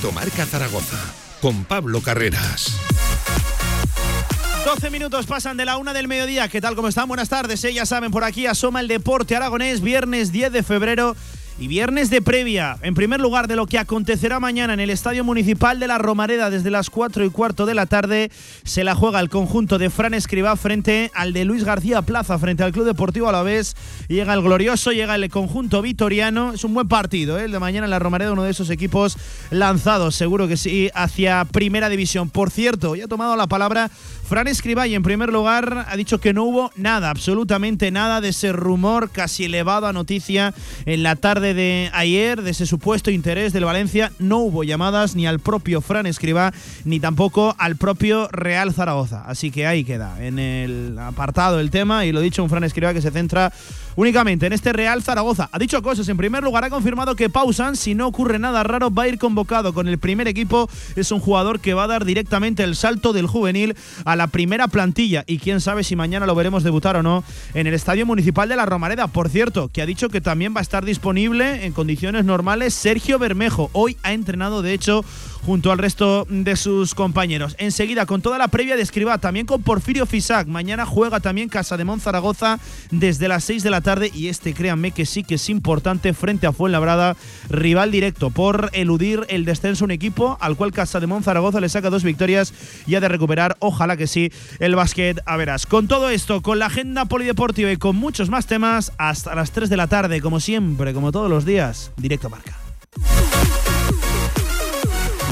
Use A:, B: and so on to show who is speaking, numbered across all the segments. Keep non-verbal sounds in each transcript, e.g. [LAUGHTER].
A: Directo Marca Zaragoza con Pablo Carreras.
B: 12 minutos pasan de la una del mediodía. ¿Qué tal? ¿Cómo están? Buenas tardes. ¿eh? Ya saben, por aquí asoma el deporte aragonés, viernes 10 de febrero y viernes de previa, en primer lugar, de lo que acontecerá mañana en el Estadio Municipal de la Romareda desde las 4 y cuarto de la tarde, se la juega el conjunto de Fran Escribá frente al de Luis García Plaza, frente al Club Deportivo Alavés. Llega el glorioso, llega el conjunto vitoriano. Es un buen partido, ¿eh? el de mañana en la Romareda, uno de esos equipos lanzados, seguro que sí, hacia Primera División. Por cierto, ya ha tomado la palabra Fran Escribá y en primer lugar ha dicho que no hubo nada, absolutamente nada de ese rumor casi elevado a noticia en la tarde de ayer, de ese supuesto interés del Valencia, no hubo llamadas ni al propio Fran Escribá ni tampoco al propio Real Zaragoza. Así que ahí queda, en el apartado el tema, y lo dicho, un Fran Escribá que se centra únicamente en este Real Zaragoza. Ha dicho cosas. En primer lugar, ha confirmado que Pausan, si no ocurre nada raro, va a ir convocado con el primer equipo. Es un jugador que va a dar directamente el salto del juvenil a la primera plantilla. Y quién sabe si mañana lo veremos debutar o no en el Estadio Municipal de la Romareda. Por cierto, que ha dicho que también va a estar disponible en condiciones normales Sergio Bermejo. Hoy ha entrenado, de hecho, junto al resto de sus compañeros. Enseguida, con toda la previa de Escribá, también con Porfirio Fisac. Mañana juega también Casa de Zaragoza desde las 6 de la tarde y este, créanme que sí que es importante frente a Fuenlabrada, rival directo por eludir el descenso un equipo al cual Casa de Zaragoza le saca dos victorias y ha de recuperar, ojalá que sí, el básquet a verás. Con todo esto, con la agenda polideportiva y con muchos más temas, hasta las 3 de la tarde, como siempre, como todos los días, directo marca.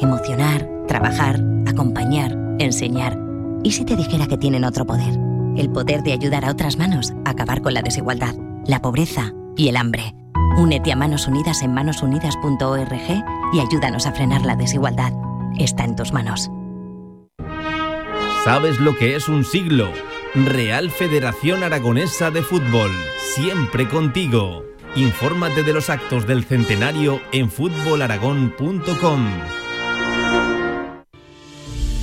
C: Emocionar, trabajar, acompañar, enseñar. ¿Y si te dijera que tienen otro poder? El poder de ayudar a otras manos a acabar con la desigualdad, la pobreza y el hambre. Únete a Manos Unidas en manosunidas.org y ayúdanos a frenar la desigualdad. Está en tus manos.
D: ¿Sabes lo que es un siglo? Real Federación Aragonesa de Fútbol, siempre contigo. Infórmate de los actos del centenario en fútbolaragón.com.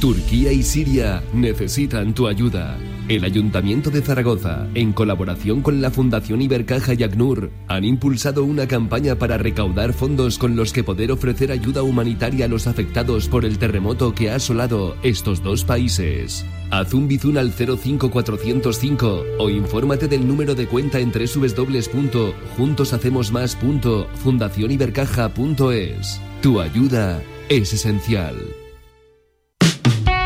E: Turquía y Siria necesitan tu ayuda. El Ayuntamiento de Zaragoza, en colaboración con la Fundación Ibercaja y ACNUR, han impulsado una campaña para recaudar fondos con los que poder ofrecer ayuda humanitaria a los afectados por el terremoto que ha asolado estos dos países. Haz un bizun al 05405 o infórmate del número de cuenta en www.juntoshacemosmás.fundacionibercaja.es. Tu ayuda es esencial.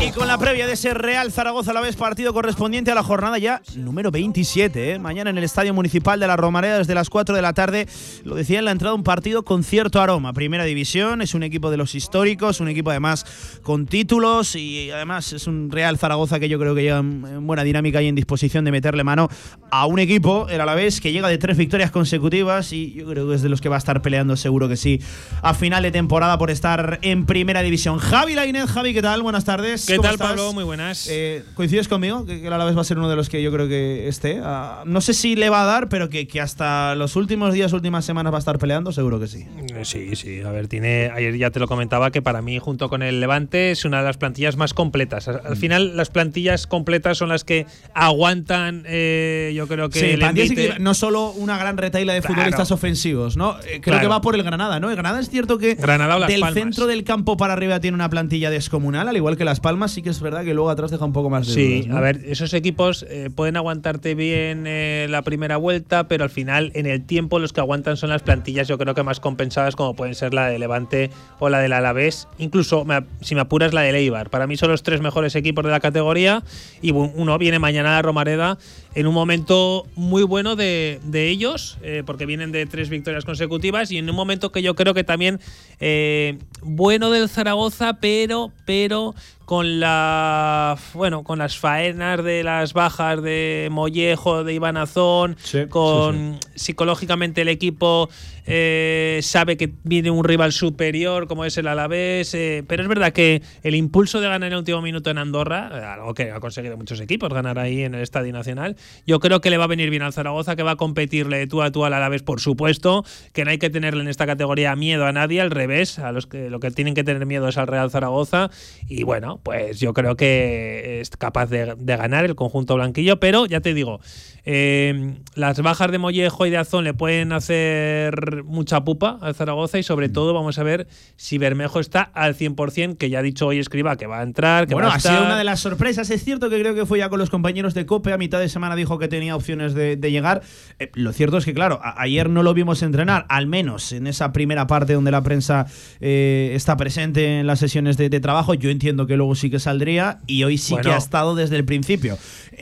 B: Y con la previa de ese Real Zaragoza a la vez partido correspondiente a la jornada ya número 27. ¿eh? Mañana en el Estadio Municipal de la Romareda desde las 4 de la tarde. Lo decía en la entrada, un partido con cierto aroma. Primera división, es un equipo de los históricos, un equipo además con títulos y además es un Real Zaragoza que yo creo que llega en buena dinámica y en disposición de meterle mano a un equipo, el Alavés, que llega de tres victorias consecutivas y yo creo que es de los que va a estar peleando seguro que sí a final de temporada por estar en primera división. Javi Lainez, Javi, ¿qué tal? Buenas tardes.
F: ¿Qué tal, Pablo? Muy buenas.
B: Eh, ¿Coincides conmigo? Que, que el Alavés va a ser uno de los que yo creo que esté. Ah, no sé si le va a dar, pero que, que, hasta los últimos días, últimas semanas va a estar peleando, seguro que sí.
F: Eh, sí, sí. A ver, tiene. Ayer ya te lo comentaba que para mí, junto con el Levante, es una de las plantillas más completas. Al mm. final, las plantillas completas son las que aguantan, eh, yo creo que.
B: Sí, el no solo una gran retaila de futbolistas ofensivos, ¿no? creo que va por el Granada, ¿no? El Granada es cierto que que
F: Granada o Las
B: del
F: Palmas.
B: centro del campo para arriba tiene una plantilla descomunal, al igual que Las Palmas, sí que es verdad que luego atrás deja un poco más de
F: Sí,
B: dudas, ¿no?
F: a ver, esos equipos eh, pueden aguantarte bien eh, la primera vuelta, pero al final, en el tiempo, los que aguantan son las plantillas, yo creo que más compensadas, como pueden ser la de Levante o la del Alavés. Incluso, me- si me apuras, la del Eibar. Para mí son los tres mejores equipos de la categoría y uno viene mañana a Romareda en un momento muy bueno de, de ellos, eh, porque vienen de tres victorias consecutivas y en un momento que yo creo que también eh, bueno del Zaragoza, pero, pero con la bueno, con las faenas de las bajas de Mollejo, de Iván Azón,
B: Sí,
F: con psicológicamente el equipo eh, sabe que viene un rival superior como es el Alavés, eh, pero es verdad que el impulso de ganar en el último minuto en Andorra, eh, algo que ha conseguido muchos equipos, ganar ahí en el Estadio Nacional, yo creo que le va a venir bien al Zaragoza, que va a competirle de tú a tú al Alavés, por supuesto, que no hay que tenerle en esta categoría miedo a nadie, al revés, a los que lo que tienen que tener miedo es al Real Zaragoza, y bueno, pues yo creo que es capaz de, de ganar el conjunto blanquillo, pero ya te digo, eh, las bajas de Mollejo y de Azón le pueden hacer mucha pupa al Zaragoza y
B: Mm.
F: sobre todo vamos a ver si Bermejo está al 100%, que ya ha dicho hoy Escriba que va a entrar, que
B: Bueno,
F: va a
B: ha sido una de las sorpresas. Es cierto que creo que fue ya con los compañeros de COPE. A mitad de semana dijo que tenía opciones de, de llegar. Eh, lo cierto es que, claro, ayer no lo vimos entrenar, al menos en esa primera parte donde la prensa eh, está presente en las sesiones de, de trabajo. Yo entiendo que luego sí que saldría y hoy sí que ha estado desde el principio.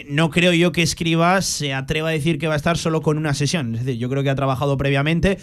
B: No creo yo que Escriba se atreva a decir que va a estar solo con una sesión. Es decir, yo creo que ha trabajado previamente.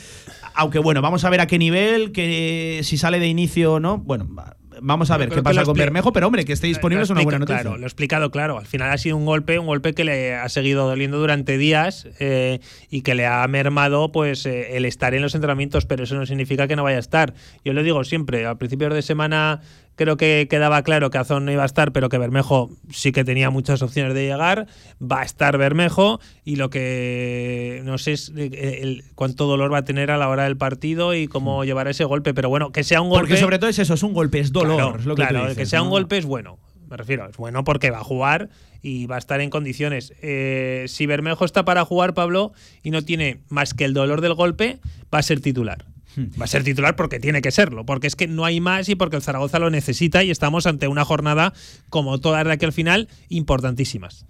B: Aunque bueno, vamos a ver a qué nivel, que si sale de inicio o no. Bueno, va- vamos a ver qué pasa con Bermejo, pero hombre, que esté disponible es una buena noticia.
F: Claro, lo he explicado claro. Al final ha sido un golpe, un golpe que le ha seguido doliendo durante días eh, y que le ha mermado pues eh, el estar en los entrenamientos, pero eso no significa que no vaya a estar. Yo lo digo siempre, a principios de semana creo que quedaba claro que Azón no iba a estar, pero que Bermejo sí que tenía muchas opciones de llegar. Va a estar Bermejo y lo que no sé es eh, el- cuánto dolor va a tener a la hora del partido y cómo llevar ese golpe. Pero bueno, que sea un golpe.
B: Porque sobre todo es eso, es un golpe, es dolor.
F: Claro,
B: es lo que, tú
F: claro,
B: dices,
F: que sea
B: ¿no?
F: un golpe es bueno. Me refiero, es bueno porque va a jugar y va a estar en condiciones. Eh, si Bermejo está para jugar, Pablo, y no tiene más que el dolor del golpe, va a ser titular.
B: Hmm.
F: Va a ser titular porque tiene que serlo, porque es que no hay más y porque el Zaragoza lo necesita y estamos ante una jornada, como todas de aquí al final, importantísimas.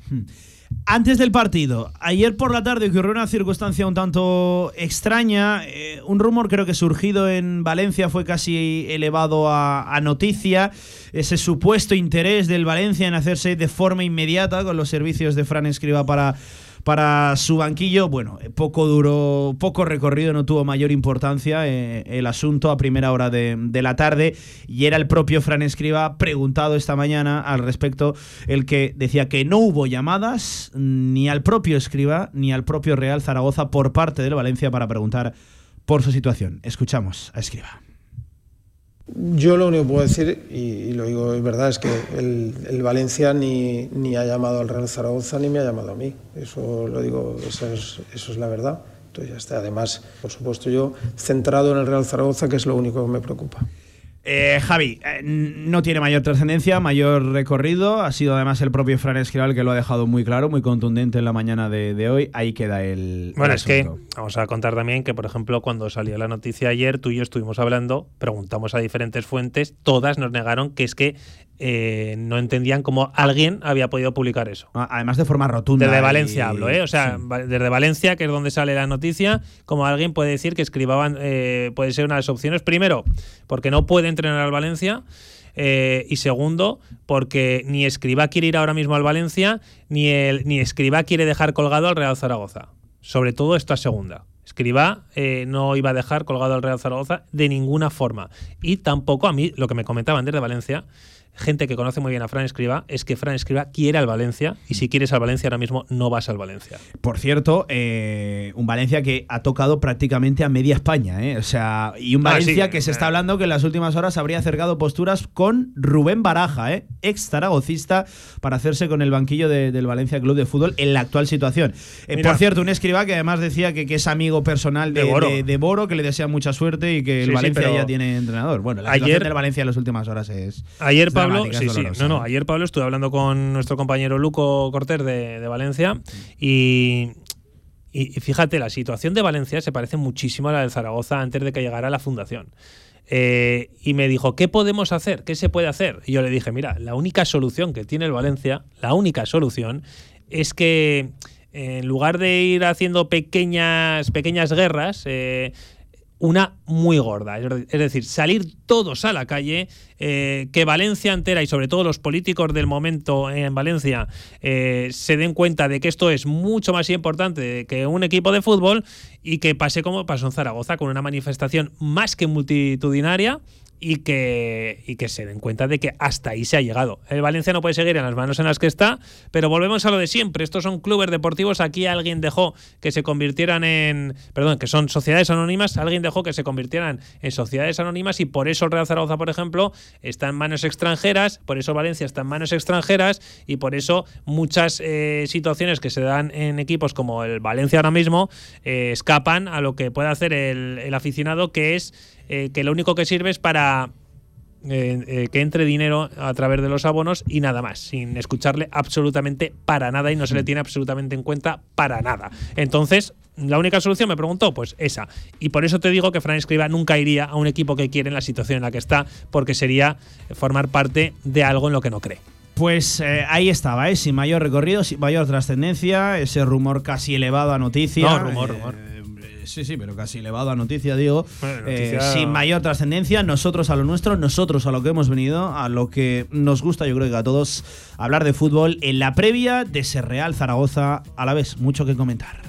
B: Antes del partido, ayer por la tarde ocurrió una circunstancia un tanto extraña. eh, un rumor creo que surgido en Valencia fue casi elevado a noticia. Ese supuesto interés del Valencia en hacerse de forma inmediata con los servicios de Fran Escriba para, para su banquillo. Bueno, eh, poco duró, poco recorrido, no tuvo mayor importancia eh, el asunto a primera hora de, de la tarde. Y era el propio Fran Escriba preguntado esta mañana al respecto, el que decía que no hubo llamadas ni al propio Escriba ni al propio Real Zaragoza por parte del Valencia para preguntar por su situación. Escuchamos a Escriba.
G: Yo lo único que puedo decir, y, y lo digo es verdad, es que el, el Valencia ni, ni ha llamado al Real Zaragoza ni me ha llamado a mí. Eso lo digo, eso es, eso es la verdad. Entonces ya está. Además, por supuesto, yo centrado en el Real Zaragoza, que es lo único que me preocupa.
B: Eh, Javi, eh, no tiene mayor trascendencia, mayor recorrido. Ha sido además el propio Fran Escribal el que lo ha dejado muy claro, muy contundente en la mañana de, de hoy. Ahí queda el.
F: Bueno,
B: el
F: es que vamos a contar también que, por ejemplo, cuando salió la noticia ayer, tú y yo estuvimos hablando, preguntamos a diferentes fuentes, todas nos negaron que es que eh, no entendían cómo alguien había podido publicar eso.
B: Ah, Además de forma rotunda.
F: Desde
B: y-
F: Valencia hablo, ¿eh? O sea,
B: sí.
F: desde Valencia, que es donde sale la noticia, como alguien puede decir que escribaban, eh, puede ser una de las opciones. Primero, porque no puede entrenar al Valencia. eh, y segundo, porque ni Escriba quiere ir ahora mismo al Valencia, ni, el, ni Escriba quiere dejar colgado al Real Zaragoza. Sobre todo esta segunda. Escriba eh, no iba a dejar colgado al Real Zaragoza de ninguna forma. Y tampoco a mí, lo que me comentaban desde Valencia, gente que conoce muy bien a Fran Escriba, es que Fran Escriba quiere al Valencia y si quieres al Valencia ahora mismo no vas al Valencia.
B: Por cierto, eh, un Valencia que ha tocado prácticamente a media España, ¿eh? O sea, y un
F: Ah,
B: Valencia
F: sí,
B: que se está hablando que en las últimas horas habría acercado posturas con Rubén Baraja, ¿eh? Ex zaragocista, para hacerse con el banquillo de- del Valencia Club de Fútbol en la actual situación. Eh,
F: Mira.
B: por cierto, un escriba que además decía que, que es amigo personal de,
F: De Boro.
B: de- de Boro, que le desea mucha suerte y que el
F: Sí,
B: Valencia ya tiene entrenador. Bueno, la
F: ayer-
B: situación del Valencia en las últimas horas es.
F: Ayer
B: es
F: Pablo, sí, sí, no, no, ayer Pablo estuve hablando con nuestro compañero Luco Cortés de, de Valencia y, fíjate, la situación de Valencia se parece muchísimo a la del Zaragoza antes de que llegara la fundación. Eh, y me dijo, ¿qué podemos hacer? ¿Qué se puede hacer? Y yo le dije, mira, la única solución que tiene el Valencia, la única solución es que en lugar de ir haciendo pequeñas, pequeñas guerras, eh, una muy gorda. Es decir, salir todos a la calle, eh, que Valencia entera y sobre todo los políticos del momento en Valencia eh, se den cuenta de que esto es mucho más importante que un equipo de fútbol y que pase como pasó en Zaragoza con una manifestación más que multitudinaria y que, y que se den cuenta de que hasta ahí se ha llegado. El Valencia no puede seguir en las manos en las que está, pero volvemos a lo de siempre. Estos son clubes deportivos. Aquí alguien dejó que se convirtieran en. Perdón, que son sociedades anónimas. Alguien dejó que se convirtieran en sociedades anónimas y por eso el Real Zaragoza, por ejemplo, está en manos extranjeras, por eso Valencia está en manos extranjeras y por eso muchas eh, situaciones que se dan en equipos como el Valencia ahora mismo eh, escapan a lo que puede hacer el, el aficionado, que es eh, que lo único que sirve es para eh, eh, que entre dinero a través de los abonos y nada más, sin escucharle absolutamente para nada y no se le tiene absolutamente en cuenta para nada. Entonces, la única solución, me preguntó, pues esa. Y por eso te digo que Fran Escriba nunca iría a un equipo que quiere en la situación en la que está, porque sería formar parte de algo en lo que no cree.
B: Pues ahí estaba, ¿eh? sin mayor recorrido, sin mayor trascendencia, ese rumor casi elevado a noticia.
F: No, rumor, rumor
B: sí, sí, pero casi elevado a noticia, digo, eh, sin mayor trascendencia, nosotros a lo nuestro, nosotros a lo que hemos venido, a lo que nos gusta, yo creo que a todos, hablar de fútbol en la previa de ese Real Zaragoza, a la vez, mucho que comentar.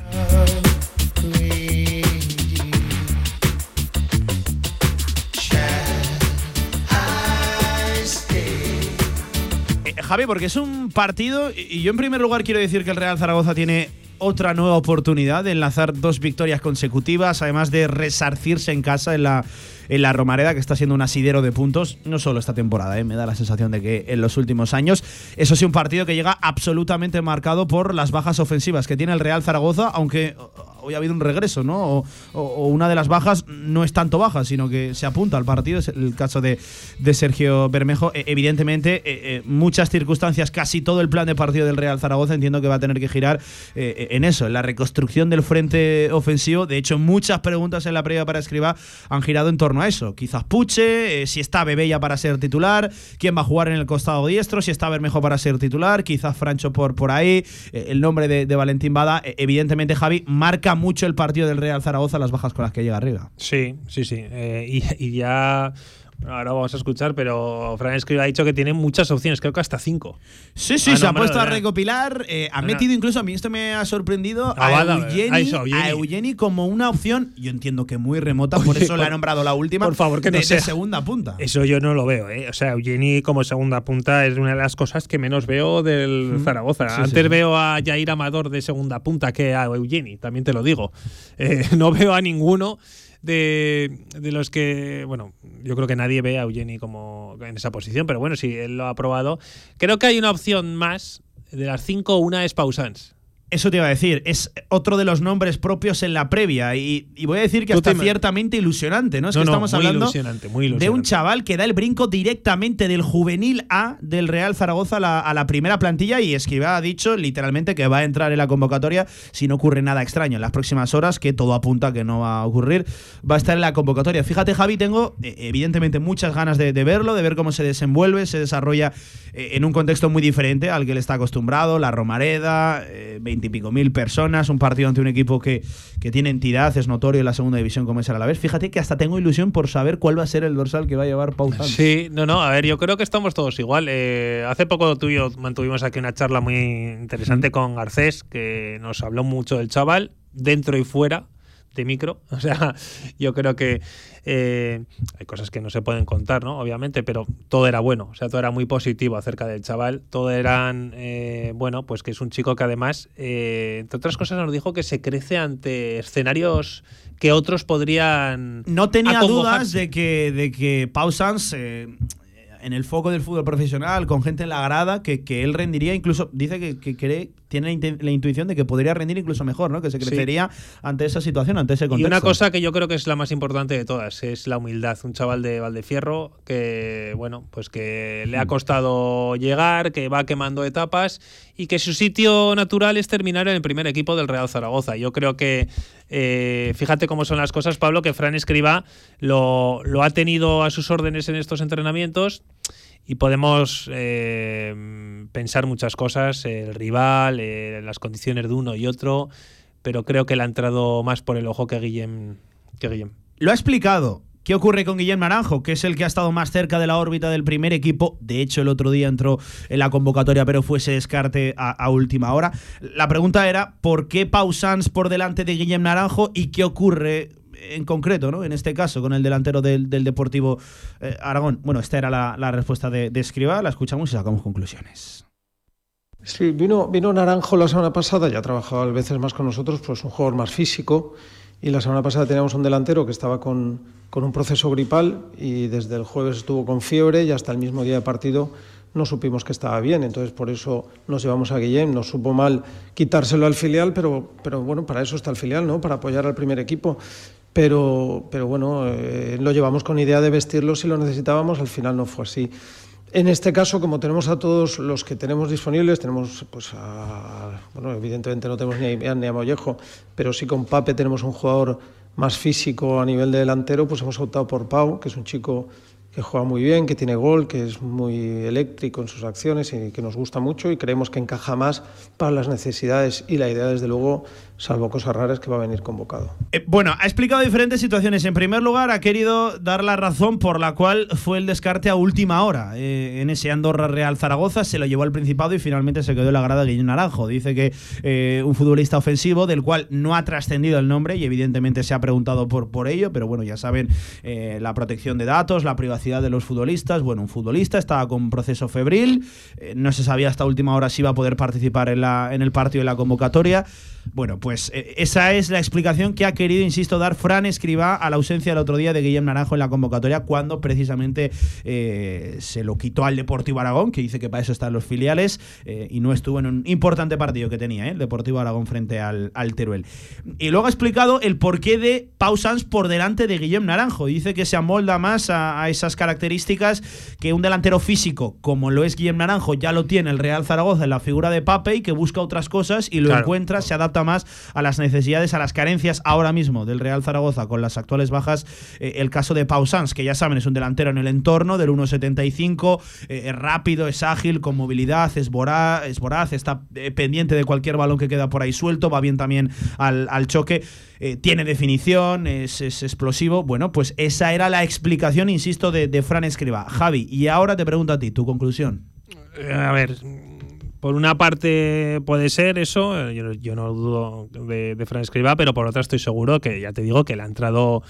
B: Eh, Javi, porque es un partido, y yo en primer lugar quiero decir que el Real Zaragoza tiene otra nueva oportunidad de enlazar dos victorias consecutivas, además de resarcirse en casa en la, en la Romareda, que está siendo un asidero de puntos, no solo esta temporada, ¿eh? me da la sensación de que en los últimos años. Eso sí, un partido que llega absolutamente marcado por las bajas ofensivas que tiene el Real Zaragoza, aunque hoy ha habido un regreso, ¿no? O, una de las bajas no es tanto baja, sino que se apunta al partido, es el caso de, Sergio Bermejo. E, evidentemente, eh, eh, muchas circunstancias, casi todo el plan de partido del Real Zaragoza entiendo que va a tener que girar en eso, en la reconstrucción del frente ofensivo. De hecho, muchas preguntas en la previa para escriba han girado en torno a eso. Quizás Puche, si está Bebella para ser titular, quién va a jugar en el costado diestro, si está Bermejo para ser titular, quizás Francho por, por ahí, el nombre de, Valentín Bada. evidentemente, Javi marca mucho el partido del Real Zaragoza las bajas con las que llega arriba.
F: Sí, sí, sí. Eh, y, ya ahora vamos a escuchar, pero Fran Escriba ha dicho que tiene muchas opciones, creo que hasta cinco.
B: Sí, sí, ah, se ha puesto a recopilar. Eh, ha metido incluso, a mí esto me ha sorprendido, a, Eugeni, como una opción, yo entiendo que muy remota, por eso la ha nombrado la última.
F: Por favor, que no sea.
B: segunda punta.
F: Eso yo no lo veo, ¿eh? O sea, Eugeni como segunda punta es una de las cosas que menos veo del Zaragoza. Antes veo a Jair Amador de segunda punta que a Eugeni, también te lo digo. Eh, [LAUGHS] no veo a ninguno de, de, los que, bueno, yo creo que nadie ve a Eugeni como en esa posición, pero bueno, si él lo ha probado. Creo que hay una opción más, de las cinco, una es Pausans.
B: Eso te iba a decir, es otro de los nombres propios en la previa y, voy a decir que está ciertamente ilusionante, ¿no? Es que estamos hablando de un chaval que da el brinco directamente del juvenil A del Real Zaragoza a la, primera plantilla y Escribá ha dicho literalmente que va a entrar en la convocatoria si no ocurre nada extraño en las próximas horas, que todo apunta que no va a ocurrir, va a estar en la convocatoria. Fíjate Javi, tengo eh, evidentemente muchas ganas de, verlo, de ver cómo se desenvuelve, se desarrolla eh, en un contexto muy diferente al que él está acostumbrado, la Romareda, eh, veintipico mil personas, un partido ante un equipo que, que tiene entidad, es notorio en la segunda división como es el Alavés. Fíjate que hasta tengo ilusión por saber cuál va a ser el dorsal que va a llevar Pau
F: Sí, no, no, a ver, yo creo que estamos todos igual. Eh, hace poco tú y yo mantuvimos aquí una charla muy interesante con Garcés, que nos habló mucho del chaval, dentro y fuera de micro. [LAUGHS] O sea, yo creo que eh, hay cosas que no se pueden contar, ¿no? Obviamente, pero todo era bueno. O sea, todo era muy positivo acerca del chaval. Todo eran, eh, bueno, pues que es un chico que además, eh, entre otras cosas, nos dijo que se crece ante escenarios que otros podrían.
B: No tenía dudas de que, de que Pau Sanz en el foco del fútbol profesional, con gente en la grada, que, que él rendiría, incluso dice que, que cree tiene la, intuición de que podría rendir incluso mejor, ¿no? Que se crecería ante esa situación, ante ese contexto.
F: Y una cosa que yo creo que es la más importante de todas, es la humildad. Un chaval de Valdefierro que, bueno, pues que le ha mm. costado llegar, que va quemando etapas y que su sitio natural es terminar en el primer equipo del Real Zaragoza. Yo creo que, eh, fíjate cómo son las cosas, Pablo, que Fran Escriba lo, lo ha tenido a sus órdenes en estos entrenamientos y podemos eh, pensar muchas cosas, el rival, eh, las condiciones de uno y otro, pero creo que le ha entrado más por el ojo que Guillem. Que Guillem.
B: Lo ha explicado. ¿Qué ocurre con Guillem Naranjo? Que es el que ha estado más cerca de la órbita del primer equipo. De hecho, el otro día entró en la convocatoria, pero fue ese descarte a, última hora. La pregunta era: ¿por qué Pausans por delante de Guillem Naranjo y qué ocurre en concreto, ¿no? En este caso, con el delantero del, Deportivo eh, Aragón. Bueno, esta era la, respuesta de, de, la escuchamos y sacamos conclusiones.
G: Sí, vino, Naranjo la semana pasada, ya ha trabajado a veces más con nosotros, pues un jugador más físico. Y la semana pasada teníamos un delantero que estaba con, con un proceso gripal y desde el jueves estuvo con fiebre y hasta el mismo día de partido no supimos que estaba bien, entonces por eso nos llevamos a Guillem. Nos supo mal quitárselo al filial, pero, pero bueno, para eso está el filial, ¿no? Para apoyar al primer equipo pero, pero bueno, eh, lo llevamos con idea de vestirlo si lo necesitábamos, al final no fue así. En este caso, como tenemos a todos los que tenemos disponibles, tenemos, pues, a, bueno, evidentemente no tenemos ni a, ni a Mollejo, pero sí con Pape tenemos un jugador más físico a nivel de delantero, pues hemos optado por Pau, que es un chico que juega muy bien, que tiene gol, que es muy eléctrico en sus acciones y que nos gusta mucho y creemos que encaja más para las necesidades y la idea, desde luego, salvo cosas raras, que va a venir convocado.
B: Eh, bueno, ha explicado diferentes situaciones. En primer lugar, ha querido dar la razón por la cual fue el descarte a última hora. Eh, en ese Andorra Real Zaragoza se lo llevó al Principado y finalmente se quedó en la grada Guillermo Naranjo. Dice que eh, un futbolista ofensivo del cual no ha trascendido el nombre y evidentemente se ha preguntado por, por ello, pero bueno, ya saben, la protección de datos, la privacidad de los futbolistas. Bueno, un futbolista estaba con un proceso febril, no se sabía hasta última hora si iba a poder participar en, la, en el partido de la convocatoria. Bueno, pues eh, esa es la explicación que ha querido, insisto, dar Fran Escribá a la ausencia el otro día de Guillermo Naranjo en la convocatoria cuando precisamente eh, se lo quitó al Deportivo Aragón, que dice que para eso están los filiales, eh, y no estuvo en un importante partido que tenía el Deportivo Aragón frente al, al, Teruel. Y luego ha explicado el porqué de Pausans por delante de Guillermo Naranjo. Dice que se amolda más a, esas características que un delantero físico, como lo es Guillermo Naranjo, ya lo tiene el Real Zaragoza en la figura de Pape y que busca otras cosas y lo encuentra, se adapta más a las necesidades, a las carencias ahora mismo del Real Zaragoza con las actuales bajas. Eh, el caso de Pausans, que ya saben, es un delantero en el entorno del 1.75, eh, es rápido, es ágil, con movilidad, es voraz, es voraz está eh, pendiente de cualquier balón que queda por ahí suelto, va bien también al, choque. tiene definición, es, explosivo. Bueno, pues esa era la explicación, insisto, de, de Fran Escriba. Javi, y ahora te pregunto a ti, tu conclusión.
F: A ver, por una parte puede ser eso, yo, no dudo de, Fran Escriba, pero por otra estoy seguro que ya te digo que le ha entrado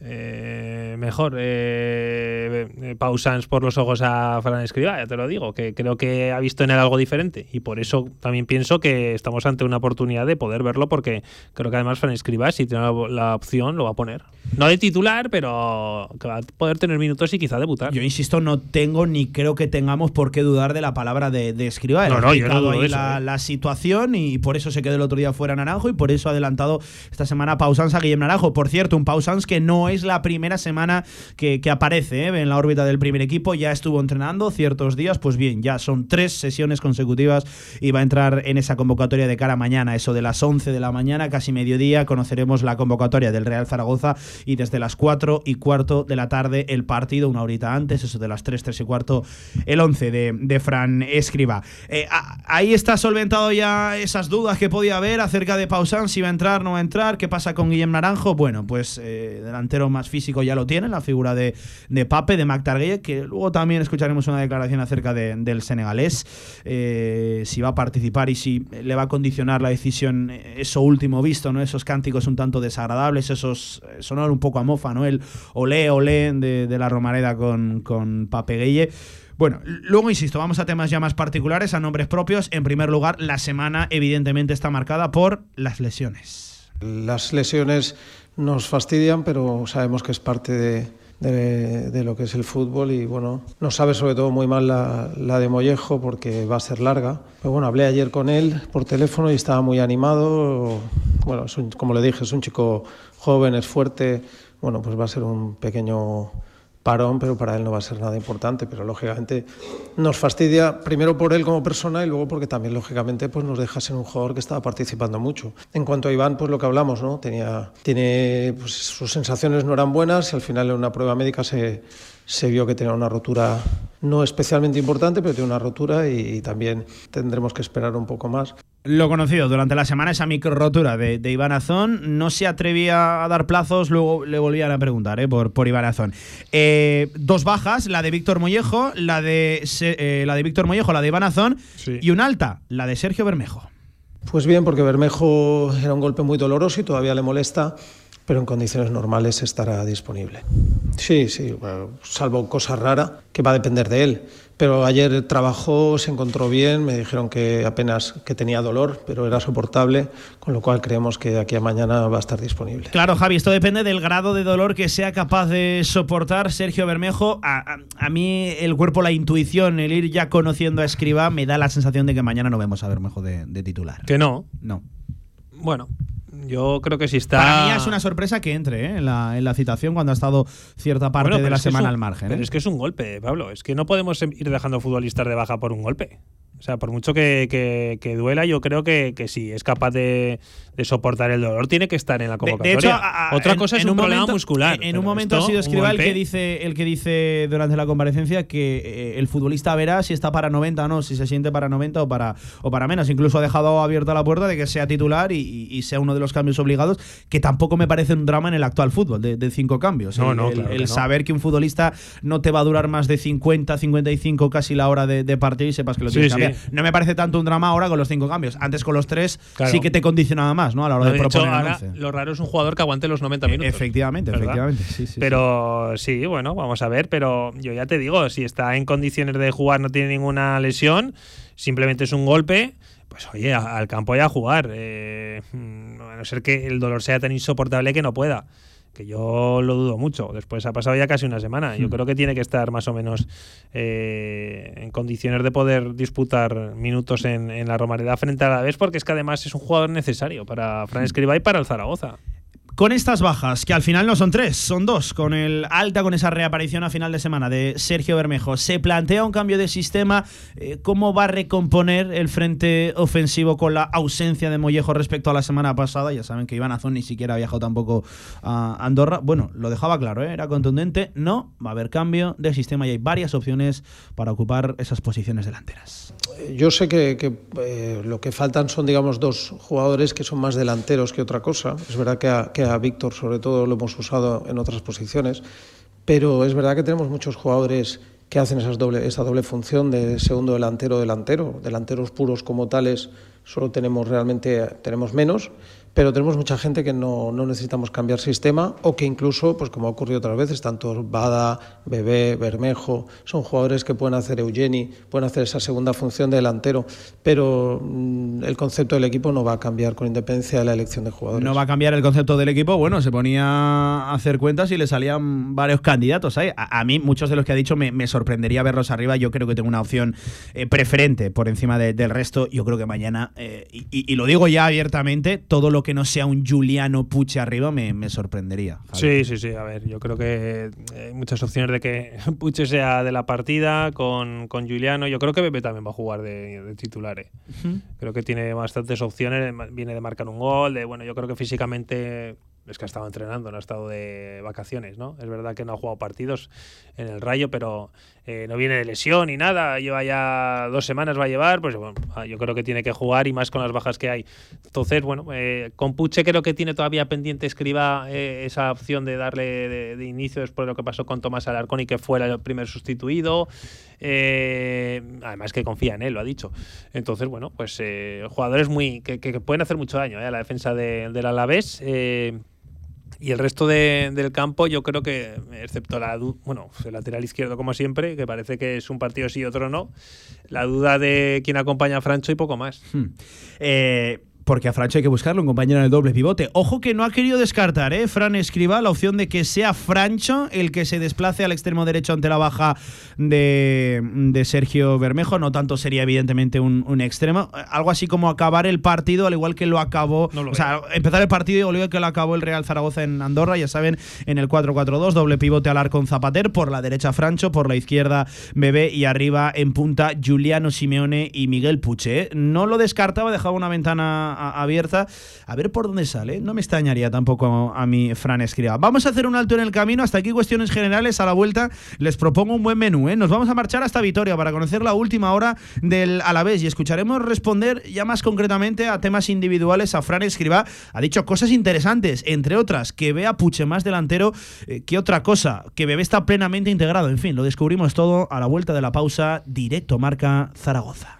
F: eh, mejor eh, eh, Pausans por los ojos a Fran Escriba, ya te lo digo, que creo que ha visto en él algo diferente y por eso también pienso que estamos ante una oportunidad de poder verlo porque creo que además Fran Escriba si tiene la, opción lo va a poner. No de titular, pero que va a poder tener minutos y quizá debutar.
B: Yo insisto, no tengo ni creo que tengamos por qué dudar de la palabra de, de Escriba.
F: No, no, yo no ahí
B: la, la, situación y por eso se quedó el otro día fuera Naranjo y por eso ha adelantado esta semana Pausans a Guillermo Naranjo. Por cierto, un Pausans que no es la primera semana que, aparece ¿eh? en la órbita del primer equipo. Ya estuvo entrenando ciertos días, pues bien, ya son tres sesiones consecutivas y va a entrar en esa convocatoria de cara a mañana, eso de las 11 de la mañana, casi mediodía, conoceremos la convocatoria del Real Zaragoza y desde las 4 y cuarto de la tarde el partido, una horita antes, eso de las 3, 3 y cuarto, el 11 de, Fran Escriba. Eh, ahí está solventado ya esas dudas que podía haber acerca de Pausan, si va a entrar, no va a entrar, qué pasa con Guillem Naranjo. Bueno, pues eh, delantero más físico ya lo tiene, la figura de, de Pape, de Mac que luego también escucharemos una declaración acerca del senegalés, eh, si va a participar y si le va a condicionar la decisión eso último visto, ¿no? esos cánticos un tanto desagradables, esos eh, un poco a mofa, ¿no? el olé, olé de, la Romareda con, con Pape Gueye. Bueno, luego insisto, vamos a temas ya más particulares, a nombres propios. En primer lugar, la semana evidentemente está marcada por las lesiones.
G: Las lesiones nos fastidian, pero sabemos que es parte de, de, lo que es el fútbol y bueno, no sabe sobre todo muy mal la, la, de Mollejo porque va a ser larga. Pero bueno, hablé ayer con él por teléfono y estaba muy animado. Bueno, como le dije, es un chico joven, es fuerte. Bueno, pues va a ser un pequeño parón, pero para él no va a ser nada importante. Pero lógicamente nos fastidia primero por él como persona y luego porque también lógicamente pues nos deja ser un jugador que estaba participando mucho. En cuanto a Iván, pues lo que hablamos, ¿no? Tenía, tiene, pues sus sensaciones no eran buenas y al final en una prueba médica se, se vio que tenía una rotura no especialmente importante, pero tiene una rotura y, también tendremos que esperar un poco más.
B: Lo conocido durante la semana, esa micro rotura de, de Iván Azón, no se atrevía a dar plazos, luego le volvían a preguntar ¿eh? por, por Iván Azón. Eh, dos bajas, la de Víctor Mollejo, la de, eh, la de Víctor Mollejo, la de Iván Azón, y una alta, la de Sergio Bermejo.
G: Pues bien, porque Bermejo era un golpe muy doloroso y todavía le molesta pero en condiciones normales estará disponible. Sí, sí, salvo cosa rara que va a depender de él. Pero ayer trabajó, se encontró bien, me dijeron que apenas que tenía dolor, pero era soportable, con lo cual creemos que de aquí a mañana va a estar disponible.
B: Claro, Javi, esto depende del grado de dolor que sea capaz de soportar Sergio Bermejo. A, a mí el cuerpo, la intuición, el ir ya conociendo a Escriba, me da la sensación de que mañana no vemos a Bermejo de, de titular.
F: Que no.
B: No.
F: Bueno, yo creo que si está.
B: Para mí es una sorpresa que entre ¿eh? en, la, en, la, citación cuando ha estado cierta parte de la semana al margen.
F: Pero
B: ¿eh?
F: es que es un golpe, Pablo. Es que no podemos ir dejando futbolistas de baja por un golpe. O sea, por mucho que, que, duela, yo creo que, que si es capaz de, de, soportar el dolor, tiene que estar en la convocatoria.
B: De, hecho, a,
F: Otra cosa es un, problema muscular.
B: En, un momento ha sido Escriba el que, dice, el que dice durante la comparecencia que eh, el futbolista verá si está para 90 o no, si se siente para 90 o para, o para menos. Incluso ha dejado abierta la puerta de que sea titular y, y, sea uno de los cambios obligados, que tampoco me parece un drama en el actual fútbol, de, cinco cambios.
F: No,
B: el,
F: no,
B: el,
F: claro
B: saber que un futbolista no te va a durar más de 50, 55 casi la hora de, partido y sepas que lo tienes
F: sí,
B: que cambiar.
F: Sí.
B: No me parece tanto un drama ahora con los cinco cambios. Antes con los tres claro. sí que te condicionaba más, ¿no? A la hora
F: no,
B: de,
F: de
B: proponer
F: hecho, ahora, Lo raro es un jugador que aguante los 90 minutos.
B: Efectivamente,
F: ¿verdad?
B: efectivamente. Sí, sí,
F: pero sí. sí, bueno, vamos a ver. Pero yo ya te digo, si está en condiciones de jugar, no tiene ninguna lesión, simplemente es un golpe pues oye, al campo ya a jugar. Eh, a no ser que el dolor sea tan insoportable que no pueda que yo lo dudo mucho. Después ha pasado ya casi una semana. Yo creo que tiene que estar más o menos eh, en condiciones de poder disputar minutos en, en la Romareda frente a la vez, porque es que además es un jugador necesario para Fran Escribá y para el Zaragoza.
B: Con estas bajas, que al final no son tres, son dos, con el alta, con esa reaparición a final de semana de Sergio Bermejo, ¿se plantea un cambio de sistema? Eh, ¿Cómo va a recomponer el frente ofensivo con la ausencia de Mollejo respecto a la semana pasada? Ya saben que Iván Azón ni siquiera ha viajado tampoco a Andorra. Bueno, lo dejaba claro, ¿eh? era contundente. No, va a haber cambio de sistema y hay varias opciones para ocupar esas posiciones delanteras.
G: Yo sé que, eh, lo que faltan son, digamos, dos jugadores que son más delanteros que otra cosa. Es verdad que a Víctor, sobre todo, lo hemos usado en otras posiciones, pero es verdad que tenemos muchos jugadores que hacen esas doble, esa doble función de segundo delantero delantero. Delanteros puros como tales solo tenemos realmente tenemos menos pero tenemos mucha gente que no, no, necesitamos cambiar sistema o que incluso, pues como ha ocurrido otras veces, tanto Bada, Bebé, Bermejo, son jugadores que pueden hacer Eugeni, pueden hacer esa segunda función de delantero, pero mmm, el concepto del equipo no va a cambiar con independencia de la elección de jugadores.
B: No va a cambiar el concepto del equipo, bueno, se ponía a hacer cuentas y le salían varios candidatos ahí. A, a mí, muchos de los que ha dicho, me, me, sorprendería verlos arriba, yo creo que tengo una opción eh, preferente por encima de, del resto, yo creo que mañana, eh, y, y, lo digo ya abiertamente, todo lo que no sea un Juliano Puche arriba me, me sorprendería.
F: Sí, sí, sí. A ver, yo creo que hay muchas opciones de que [LAUGHS] Puche sea de la partida con, con Juliano. Yo creo que Pepe también va a jugar de, de titular. Eh. Uh -huh. Creo que tiene bastantes opciones. Viene de marcar un gol. De, bueno, yo creo que físicamente es que ha estado entrenando, no ha estado de vacaciones, ¿no? Es verdad que no ha jugado partidos en el Rayo, pero eh, no viene de lesión ni nada, lleva ya dos semanas va a llevar, pues bueno, yo creo que tiene que jugar y más con las bajas que hay. Entonces, bueno, eh, con Puche creo que tiene todavía pendiente escriba eh, esa opción de darle de, de, inicio después de lo que pasó con Tomás Alarcón y que fuera el primer sustituido. Eh, además que confía en él, lo ha dicho. Entonces, bueno, pues jugadores muy que, pueden hacer mucho daño a la defensa de, del Alavés. Y el resto de, del campo, yo creo que, excepto la bueno, el lateral izquierdo, como siempre, que parece que es un partido sí y otro no, la duda de quién acompaña a Francho y poco más.
B: Hmm. Eh, porque a Francho hay que buscarlo, un compañero en el doble pivote. Ojo que no ha querido descartar, ¿eh? Fran escriba la opción de que sea Francho el que se desplace al extremo derecho ante la baja de, de Sergio Bermejo. No tanto sería, evidentemente, un, un, extremo. Algo así como acabar el partido, al igual que lo acabó.
F: No lo
B: o sea, empezar el partido al igual que lo acabó el Real Zaragoza en Andorra, ya saben, en el 4-4-2, doble pivote al con Zapater, por la derecha Francho, por la izquierda Bebé y arriba en punta Juliano Simeone y Miguel Puche. ¿eh? No lo descartaba, dejaba una ventana abierta. A ver por dónde sale. No me extrañaría tampoco a, mi Fran Escriba. Vamos a hacer un alto en el camino. Hasta aquí cuestiones generales. A la vuelta les propongo un buen menú. ¿eh? Nos vamos a marchar hasta Vitoria para conocer la última hora del Alavés y escucharemos responder ya más concretamente a temas individuales a Fran Escriba. Ha dicho cosas interesantes, entre otras, que vea Puche más delantero eh, que otra cosa, que Bebé está plenamente integrado. En fin, lo descubrimos todo a la vuelta de la pausa. Directo marca Zaragoza.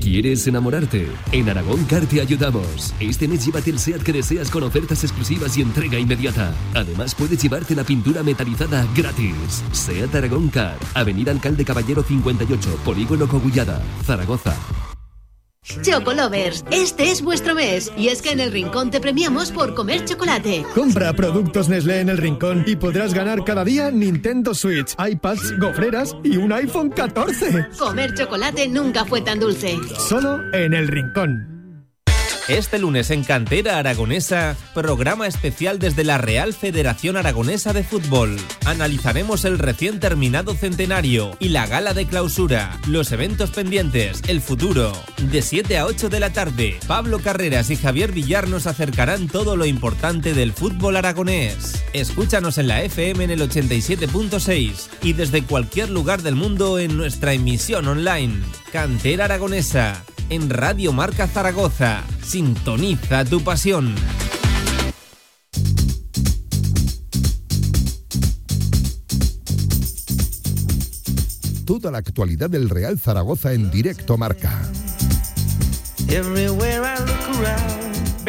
E: ¿Quieres enamorarte? En Aragón Car te ayudamos. Este mes llévate el SEAT que deseas con ofertas exclusivas y entrega inmediata. Además puedes llevarte la pintura metalizada gratis. SEAT Aragón Car, Avenida Alcalde Caballero 58, Polígono Cogullada, Zaragoza.
H: Chocolovers, este es vuestro mes y es que en el Rincón te premiamos por comer chocolate.
I: Compra productos Nestlé en el Rincón y podrás ganar cada día Nintendo Switch, iPads, gofreras y un iPhone 14.
H: Comer chocolate nunca fue tan dulce.
I: Solo en el Rincón.
D: Este lunes en Cantera Aragonesa, programa especial desde la Real Federación Aragonesa de Fútbol. Analizaremos el recién terminado centenario y la gala de clausura, los eventos pendientes, el futuro. De 7 a 8 de la tarde, Pablo Carreras y Javier Villar nos acercarán todo lo importante del fútbol aragonés. Escúchanos en la FM en el 87.6 y desde cualquier lugar del mundo en nuestra emisión online. Cantera Aragonesa, en Radio Marca Zaragoza. Sintoniza tu pasión.
A: Toda la actualidad del Real Zaragoza en directo marca.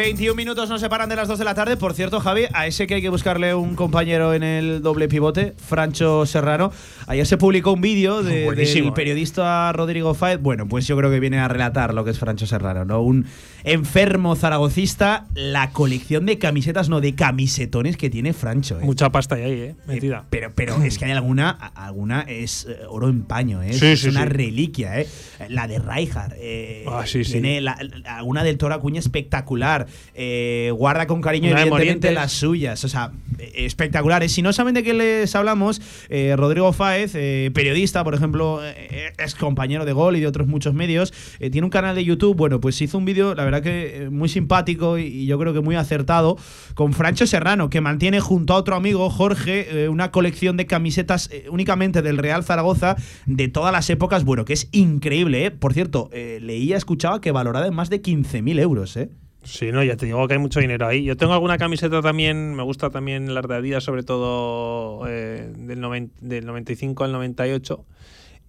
B: 21 minutos nos separan de las 2 de la tarde. Por cierto, Javi, a ese que hay que buscarle un compañero en el doble pivote, Francho Serrano. Ayer se publicó un vídeo de, del
F: ¿eh?
B: periodista Rodrigo Faez. Bueno, pues yo creo que viene a relatar lo que es Francho Serrano, ¿no? Un enfermo zaragocista, la colección de camisetas, no, de camisetones que tiene Francho. ¿eh?
F: Mucha pasta ahí, ¿eh? Metida.
B: pero, pero es que hay alguna, alguna es eh, oro en paño, ¿eh?
F: Sí,
B: es
F: sí,
B: una
F: sí.
B: reliquia, ¿eh? La de Rijkaard. eh,
F: Ah, sí, sí.
B: tiene la- alguna del Toro Acuña espectacular. Eh, guarda con cariño, evidentemente, las suyas. O sea, espectaculares. Si no saben de qué les hablamos, eh, Rodrigo Fáez, eh, periodista, por ejemplo, es compañero de Gol y de otros muchos medios, tiene un canal de YouTube. Bueno, pues hizo un vídeo, la verdad que muy simpático y, y yo creo que muy acertado, con Francho Serrano, que mantiene junto a otro amigo, Jorge, una colección de camisetas únicamente del Real Zaragoza de todas las épocas. Bueno, que es increíble, ¿eh? Por cierto, leía, escuchaba que valorada en más de 15.000 euros, ¿eh?
F: Sí, no, ya te digo que hay mucho dinero ahí. Yo tengo alguna camiseta también, me gusta también las de Adidas, sobre todo eh, del, noven- del 95 al 98.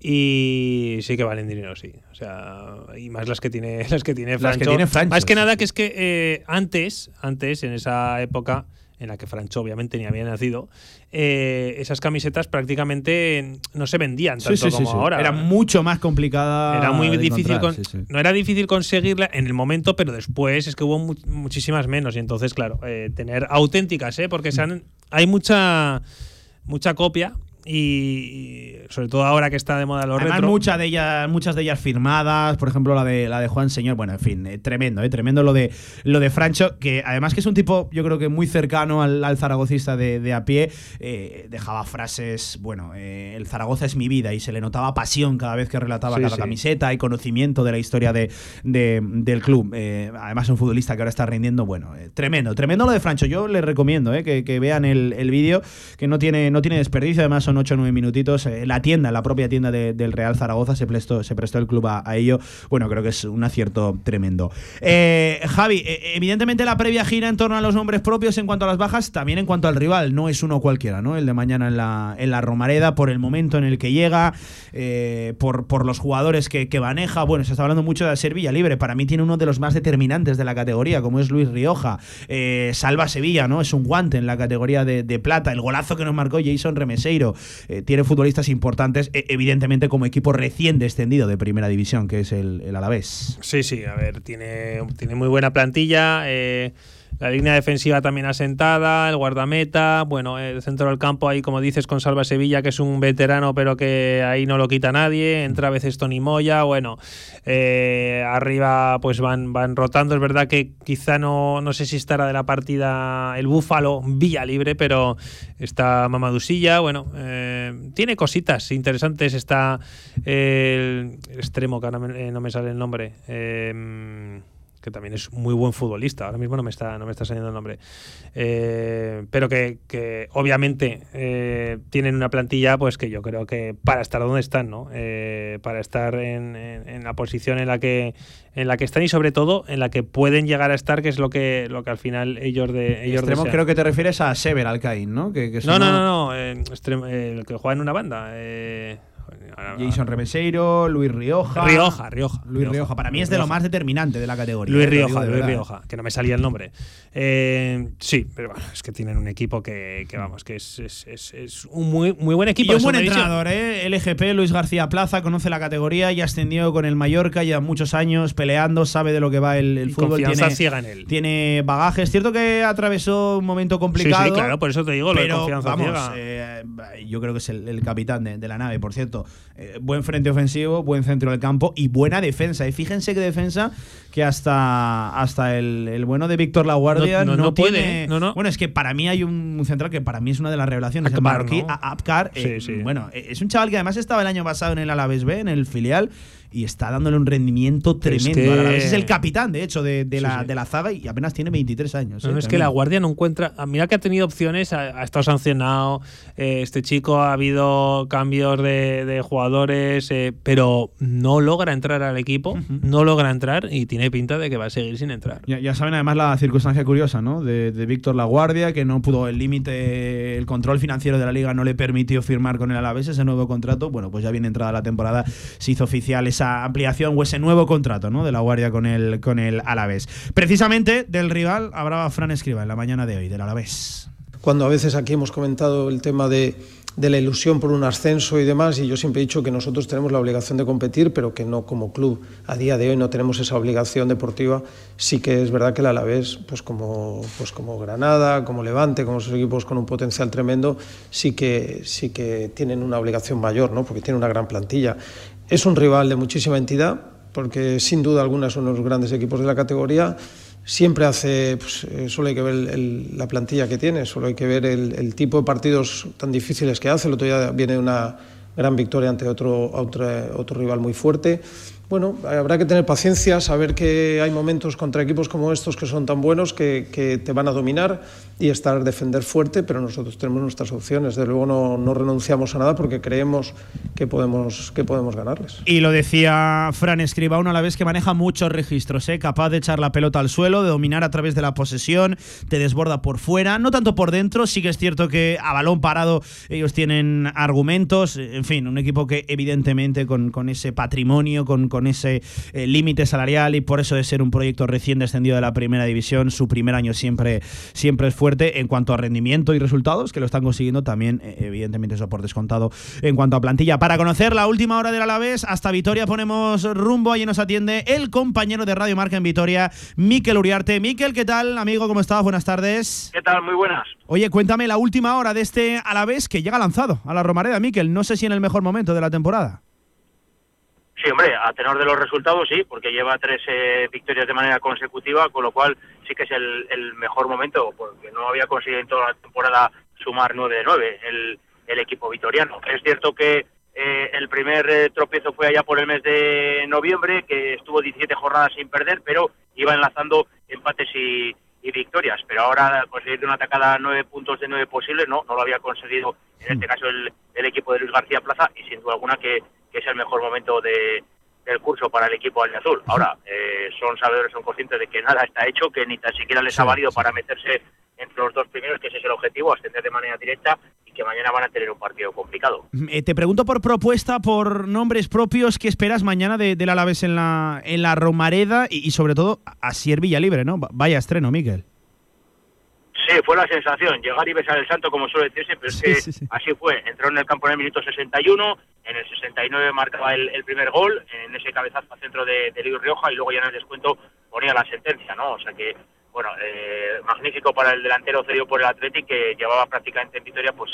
F: Y sí que valen dinero, sí. O sea, y más las que tiene [LAUGHS] las que tiene
B: Las
F: Francho.
B: que tiene Francho,
F: Más que
B: sí.
F: nada que es que eh, antes, antes, en esa época en la que Francho obviamente ni había nacido, eh, esas camisetas prácticamente no se vendían tanto como ahora.
B: Era mucho más complicada.
F: Era muy difícil, con-
B: sí, sí.
F: no era difícil conseguirla en el momento, pero después es que hubo mu- muchísimas menos y entonces, claro, eh, tener auténticas, ¿eh? porque se han- hay mucha mucha copia y, y sobre todo ahora que está de moda los
B: Además,
F: retro.
B: muchas de ellas, muchas de ellas firmadas, por ejemplo la de la de Juan Señor, bueno, en fin, eh, tremendo, eh, tremendo lo de lo de Francho, que además que es un tipo, yo creo que muy cercano al, al zaragocista de, de a pie, eh, dejaba frases, bueno, eh, el Zaragoza es mi vida y se le notaba pasión cada vez que relataba
F: Sí,
B: cada
F: sí.
B: camiseta y conocimiento de la historia de, de- del club. Además, un futbolista que ahora está rindiendo, bueno, tremendo, tremendo lo de Francho. Yo les recomiendo eh, que, que vean el, el vídeo, que no tiene, no tiene desperdicio, además son 8 o 9 minutitos. Eh, la tienda, en la propia tienda del Real Zaragoza, se prestó, se prestó el club a, ello. Bueno, creo que es un acierto tremendo. Eh, Javi, eh, evidentemente la previa gira en torno a los nombres propios en cuanto a las bajas, también en cuanto al rival. No es uno cualquiera, ¿no? El de mañana en la, en la Romareda, por el momento en el que llega, por, por los jugadores que, maneja. Bueno, se está hablando mucho de Servilla Libre. Para mí tiene uno de los más determinantes de la categoría, como es Luis Rioja. salva Sevilla, ¿no? Es un guante en la categoría de plata. El golazo que nos marcó Jason Remeseiro. Tiene futbolistas importantes, e, evidentemente como equipo recién descendido de primera división, que es el, el Alavés.
F: Sí, sí, a ver, tiene, tiene muy buena plantilla. Eh, la línea defensiva también asentada, el guardameta, bueno, el centro del campo ahí, como dices, con Salva Sevilla, que es un veterano, pero que ahí no lo quita nadie, entra a veces Tony Moya, bueno, eh, arriba pues van, van rotando, es verdad que quizá no, no sé si estará de la partida el Búfalo, Villa Libre, pero está Mamadusilla, bueno, eh, tiene cositas interesantes, está el extremo, que ahora no me sale el nombre, eh, que también es muy buen futbolista. Ahora mismo no me está, no me está saliendo el nombre. Eh, pero que, obviamente eh, tienen una plantilla pues que yo creo que para estar donde están, ¿no? Eh, para estar en, la posición en la que en la que están y sobre todo en la que pueden llegar a estar, que es lo que lo que al final ellos de ellos
B: Extremo, creo que te refieres a Sever Alcaín, ¿no? Que,
F: no, no, no, no, el que juega en una banda.
B: Jason Remeseiro, Luis Rioja.
F: Rioja, Rioja.
B: Luis Rioja. Para mí es de lo más determinante de la categoría.
F: Luis Rioja, Luis Rioja, que no me salía el nombre. Eh, sí, pero bueno, es que tienen un equipo que, vamos, que es, es, un muy, muy buen equipo.
B: Y un buen entrenador, ¿eh? LGP, Luis García Plaza, conoce la categoría y ascendió con el Mallorca ya muchos años peleando, sabe de lo que va el, fútbol.
F: Confianza tiene, ciega en él.
B: Tiene bagaje. Es cierto que atravesó un momento complicado.
F: Sí, sí claro, por eso te digo,
B: pero,
F: lo de confianza
B: vamos,
F: ciega.
B: Eh, yo creo que es el, capitán de, de, la nave, por cierto. Eh, buen frente ofensivo, buen centro del campo y buena defensa. Y fíjense que defensa que hasta, hasta el, bueno de Víctor Laguardia no, no, tiene. Bueno, es que para mí hay un central que para mí es una de las revelaciones.
F: Akbar,
B: el marroquí, Apcar. Eh, bueno, es un chaval que además estaba el año pasado en el Alavés B, en el filial y está dándole un rendimiento tremendo. Es, es el capitán, de hecho, de, la, de la zaga y apenas tiene 23 años.
F: No,
B: ¿eh?
F: es que la Guardia no encuentra. Ah, mira que ha tenido opciones, ha, estado sancionado. Eh, este chico ha habido cambios de, jugadores, eh, pero no logra entrar al equipo, no logra entrar y tiene pinta de que va a seguir sin entrar.
B: Ya, saben además la circunstancia curiosa, ¿no? De, de Víctor La Guardia, que no pudo el límite, el control financiero de la liga no le permitió firmar con el Alavés ese nuevo contrato. Bueno, pues ya viene entrada la temporada, se hizo oficial esa ampliación o ese nuevo contrato ¿no? de la Guardia con el, con el Alavés. Precisamente del rival hablaba Fran Escriba en la mañana de hoy, del Alavés.
G: Cuando a veces aquí hemos comentado el tema de, de la ilusión por un ascenso y demás, y yo siempre he dicho que nosotros tenemos la obligación de competir, pero que no como club a día de hoy no tenemos esa obligación deportiva. Sí que es verdad que el Alavés, pues como, pues como Granada, como Levante, como esos equipos con un potencial tremendo, sí que, sí que tienen una obligación mayor, ¿no? porque tienen una gran plantilla. Es un rival de muchísima entidad, porque sin duda alguna son los grandes equipos de la categoría. Siempre hace, pues, eh, solo hay que ver la plantilla que tiene, solo hay que ver el, tipo de partidos tan difíciles que hace. El otro día viene una gran victoria ante otro, otro rival muy fuerte bueno, habrá que tener paciencia, saber que hay momentos contra equipos como estos que son tan buenos que, te van a dominar y estar defender fuerte, pero nosotros tenemos nuestras opciones. De luego no, renunciamos a nada porque creemos que podemos, que podemos ganarles.
B: Y lo decía Fran Escriba, uno a la vez que maneja muchos registros, ¿eh? capaz de echar la pelota al suelo, de dominar a través de la posesión, te desborda por fuera, no tanto por dentro, sí que es cierto que a balón parado ellos tienen argumentos, en fin, un equipo que evidentemente con, con ese patrimonio, con ese eh, límite salarial y por eso de ser un proyecto recién descendido de la primera división, su primer año siempre, siempre es fuerte en cuanto a rendimiento y resultados, que lo están consiguiendo también, eh, evidentemente eso por descontado en cuanto a plantilla. Para conocer la última hora del Alavés, hasta Vitoria ponemos rumbo, allí nos atiende el compañero de Radio Marca en Vitoria, Miquel Uriarte. Miquel, ¿qué tal, amigo? ¿Cómo estás? Buenas tardes.
J: ¿Qué tal? Muy buenas.
B: Oye, cuéntame la última hora de este Alavés que llega lanzado a la Romareda, Miquel. No sé si en el mejor momento de la temporada.
J: Sí, hombre, a tenor de los resultados sí, porque lleva tres eh, victorias de manera consecutiva, con lo cual sí que es el, mejor momento, porque no había conseguido en toda la temporada sumar 9 de 9 el, el equipo vitoriano. Es cierto que eh, el primer eh, tropiezo fue allá por el mes de noviembre, que estuvo 17 jornadas sin perder, pero iba enlazando empates y, victorias, pero ahora conseguir de una atacada nueve puntos de nueve posibles, no, no lo había conseguido en este caso el, equipo de Luis García Plaza y sin duda alguna que, es el mejor momento de, del curso para el equipo azul. Ahora, eh, son sabedores, son conscientes de que nada está hecho, que ni tan siquiera les ha valido para meterse entre los dos primeros, que ese es el objetivo, ascender de manera directa y que mañana van a tener un partido complicado.
B: Eh, te pregunto por propuesta, por nombres propios, ¿qué esperas mañana de, del Alavés en la, en la Romareda y, sobre todo a Sier Villalibre, ¿no? Vaya estreno, Miguel.
J: Sí, fue la sensación, llegar y besar el santo, como suele decirse, pero es que así fue. Entró en el campo en el minuto 61, en el 69 marcaba el, primer gol, en ese cabezazo al centro de, de Luis Rioja, y luego ya en el descuento ponía la sentencia, ¿no? O sea que bueno, eh, magnífico para el delantero cedido por el Athletic que llevaba prácticamente en victoria pues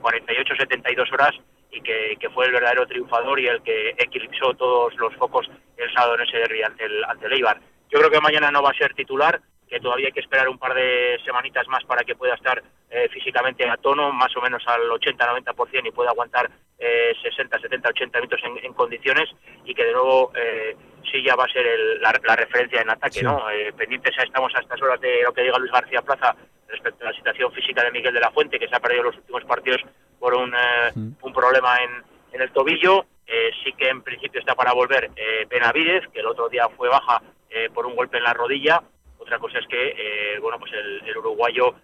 J: 48-72 eh, horas y que, fue el verdadero triunfador y el que eclipsó todos los focos el sábado en ese derby ante el, ante el Eibar. Yo creo que mañana no va a ser titular, que todavía hay que esperar un par de semanitas más para que pueda estar eh, físicamente a tono, más o menos al 80-90% y pueda aguantar 60, 70, 80 minutos en, condiciones y que de nuevo eh, sí ya va a ser la, referencia en ataque, ¿no? Eh, pendientes estamos a estas horas de lo que diga Luis García Plaza respecto a la situación física de Miguel de la Fuente, que se ha perdido los últimos partidos por un, eh, un problema en, en, el tobillo. Eh, sí que en principio está para volver Benavides, que el otro día fue baja por un golpe en la rodilla. Otra cosa es que, bueno, pues el, uruguayo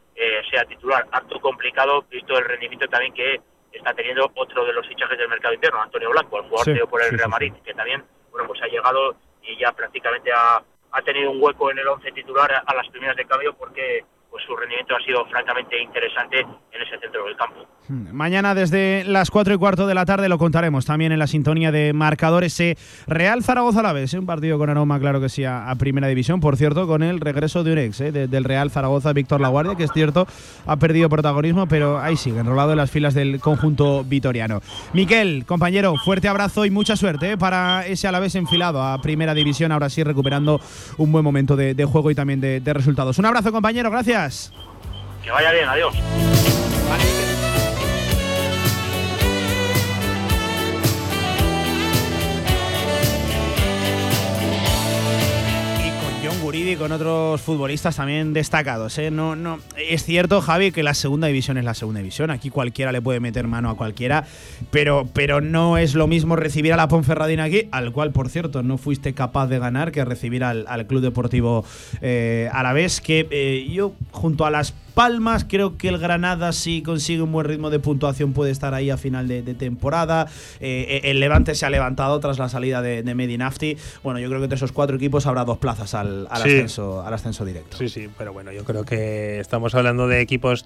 J: sea titular. Harto complicado, visto el rendimiento también que está teniendo otro de los fichajes del mercado interno, Antonio Blanco, el jugador por el Real Madrid, que también bueno, pues ha llegado y ya prácticamente ha, ha tenido un hueco en el once titular a, las primeras de cambio porque pues su rendimiento ha sido francamente interesante en ese centro del campo.
B: Hmm. Mañana desde las 4 y cuarto de la tarde lo contaremos también en la sintonía de marcadores Real Zaragoza a la vez, un partido con aroma claro que sí a, primera división, por cierto con el regreso de un ex ¿eh? del Real Zaragoza, Víctor Laguardia, que es cierto ha perdido protagonismo, pero ahí sigue, enrolado en las filas del conjunto vitoriano. Miquel, compañero, fuerte abrazo y mucha suerte ¿eh? para ese Alavés enfilado a primera división, ahora sí recuperando un buen momento de, juego y también de resultados. Un abrazo compañero, gracias.
J: Que vaya bien, adiós.
B: Y con otros futbolistas también destacados. ¿eh? No, no, es cierto, Javi, que la segunda división es la segunda división. Aquí cualquiera le puede meter mano a cualquiera, pero, pero no es lo mismo recibir a la Ponferradina aquí, al cual, por cierto, no fuiste capaz de ganar, que recibir al, Club Deportivo eh, Alavés, que eh, yo, junto a las Palmas. Creo que el Granada, si consigue un buen ritmo de puntuación, puede estar ahí a final de, temporada. Eh, el Levante se ha levantado tras la salida de, de Medinafti. Bueno, yo creo que entre esos cuatro equipos habrá dos plazas al, ascenso, al ascenso directo.
F: Sí, sí, pero bueno, yo creo que estamos hablando de equipos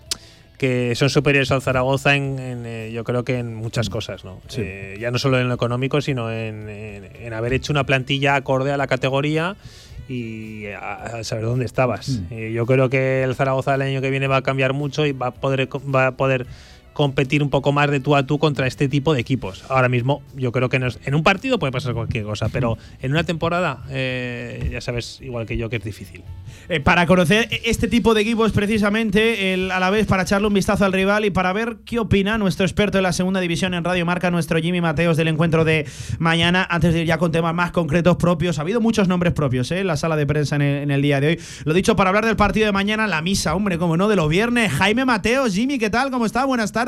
F: que son superiores al Zaragoza en, eh, yo creo que en muchas cosas, ¿no? Eh, ya no solo en lo económico, sino en, haber hecho una plantilla acorde a la categoría y a, saber dónde estabas. Mm. Eh, yo creo que el Zaragoza del año que viene va a cambiar mucho y va a poder, va a poder competir un poco más de tú a tú contra este tipo de equipos. Ahora mismo, yo creo que en un partido puede pasar cualquier cosa, pero en una temporada, eh, ya sabes, igual que yo, que es difícil.
B: Eh, para conocer este tipo de equipos, precisamente, el, a la vez para echarle un vistazo al rival y para ver qué opina nuestro experto en la segunda división en Radio Marca, nuestro Jimmy Mateos del encuentro de mañana, antes de ir ya con temas más concretos propios. Ha habido muchos nombres propios ¿eh? en la sala de prensa en el, en el día de hoy. Lo dicho, para hablar del partido de mañana, la misa, hombre, como no, de los viernes. Jaime Mateos, Jimmy, ¿qué tal? ¿Cómo está? Buenas tardes.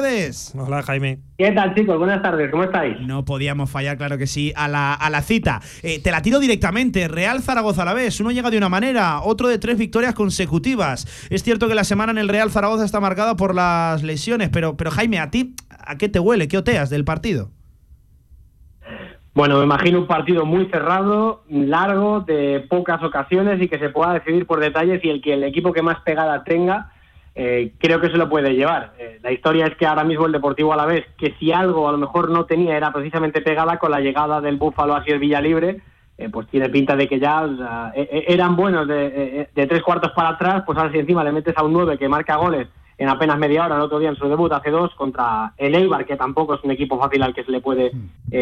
F: Hola, Jaime.
K: ¿Qué tal, chicos? Buenas tardes, ¿cómo estáis?
B: No podíamos fallar, claro que sí, a la, a la cita. Eh, te la tiro directamente. Real Zaragoza a la vez. Uno llega de una manera, otro de tres victorias consecutivas. Es cierto que la semana en el Real Zaragoza está marcada por las lesiones, pero, pero Jaime, ¿a ti a qué te huele? ¿Qué oteas del partido?
K: Bueno, me imagino un partido muy cerrado, largo, de pocas ocasiones y que se pueda decidir por detalles y el que el equipo que más pegada tenga eh, creo que se lo puede llevar. Eh, la historia es que ahora mismo el Deportivo a la vez, que si algo a lo mejor no tenía era precisamente pegada con la llegada del Búfalo a el Villa Libre, eh, pues tiene pinta de que ya eran buenos de, tres cuartos para atrás, pues ahora si encima le metes a un 9 que marca goles en apenas media hora, el otro día en su debut hace dos, contra el Eibar, que tampoco es un equipo fácil al que se le puede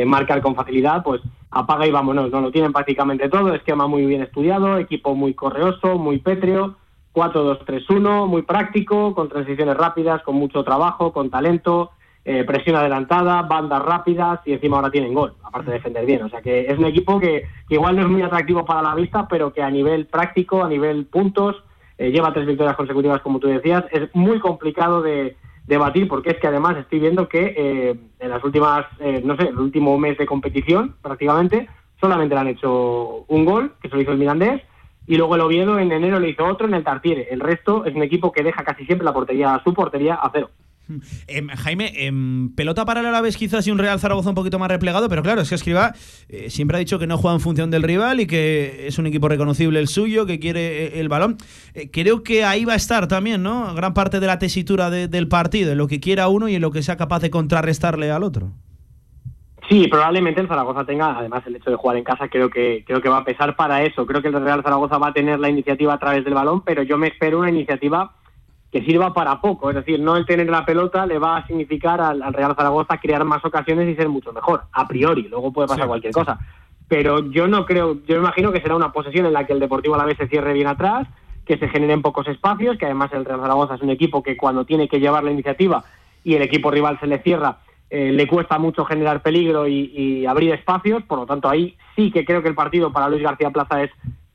K: marcar con facilidad, pues apaga y vámonos, no lo tienen prácticamente todo, esquema muy bien estudiado, equipo muy correoso, muy pétreo, 4-2-3-1, muy práctico, con transiciones rápidas, con mucho trabajo, con talento, eh, presión adelantada, bandas rápidas y encima ahora tienen gol, aparte de defender bien. O sea que es un equipo que, igual no es muy atractivo para la vista, pero que a nivel práctico, a nivel puntos, eh, lleva tres victorias consecutivas, como tú decías. Es muy complicado de, debatir porque es que además estoy viendo que eh, en las últimas, eh, no sé, el último mes de competición prácticamente, solamente le han hecho un gol, que se lo hizo el Mirandés, y luego el Oviedo en enero le hizo otro en el Tartiere. El resto es un equipo que deja casi siempre la portería, su portería a cero.
B: Em, Jaime, en pelota paralela ves quizás y un Real Zaragoza un poquito más replegado, pero claro, es que Escriba eh, siempre ha dicho que no juega en función del rival y que es un equipo reconocible el suyo, que quiere eh, el balón. Eh, creo que ahí va a estar también, ¿no? Gran parte de la tesitura del partido, en lo que quiera uno y en lo que sea capaz de contrarrestarle al otro.
K: Sí, probablemente el Zaragoza tenga, además el hecho de jugar en casa creo que creo que va a pesar para eso. Creo que el Real Zaragoza va a tener la iniciativa a través del balón, pero yo me espero una iniciativa que sirva para poco. Es decir, no el tener la pelota le va a significar al, Real Zaragoza crear más ocasiones y ser mucho mejor, a priori. Luego puede pasar cualquier cosa. Pero yo no creo, yo imagino que será una posesión en la que el Deportivo a la vez se cierre bien atrás, que se generen pocos espacios, que además el Real Zaragoza es un equipo que cuando tiene que llevar la iniciativa y el equipo rival se le cierra, eh, le cuesta mucho generar peligro y, y, abrir espacios, por lo tanto ahí sí que creo que el partido para Luis García Plaza es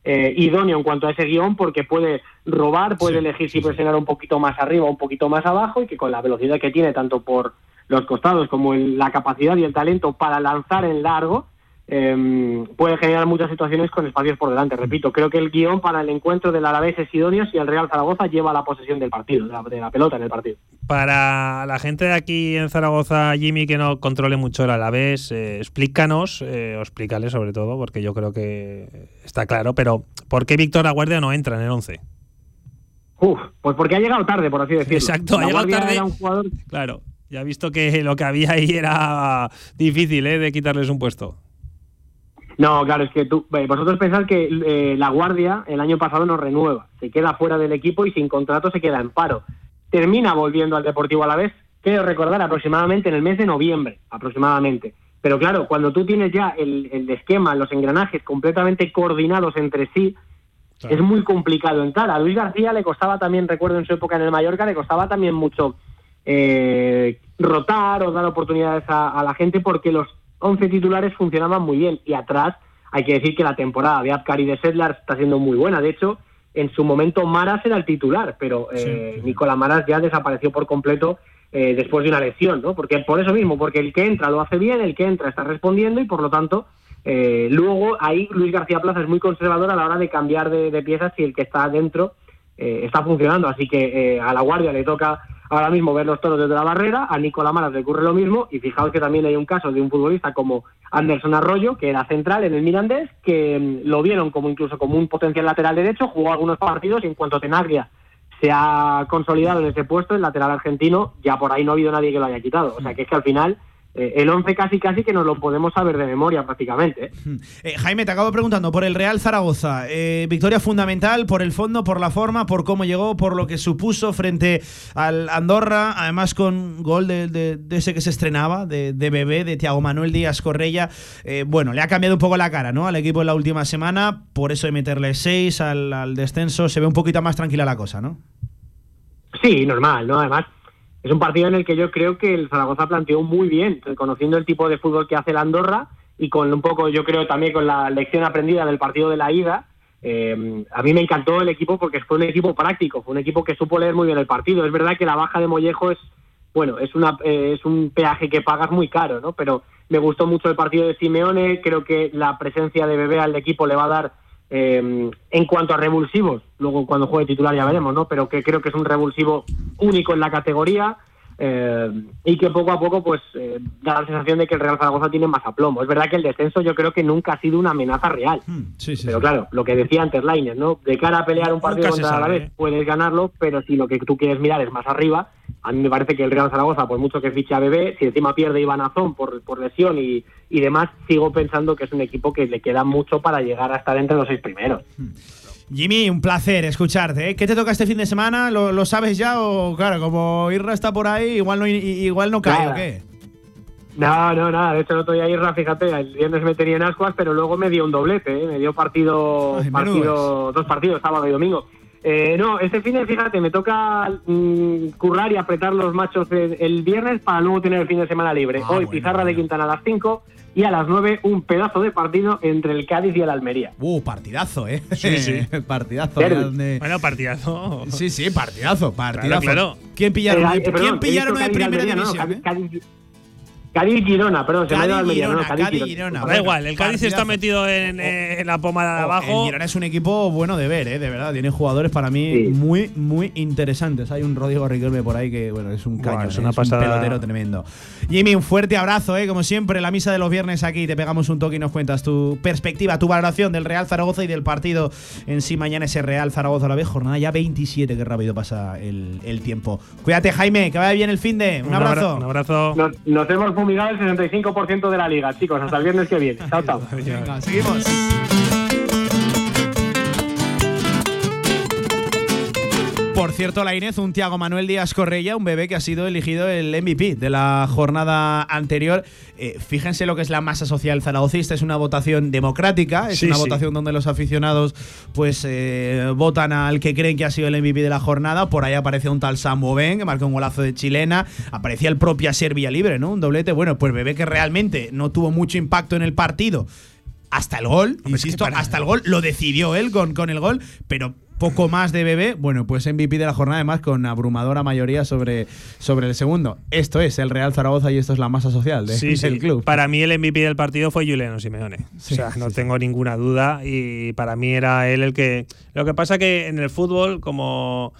K: eh, idóneo en cuanto a ese guion porque puede robar, puede elegir si presionar un poquito más arriba o un poquito más abajo y que con la velocidad que tiene tanto por los costados como la capacidad y el talento para lanzar en largo, eh, puede generar muchas situaciones con espacios por delante. Repito, creo que el guion para el encuentro del Alavés es idóneo si el Real Zaragoza lleva la posesión del partido, de la, pelota en el partido.
F: Para la gente de aquí en Zaragoza, Jimmy, que no controle mucho el Alavés, eh, explícanos, eh, o explícale sobre todo, porque yo creo que está claro, pero ¿por qué Víctor Aguardia no entra en el 11?
K: Uf, pues porque ha llegado tarde, por así decirlo.
F: Exacto, ha llegado tarde. Claro, ya he visto que lo que había ahí era difícil ¿eh? de quitarles un puesto.
K: No, claro, es que tú, vosotros pensáis que eh, la Guardia el año pasado no renueva, se queda fuera del equipo y sin contrato se queda en paro. Termina volviendo al Deportivo a la vez, quiero recordar, aproximadamente en el mes de noviembre, aproximadamente. Pero claro, cuando tú tienes ya el, esquema, los engranajes completamente coordinados entre sí, es muy complicado entrar. A Luis García le costaba también, recuerdo en su época en el Mallorca, le costaba también mucho eh, rotar o dar oportunidades a la gente porque los 11 titulares funcionaban muy bien y atrás hay que decir que la temporada de Apcar y de Sedlar está siendo muy buena. De hecho, en su momento Maras era el titular, pero eh, Nicolás Maras ya desapareció por completo eh, después de una lesión, ¿no? Porque por eso mismo, porque el que entra lo hace bien, el que entra está respondiendo y por lo tanto eh, luego ahí Luis García Plaza es muy conservador a la hora de cambiar de, de piezas si el que está dentro está funcionando. Así que a la guardia le toca ahora mismo ver los toros desde la barrera, a Nicolás Maras le ocurre lo mismo y fijaos que también hay un caso de un futbolista como Anderson Arroyo, que era central en el Mirandés, que mm, lo vieron como incluso como un potencial lateral derecho, jugó algunos partidos y en cuanto Tenaglia se ha consolidado en ese puesto, el lateral argentino, ya por ahí no ha habido nadie que lo haya quitado. O sea que es que al final eh, el 11 casi casi que nos lo podemos saber de memoria prácticamente.
B: Eh, Jaime, te acabo preguntando por el Real Zaragoza. Eh, victoria fundamental por el fondo, por la forma, por cómo llegó, por lo que supuso frente al Andorra, además con gol de, ese que se estrenaba, de, bebé, de Tiago Manuel Díaz Correia. bueno, le ha cambiado un poco la cara ¿no? al equipo en la última semana, por eso de meterle 6 al, al descenso, se ve un poquito más tranquila la cosa, ¿no?
K: Sí, normal, ¿no? Además, es un partido en el que yo creo que el Zaragoza planteó muy bien, conociendo el tipo de fútbol que hace la Andorra y con un poco, yo creo también con la lección aprendida del partido de la ida. Eh, a mí me encantó el equipo porque fue un equipo práctico, fue un equipo que supo leer muy bien el partido. Es verdad que la baja de Mollejo es, bueno, es, una, eh, es un peaje que pagas muy caro, ¿no? Pero me gustó mucho el partido de Simeone, creo que la presencia de Bebé al equipo le va a dar eh, en cuanto a revulsivos, luego cuando juegue titular ya veremos, ¿no? Pero que creo que es un revulsivo único en la categoría eh, y que poco a poco pues eh, da la sensación de que el Real Zaragoza tiene más aplomo. Es verdad que el descenso yo creo que nunca ha sido una amenaza real. Hmm, pero claro, lo que decía antes Lainer, ¿no? De cara a pelear un partido contra la vez puedes ganarlo, pero si lo que tú quieres mirar es más arriba, a mí me parece que el Real Zaragoza, por mucho que fiche a Bebé, si encima pierde Iván Azón por, por lesión y, y demás, sigo pensando que es un equipo que le queda mucho para llegar a estar entre los seis primeros.
B: Jimmy, un placer escucharte. ¿eh? ¿Qué te toca este fin de semana? ¿Lo, sabes ya o, claro, como Irra está por ahí, igual no, igual no cae o qué?
K: No, no, nada. De hecho, no estoy a Irra, fíjate, el viernes me tenía en ascuas, pero luego me dio un doblete, ¿eh? me dio partido, partido dos partidos, sábado y domingo. Eh, no, este fin de, fíjate, me toca mm, currar y apretar los machos el, el viernes para luego tener el fin de semana libre.
B: Ah,
K: Hoy
B: bueno,
K: Pizarra de Quintana a las 5 y a las 9 un pedazo de partido entre el Cádiz y el Almería.
B: Uh, partidazo, ¿eh?
F: Sí, sí. [LAUGHS]
B: partidazo.
F: Bueno, partidazo.
B: Sí, sí, partidazo, partidazo.
F: claro.
B: ¿Quién pillaron,
K: Eh,
B: hoy?
K: eh, perdón,
B: ¿Quién pillaron
K: Cádiz
B: primera
K: Almería,
B: división? Eh?
K: Cádiz- Cádiz Girona, perdón, se me ha ido
B: Cádiz
K: Almería, no,
B: Girona,
K: Cádiz
B: Cádiz
K: Girona.
B: Girona.
F: Da igual, el Cádiz está metido en, eh, en la pomada de
B: Oh,
F: abajo.
B: El Girona es un equipo bueno de ver, ¿eh? de verdad. Tiene jugadores para mí
K: Sí.
B: muy, muy interesantes. Hay un Rodrigo Riquelme por ahí que, bueno, es un caño,
F: es una
B: un
F: pasada.
B: pelotero tremendo. Jimmy, un fuerte abrazo, ¿eh? como siempre, la misa de los viernes aquí. Te pegamos un toque y nos cuentas tu perspectiva, tu valoración del Real Zaragoza y del partido en sí mañana ese Real Zaragoza a la vez. Jornada ya 27, que rápido pasa el, el tiempo. Cuídate, Jaime, que vaya bien el fin de. Un,
F: abra-
B: abrazo.
F: Un abrazo.
K: Nos, nos hemos fumigado el 65% de la liga, chicos. Hasta el viernes que viene. Chao, chao.
B: Venga, seguimos. Por cierto, la Inés, un Tiago Manuel Díaz Correia, un bebé que ha sido elegido el MVP de la jornada anterior. Eh, fíjense lo que es la masa social zaragocista, es una votación democrática, es
F: Sí,
B: una
F: sí.
B: votación donde los aficionados pues eh, votan al que creen que ha sido el MVP de la jornada. Por ahí aparece un tal Samu Ben, que marcó un golazo de chilena. Aparecía el propio Serbia libre, ¿no? Un doblete. Bueno, pues bebé que realmente no tuvo mucho impacto en el partido hasta el gol, insisto, hasta el gol, lo decidió él con, con el gol, pero poco más de bebé, bueno, pues MVP de la jornada, además con abrumadora mayoría sobre, sobre el segundo. Esto es el Real Zaragoza y esto es la masa social de-
F: Sí, [LAUGHS] sí.
B: club.
F: Para mí el MVP del partido fue Juliano Simeone.
B: Sí,
F: o sea, no tengo ninguna duda y para mí era él el que... Lo que pasa que en el fútbol, como...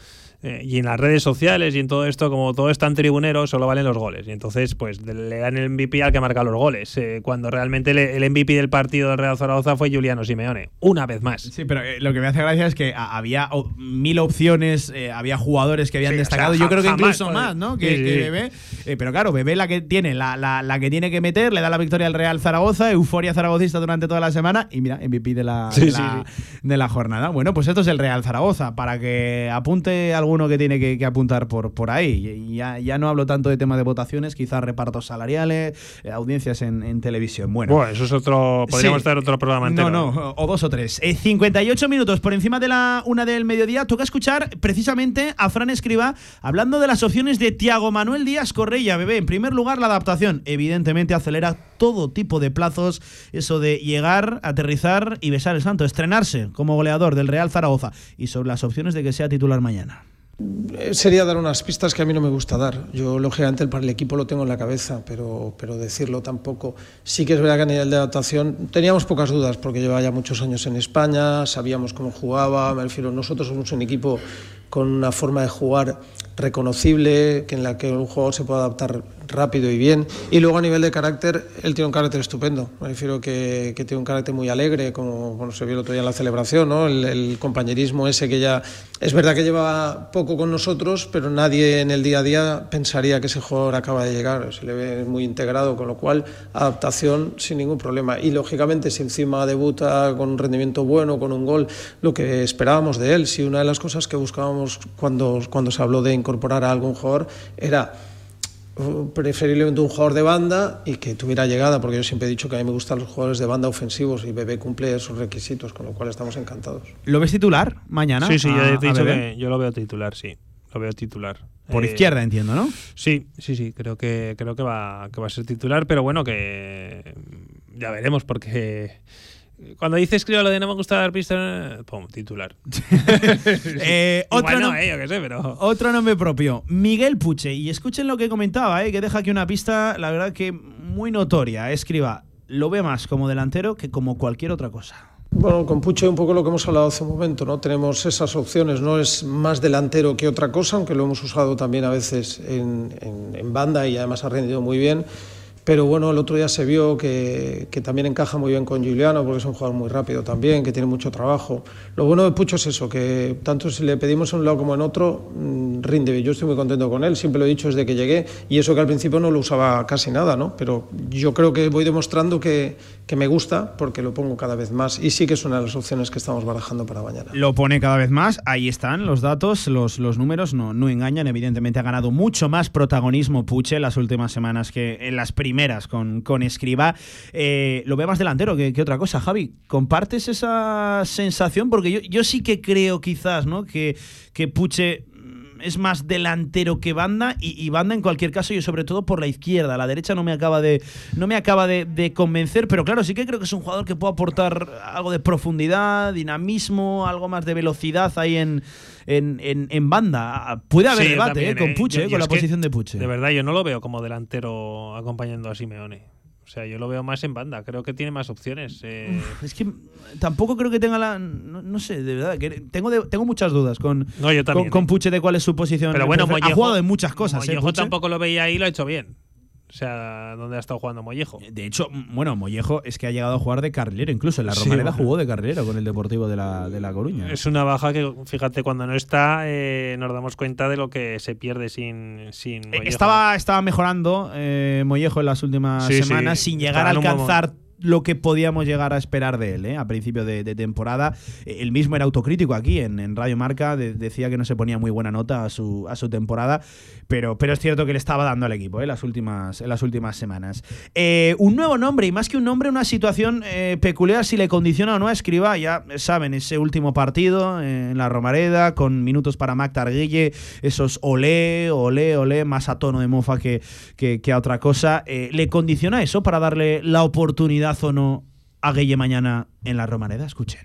F: eh, y en las redes sociales y en todo esto, como todo es tan tribunero, solo valen los goles. Y entonces, pues le dan el MVP al que marca los goles. eh, cuando realmente el, el MVP del partido del Real Zaragoza fue Juliano Simeone. Una vez más.
B: Sí, pero eh, lo que me hace gracia es que a- había mil opciones, había jugadores que habían
F: Sí, o
B: destacado,
F: sea,
B: yo creo que incluso más, ¿no? Que,
F: Sí, sí,
B: que
F: sí.
B: Bebé. Pero claro, Bebé la que tiene, la, la- la que tiene que meter, le da la victoria al Real Zaragoza, euforia zaragocista durante toda la semana y mira, MVP de la, de, la de la jornada. Bueno, pues esto es el Real Zaragoza, para que apunte alguno que tiene que, que apuntar por, por ahí. Ya, ya no hablo tanto de tema de votaciones, quizás repartos salariales, eh, audiencias en, en televisión. Bueno,
F: Bueno, eso es otro. Podríamos
B: Sí.
F: estar otro programa entero.
B: no, no, o dos o tres. Eh, 58 minutos por encima de la una del mediodía. Toca escuchar precisamente a Fran Escriba hablando de las opciones de Tiago Manuel Díaz Correia, bebé. En primer lugar, la adaptación. Evidentemente acelera todo tipo de plazos. Eso de llegar, aterrizar y besar el santo. Estrenarse como goleador del Real Zaragoza. Y sobre las opciones de que sea titular mañana.
G: Sería dar unas pistas que a mí no me gusta dar. Yo, lógicamente, para el equipo lo tengo en la cabeza, pero, pero decirlo tampoco. Sí que es verdad que a nivel de adaptación teníamos pocas dudas, porque llevaba ya muchos años en España, sabíamos cómo jugaba. Me refiero, nosotros somos un equipo con una forma de jugar reconocible, que en la que un jugador se puede adaptar rápido y bien. Y luego a nivel de carácter, él tiene un carácter estupendo. Me refiero que, que tiene un carácter muy alegre, como bueno, se vio el otro día en la celebración, ¿no? el, el compañerismo ese que ya... Es verdad que lleva poco con nosotros, pero nadie en el día a día pensaría que ese jugador acaba de llegar. Se le ve muy integrado, con lo cual adaptación sin ningún problema. Y lógicamente, si encima debuta con un rendimiento bueno, con un gol, lo que esperábamos de él, si una de las cosas que buscábamos cuando, cuando se habló de incorporar a algún jugador era preferiblemente un jugador de banda y que tuviera llegada, porque yo siempre he dicho que a mí me gustan los jugadores de banda ofensivos y Bebé cumple esos requisitos, con lo cual estamos encantados.
B: ¿Lo ves titular mañana?
F: Sí, sí,
B: a-
F: yo he
B: a
F: dicho que yo lo veo titular, sí. Lo veo titular.
B: Por
F: Eh,
B: izquierda, entiendo, ¿no?
F: Sí, sí, sí, creo que creo que va que va a ser titular, pero bueno, que ya veremos porque cuando dices escribo lo de no me gusta dar pistas, pum, titular. [LAUGHS]
B: Eh, otro
F: no, eh, yo qué sé, pero
B: Otro nombre propio, Miguel Puche. Y escuchen lo que comentaba, eh, que deja aquí una pista, la verdad que muy notoria. Escriba, lo ve más como delantero que como cualquier otra cosa.
G: Bueno, con Pucho un poco lo que hemos hablado hace un momento, ¿no? Tenemos esas opciones, no es más delantero que otra cosa, aunque lo hemos usado también a veces en, en- en banda y además ha rendido muy bien. Pero bueno, el otro día se vio que, que también encaja muy bien con Juliano, porque es un jugador muy rápido también, que tiene mucho trabajo. Lo bueno de Pucho es eso, que tanto si le pedimos en un lado como en otro, mm, rinde. Yo estoy muy contento con él, siempre lo he dicho desde que llegué, y eso que al principio no lo usaba casi nada, ¿no? Pero yo creo que voy demostrando que, que me gusta porque lo pongo cada vez más y sí que es una de las opciones que estamos barajando para mañana.
B: Lo pone cada vez más, ahí están los datos, los, los números no, no engañan, evidentemente ha ganado mucho más protagonismo Puche en las últimas semanas que en las primeras con, con Escriba. Eh, lo veo más delantero que, que, otra cosa. Javi, ¿compartes esa sensación? Porque yo, yo sí que creo quizás ¿no? que, que Puche es más delantero que banda y, banda en cualquier caso yo sobre todo por la izquierda. La derecha no me acaba de no me acaba de, convencer, pero claro, sí que creo que es un jugador que puede aportar algo de profundidad, dinamismo, algo más de velocidad ahí en, en, banda. Puede haber debate eh, con ¿eh? Puche, con la posición de Puche.
F: De verdad, yo no lo veo como delantero acompañando a Simeone. O sea, yo lo veo más en banda. Creo que tiene más opciones. Eh.
B: es que tampoco creo que tenga la. No, sé, de verdad. Que tengo, tengo muchas dudas con, con, Puche de cuál es su posición.
F: Pero bueno,
B: ha jugado en muchas cosas.
F: Mollejo tampoco lo veía ahí y lo ha hecho bien. O sea, ¿dónde ha estado jugando Mollejo?
B: De hecho, bueno, Mollejo es que ha llegado a jugar de carrilero, incluso en la Romareda jugó de carrilero con el Deportivo de la, de la Coruña.
F: Es una baja que, fíjate, cuando no está, eh, nos damos cuenta de lo que se pierde sin, sin eh, Mollejo.
B: Estaba, estaba mejorando eh, Mollejo en las últimas semanas, sin llegar a alcanzar lo que podíamos llegar a esperar de él ¿eh? a principio de, temporada. El mismo era autocrítico aquí en, Radio Marca, decía que no se ponía muy buena nota a su, a su temporada, pero, pero es cierto que le estaba dando al equipo ¿eh? las últimas, en las últimas semanas. Eh, un nuevo nombre, y más que un nombre, una situación eh, peculiar si le condiciona o no a Escriba. Ya saben, ese último partido en la Romareda, con minutos para Mac Targuille, esos olé, olé, olé, más a tono de mofa que, que, que a otra cosa. ¿Le condiciona eso para darle la oportunidad? O no a Guille mañana en la Romareda? Escuchen.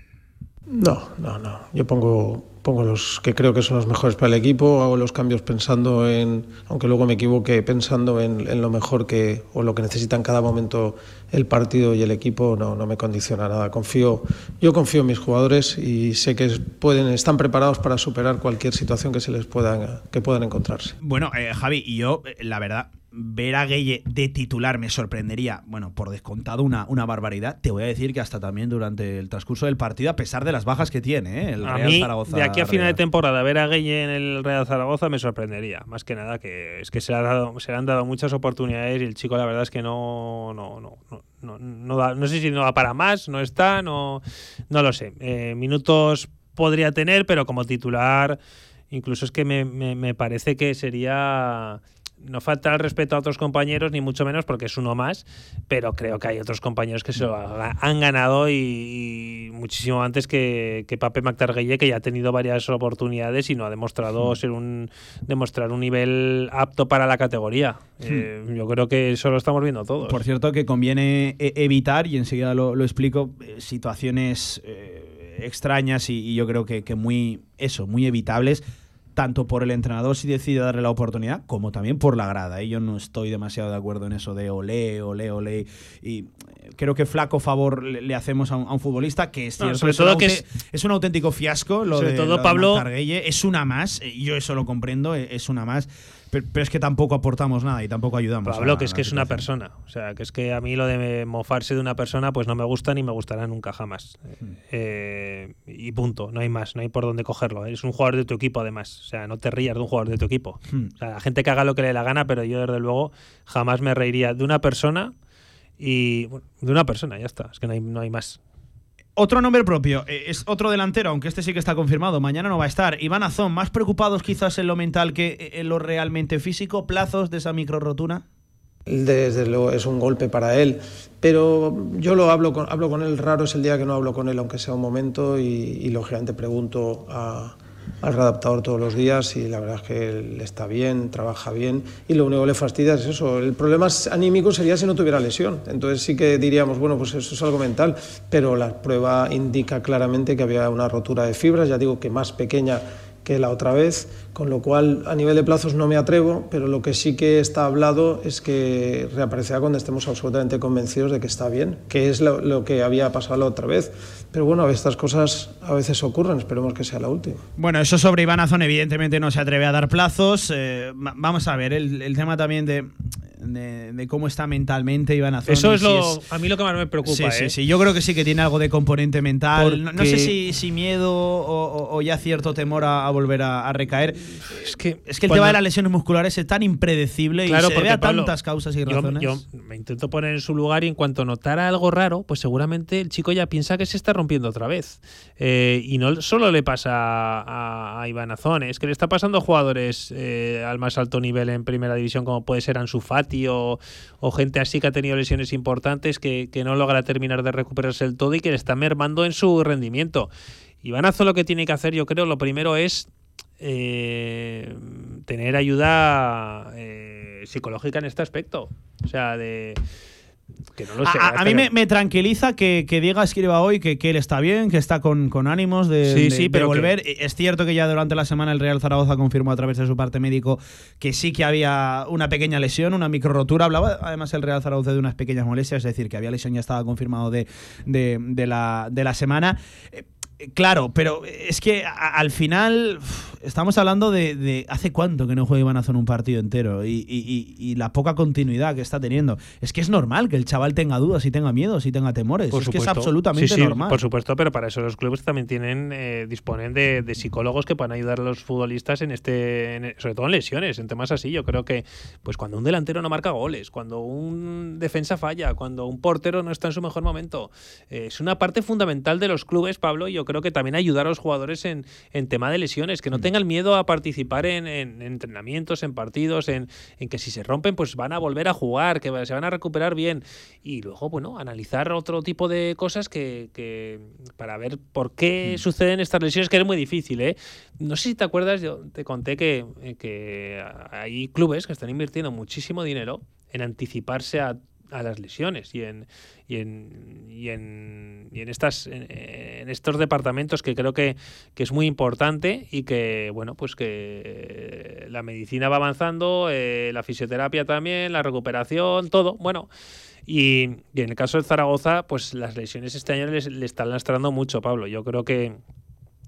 G: No, no, no. Yo pongo, pongo los que creo que son los mejores para el equipo, hago los cambios pensando en, aunque luego me equivoque, pensando en, lo mejor que o lo que necesita en cada momento el partido y el equipo, no, no me condiciona nada. Confío, yo confío en mis jugadores y sé que pueden, están preparados para superar cualquier situación que se les puedan, que puedan encontrarse.
B: Bueno, eh, Javi, y yo, eh, la verdad, ver a Gueye de titular me sorprendería, bueno, por descontado una, una barbaridad. Te voy a decir que hasta también durante el transcurso del partido, a pesar de las bajas que tiene ¿eh? el
F: a Real Zaragoza. De aquí a final de temporada, ver a Gueye en el Real Zaragoza me sorprendería. Más que nada que es que se, ha dado, se le han dado muchas oportunidades y el chico la verdad es que no, no, no, no, no, no sé si no va para más, no está, no, no lo sé. Eh, minutos podría tener, pero como titular, incluso es que me, me, me parece que sería no falta el respeto a otros compañeros, ni mucho menos porque es uno más, pero creo que hay otros compañeros que se lo han ganado y, muchísimo antes que, que Pape Mactarguelle, que ya ha tenido varias oportunidades y no ha demostrado ser un demostrar un nivel apto para la categoría. Eh, yo creo que eso lo estamos viendo todos.
B: Por cierto, que conviene e-, evitar, y enseguida lo, explico, eh, situaciones eh, extrañas y, yo creo que, que muy, eso, muy evitables tanto por el entrenador si decide darle la oportunidad, como también por la grada. Y yo no estoy demasiado de acuerdo en eso de olé, olé, olé. Y eh, creo que flaco favor le, hacemos a un, futbolista que es cierto. sobre todo que es, un auténtico fiasco. Lo sobre todo, Pablo. es una más, y yo eso lo comprendo, es una más. Pero, es que tampoco aportamos nada y tampoco ayudamos.
F: Pablo, que es que es una persona. O sea, que es que a mí lo de mofarse de una persona, pues no me gusta ni me gustará nunca jamás. Hmm. Eh, y punto, no hay más, no hay por dónde cogerlo. Es un jugador de tu equipo, además. O sea, no te rías de un jugador de tu equipo. Hmm. O sea, la gente que haga lo que le dé la gana, pero yo desde luego jamás me reiría de una persona y. de una persona, ya está. Es que no hay, no hay más.
B: Otro nombre propio, eh, es otro delantero, aunque este sí que está confirmado, mañana no va a estar. Iván Azón, más preocupados quizás en lo mental que en lo realmente físico, plazos de esa micro rotura.
G: Desde luego es un golpe para él, pero yo lo hablo con, hablo con él, raro es el día que no hablo con él, aunque sea un momento, y, y lógicamente pregunto a, al readaptador todos los días y la verdad es que está bien, trabaja bien y lo único que le fastidia es eso. El problema anímico sería si no tuviera lesión. Entonces sí que diríamos, bueno, pues eso es algo mental, pero la prueba indica claramente que había una rotura de fibras, ya digo que más pequeña la otra vez, con lo cual a nivel de plazos no me atrevo, pero lo que sí que está hablado es que reaparecerá cuando estemos absolutamente convencidos de que está bien, que es lo, que había pasado la otra vez. Pero bueno, estas cosas a veces ocurren, esperemos que sea la última.
B: Bueno, eso sobre Iván Azón evidentemente no se atreve a dar plazos. Eh, vamos a ver, el tema también de de, cómo está mentalmente Iván Azón.
F: Eso es, lo, a mí lo que más me preocupa.
B: Sí, sí,
F: ¿eh?
B: sí. Yo creo que sí que tiene algo de componente mental. No, sé si, si miedo o, ya cierto temor a, volver a, recaer. Es que, es que el tema de las lesiones musculares es tan impredecible y se ve a tantas causas y razones.
F: Yo, me intento poner en su lugar y en cuanto notara algo raro, pues seguramente el chico ya piensa que se está rompiendo otra vez. Eh, y no solo le pasa a, Iván Azón, es que le está pasando a jugadores eh, al más alto nivel en primera división, como puede ser Ansu Fati o, gente así que ha tenido lesiones importantes que, que no logra terminar de recuperarse el todo y que le está mermando en su rendimiento. Iván Azón lo que tiene que hacer, yo creo, lo primero es eh, tener ayuda eh, psicológica en este aspecto. O sea, de
B: a, mí me, tranquiliza que, que, diga escriba hoy que, él está bien, que está con, ánimos de, volver. Es cierto que ya durante la semana el Real Zaragoza confirmó a través de su parte médico que sí que había una pequeña lesión, una micro rotura. Hablaba además el Real Zaragoza de unas pequeñas molestias, es decir, que había lesión ya estaba confirmado de, de, la, de la semana. Eh, Claro, pero es que al final estamos hablando de, hace cuánto que no juega Iván Azón un partido entero y, la poca continuidad que está teniendo. Es que es normal que el chaval tenga dudas y tenga miedos y tenga temores. es que es absolutamente normal.
F: Por supuesto, pero para eso los clubes también tienen eh, disponen de, psicólogos que puedan ayudar a los futbolistas en este, sobre todo en lesiones, en temas así. Yo creo que pues cuando un delantero no marca goles, cuando un defensa falla, cuando un portero no está en su mejor momento, eh, es una parte fundamental de los clubes, Pablo. Y yo creo que también ayudar a los jugadores en, tema de lesiones, que no mm. tengan miedo a participar en, entrenamientos, en partidos, en, que si se rompen, pues van a volver a jugar, que se van a recuperar bien. Y luego, bueno, analizar otro tipo de cosas que, para ver por qué mm. suceden estas lesiones, que es muy difícil, ¿eh? No sé si te acuerdas, yo te conté que, que hay clubes que están invirtiendo muchísimo dinero en anticiparse a a las lesiones y en, y en, y en, y en estas, en, estos departamentos que creo que, que, es muy importante y que, bueno, pues que la medicina va avanzando, eh, la fisioterapia también, la recuperación, todo. Bueno, y, en el caso de Zaragoza, pues las lesiones este año le están lastrando mucho, Pablo. Yo creo que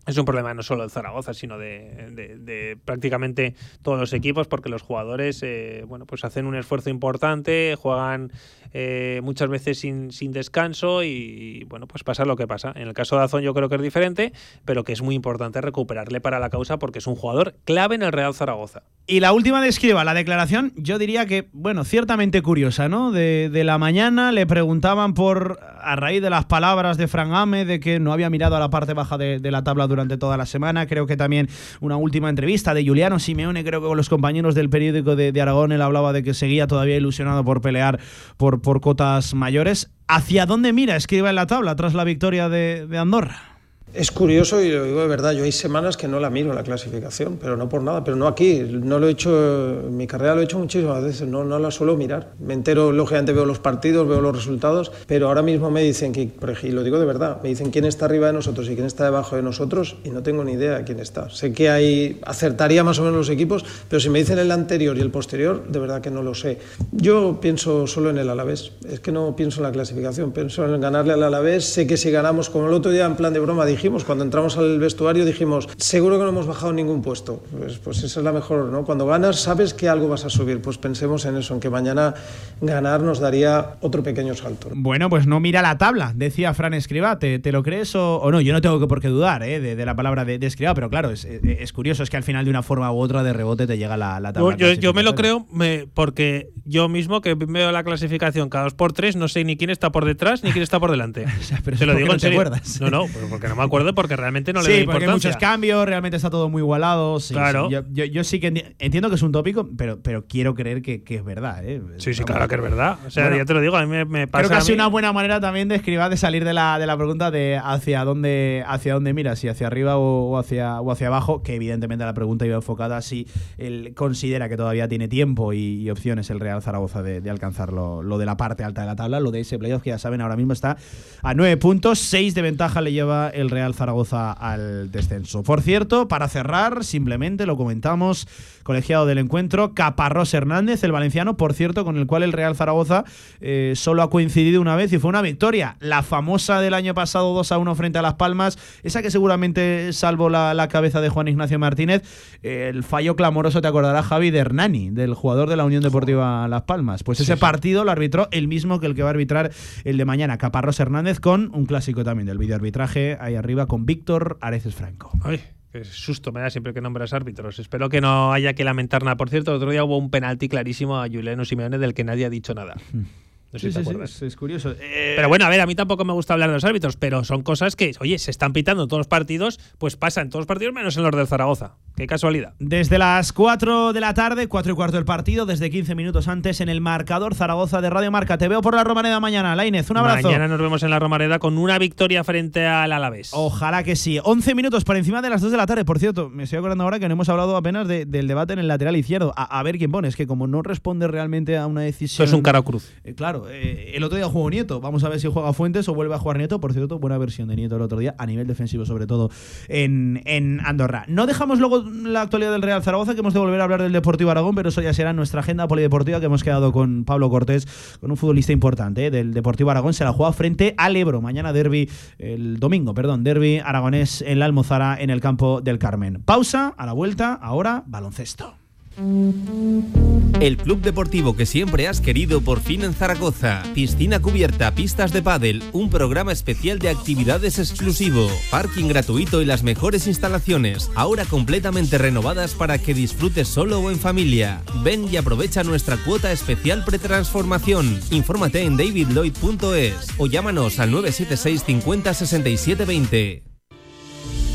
F: es un problema no solo de Zaragoza, sino de, prácticamente todos los equipos, porque los jugadores eh, bueno, pues hacen un esfuerzo importante, juegan eh, muchas veces sin, sin descanso y, bueno, pues pasa lo que pasa. En el caso de Azón yo creo que es diferente, pero que es muy importante recuperarle para la causa porque es un jugador clave en el Real Zaragoza.
B: Y la última de Escriba, la declaración, yo diría que, bueno, ciertamente curiosa, ¿no? De, la mañana le preguntaban por, a raíz de las palabras de Fran Ame, de que no había mirado a la parte baja de, de la tabla durante toda la semana. Creo que también una última entrevista de Juliano Simeone, creo que con los compañeros del periódico de, Aragón, él hablaba de que seguía todavía ilusionado por pelear por, por cotas mayores. ¿Hacia dónde mira Escriba en la tabla tras la victoria de Andorra?
G: Es curioso y lo digo de verdad, yo hay semanas que no la miro la clasificación, pero no por nada, pero no aquí, no lo he hecho, mi carrera lo he hecho muchísimas veces, no, no la suelo mirar. Me entero, lógicamente veo los partidos, veo los resultados, pero ahora mismo me dicen que, y lo digo de verdad, me dicen quién está arriba de nosotros y quién está debajo de nosotros y no tengo ni idea de quién está. Sé que hay, acertaría más o menos los equipos, pero si me dicen el anterior y el posterior, de verdad que no lo sé. Yo pienso solo en el Alavés, es que no pienso en la clasificación, pienso en ganarle al Alavés, sé que si ganamos, como el otro día en plan de broma dije, cuando entramos al vestuario dijimos, seguro que no hemos bajado ningún puesto. Pues, pues esa es la mejor, ¿no? Cuando ganas sabes que algo vas a subir, pues pensemos en eso, en que mañana ganar nos daría otro pequeño salto.
B: Bueno, pues no mira la tabla, decía Fran Escriba, ¿te, lo crees o, no? Yo no tengo que por qué dudar ¿eh? de, la palabra de, de Escriba, pero claro, es, curioso, es que al final de una forma u otra de rebote te llega la, tabla.
F: Yo, me lo creo porque yo mismo que veo la clasificación cada dos por tres, no sé ni quién está por detrás ni quién está por delante. [LAUGHS]
B: pero te lo digo en serio.
F: No, no, porque no me acuerdo [LAUGHS] porque realmente no le
B: sí, porque hay muchos cambios, realmente está todo muy igualado. claro. Yo, sí que entiendo que es un tópico, pero, pero quiero creer que, es verdad. ¿eh?
F: Sí, sí, claro que es verdad. O sea, ya te lo digo, a mí me, pasa.
B: Creo que ha sido una buena manera también de escribir, de salir de la, de la pregunta de hacia dónde, hacia dónde miras, si hacia arriba o, hacia, o hacia abajo, que evidentemente la pregunta iba enfocada si él considera que todavía tiene tiempo y, opciones el Real Zaragoza de, alcanzar lo, de la parte alta de la tabla, lo de ese playoff que ya saben ahora mismo está a nueve puntos, seis de ventaja le lleva el Real Real Zaragoza al descenso. Por cierto, para cerrar, simplemente lo comentamos, colegiado del encuentro, Caparrós Hernández, el valenciano, por cierto, con el cual el Real Zaragoza eh, solo ha coincidido una vez y fue una victoria, la famosa del año pasado 2 a 1 frente a Las Palmas, esa que seguramente salvo la, cabeza de Juan Ignacio Martínez, el fallo clamoroso, te acordarás, Javi, de Hernani, del jugador de la Unión Deportiva Las Palmas. Pues ese partido lo arbitró el mismo que el que va a arbitrar el de mañana, Caparrós Hernández, con un clásico también del videoarbitraje ahí arriba con Víctor Areces Franco.
F: Ay. Qué susto me da siempre que nombras árbitros. Espero que no haya que lamentar nada. Por cierto, el otro día hubo un penalti clarísimo a Juliano Simeone del que nadie ha dicho nada. Hmm.
B: No sé sí, sí, es, curioso.
F: Eh, pero bueno, a ver, a mí tampoco me gusta hablar de los árbitros, pero son cosas que, oye, se están pitando en todos los partidos, pues pasa en todos los partidos menos en los del Zaragoza. Qué casualidad.
B: Desde las 4 de la tarde, 4 y cuarto del partido, desde 15 minutos antes en el marcador Zaragoza de Radio Marca. Te veo por la Romareda mañana, Lainez. Un abrazo.
F: Mañana nos vemos en la Romareda con una victoria frente al Alavés.
B: Ojalá que sí. 11 minutos por encima de las 2 de la tarde. Por cierto, me estoy acordando ahora que no hemos hablado apenas del debate en el lateral izquierdo. A, ver quién pone. Es que como no responde realmente a una decisión.
F: Eso es un cara cruz.
B: Eh, claro, eh, el otro día jugó Nieto. Vamos a ver si juega Fuentes o vuelve a jugar Nieto. Por cierto, buena versión de Nieto el otro día, a nivel defensivo, sobre todo en, en Andorra. No dejamos luego la actualidad del Real Zaragoza, que hemos de volver a hablar del Deportivo Aragón, pero eso ya será nuestra agenda polideportiva que hemos quedado con Pablo Cortés, con un futbolista importante ¿eh? del Deportivo Aragón. Se la juega frente al Ebro. Mañana derby, el domingo, perdón, derby aragonés en la Almozara en el campo del Carmen. Pausa, a la vuelta, ahora baloncesto.
D: El club deportivo que siempre has querido por fin en Zaragoza. Piscina cubierta, pistas de pádel, un programa especial de actividades exclusivo, parking gratuito y las mejores instalaciones, ahora completamente renovadas para que disfrutes solo o en familia. Ven y aprovecha nuestra cuota especial pretransformación. Infórmate en davidlloyd.es o llámanos al 976 50 67 20.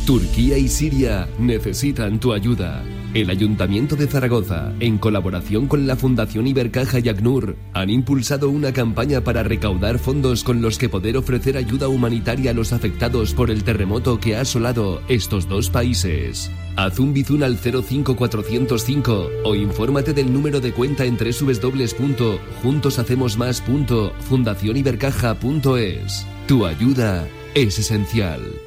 E: Turquía y Siria necesitan tu ayuda. El Ayuntamiento de Zaragoza, en colaboración con la Fundación Ibercaja y ACNUR, han impulsado una campaña para recaudar fondos con los que poder ofrecer ayuda humanitaria a los afectados por el terremoto que ha asolado estos dos países. Haz un bizun al 05405 o infórmate del número de cuenta en www.juntoshacemosmas.fundacionibercaja.es. Tu ayuda es esencial.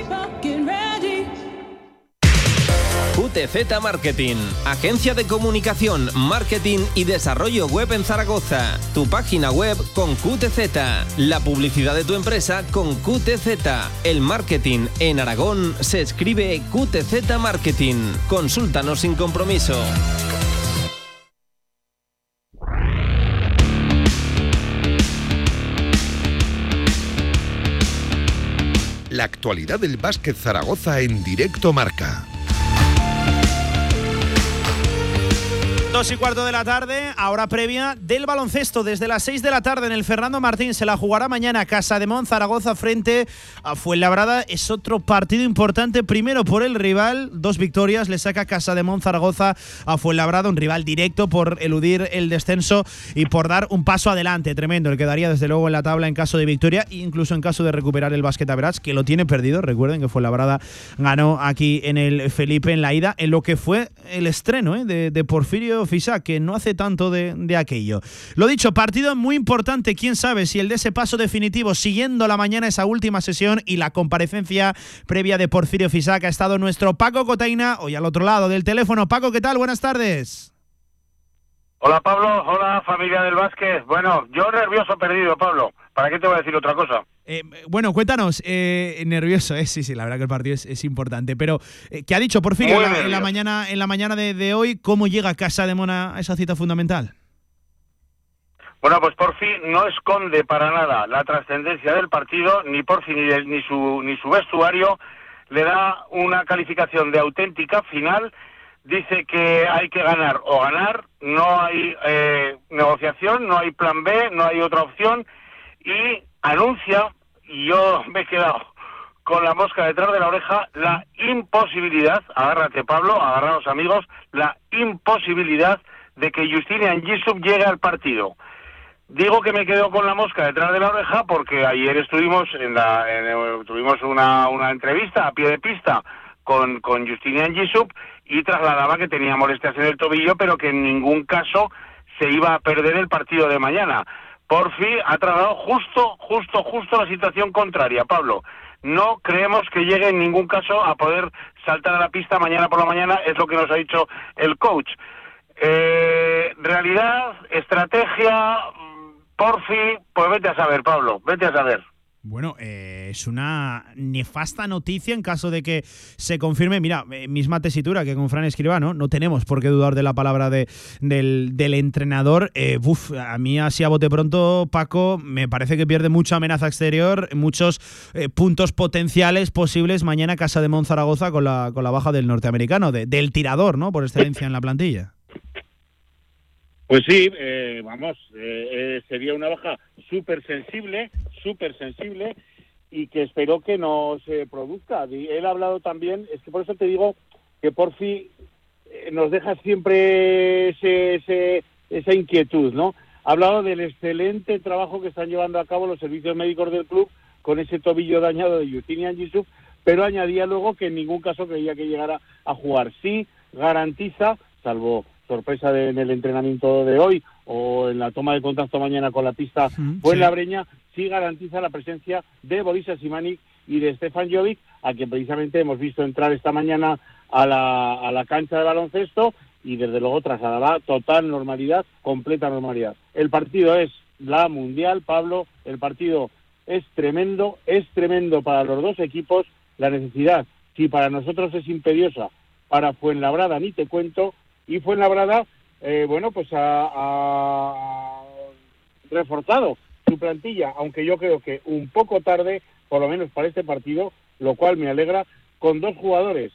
D: QTZ Marketing, agencia de comunicación, marketing y desarrollo web en Zaragoza. Tu página web con QTZ, la publicidad de tu empresa con QTZ. El marketing en Aragón se escribe QTZ Marketing. Consúltanos sin compromiso.
A: La actualidad del básquet Zaragoza en directo marca.
B: Dos y cuarto de la tarde, ahora previa del baloncesto. Desde las seis de la tarde en el Fernando Martín se la jugará mañana Casa de Mon Zaragoza frente a Fuenlabrada. Es otro partido importante, primero por el rival, dos victorias, le saca Casa de Mon Zaragoza a Fuenlabrada, un rival directo por eludir el descenso y por dar un paso adelante tremendo. El quedaría desde luego en la tabla en caso de victoria e incluso en caso de recuperar el básquet Verás, que lo tiene perdido. Recuerden que Fuenlabrada ganó aquí en el Felipe en la ida, en lo que fue el estreno ¿eh? de Porfirio Fisa, que no hace tanto de, aquello. Lo dicho, partido muy importante, quién sabe si el de ese paso definitivo, siguiendo la mañana esa última sesión y la comparecencia previa de Porfirio Fisa, que ha estado nuestro Paco Cotaina, hoy al otro lado del teléfono. Paco, ¿qué tal? Buenas tardes.
L: Hola Pablo, hola familia del Vázquez. Bueno, yo nervioso perdido, Pablo. ¿Para qué te voy a decir otra cosa?
B: Eh, bueno, cuéntanos, eh, nervioso, eh, sí, sí, la verdad que el partido es, importante, pero eh, ¿qué ha dicho por fin en la, mañana, en la mañana de, hoy? ¿Cómo llega Casa de Mona a esa cita fundamental?
L: Bueno, pues por fin no esconde para nada la trascendencia del partido, ni por fin ni, su, ni su vestuario, le da una calificación de auténtica final, dice que hay que ganar o ganar, no hay eh, negociación, no hay plan B, no hay otra opción y anuncia, y yo me he quedado con la mosca detrás de la oreja, la imposibilidad, agárrate Pablo, agarraos amigos, la imposibilidad de que Justinian Gisub llegue al partido. Digo que me quedo con la mosca detrás de la oreja porque ayer estuvimos en la, tuvimos una, una entrevista a pie de pista con, con Justinian Gisub y trasladaba que tenía molestias en el tobillo, pero que en ningún caso se iba a perder el partido de mañana. Por fin ha trasladado justo, justo, justo la situación contraria, Pablo. No creemos que llegue en ningún caso a poder saltar a la pista mañana por la mañana, es lo que nos ha dicho el coach. Eh, realidad, estrategia, Porfi, pues vete a saber, Pablo, vete a saber.
B: Bueno, eh, es una nefasta noticia en caso de que se confirme. Mira, eh, misma tesitura que con Fran Escribano, no tenemos por qué dudar de la palabra de, del, entrenador. Eh, a mí así a bote pronto, Paco, me parece que pierde mucha amenaza exterior, muchos puntos potenciales posibles mañana Casa de Monzaragoza con la, con la baja del norteamericano, del tirador, ¿no? Por excelencia en la plantilla.
M: Pues sí, eh, vamos, eh, eh, sería una baja súper sensible, súper sensible y que espero que no se produzca. él ha hablado también, es que por eso te digo que por fin nos deja siempre ese, esa inquietud, ¿no? Ha hablado del excelente trabajo que están llevando a cabo los servicios médicos del club con ese tobillo dañado de Justinian Yusuf, pero añadía luego que en ningún caso creía que llegara a jugar. Sí, garantiza, salvo sorpresa en el entrenamiento de hoy o en la toma de contacto mañana con la pista pues la breña sí garantiza la presencia de Boris Simanic y de Stefan Jovic, a quien precisamente hemos visto entrar esta mañana a la, a la cancha de baloncesto y desde luego trasladará total normalidad, completa normalidad. El partido es la mundial, Pablo, el partido es tremendo, es tremendo para los dos equipos, la necesidad, si para nosotros es imperiosa, para Fuenlabrada ni te cuento, y Fuenlabrada, eh, bueno, pues ha, reforzado su plantilla, aunque yo creo que un poco tarde, por lo menos para este partido, lo cual me alegra, con dos jugadores.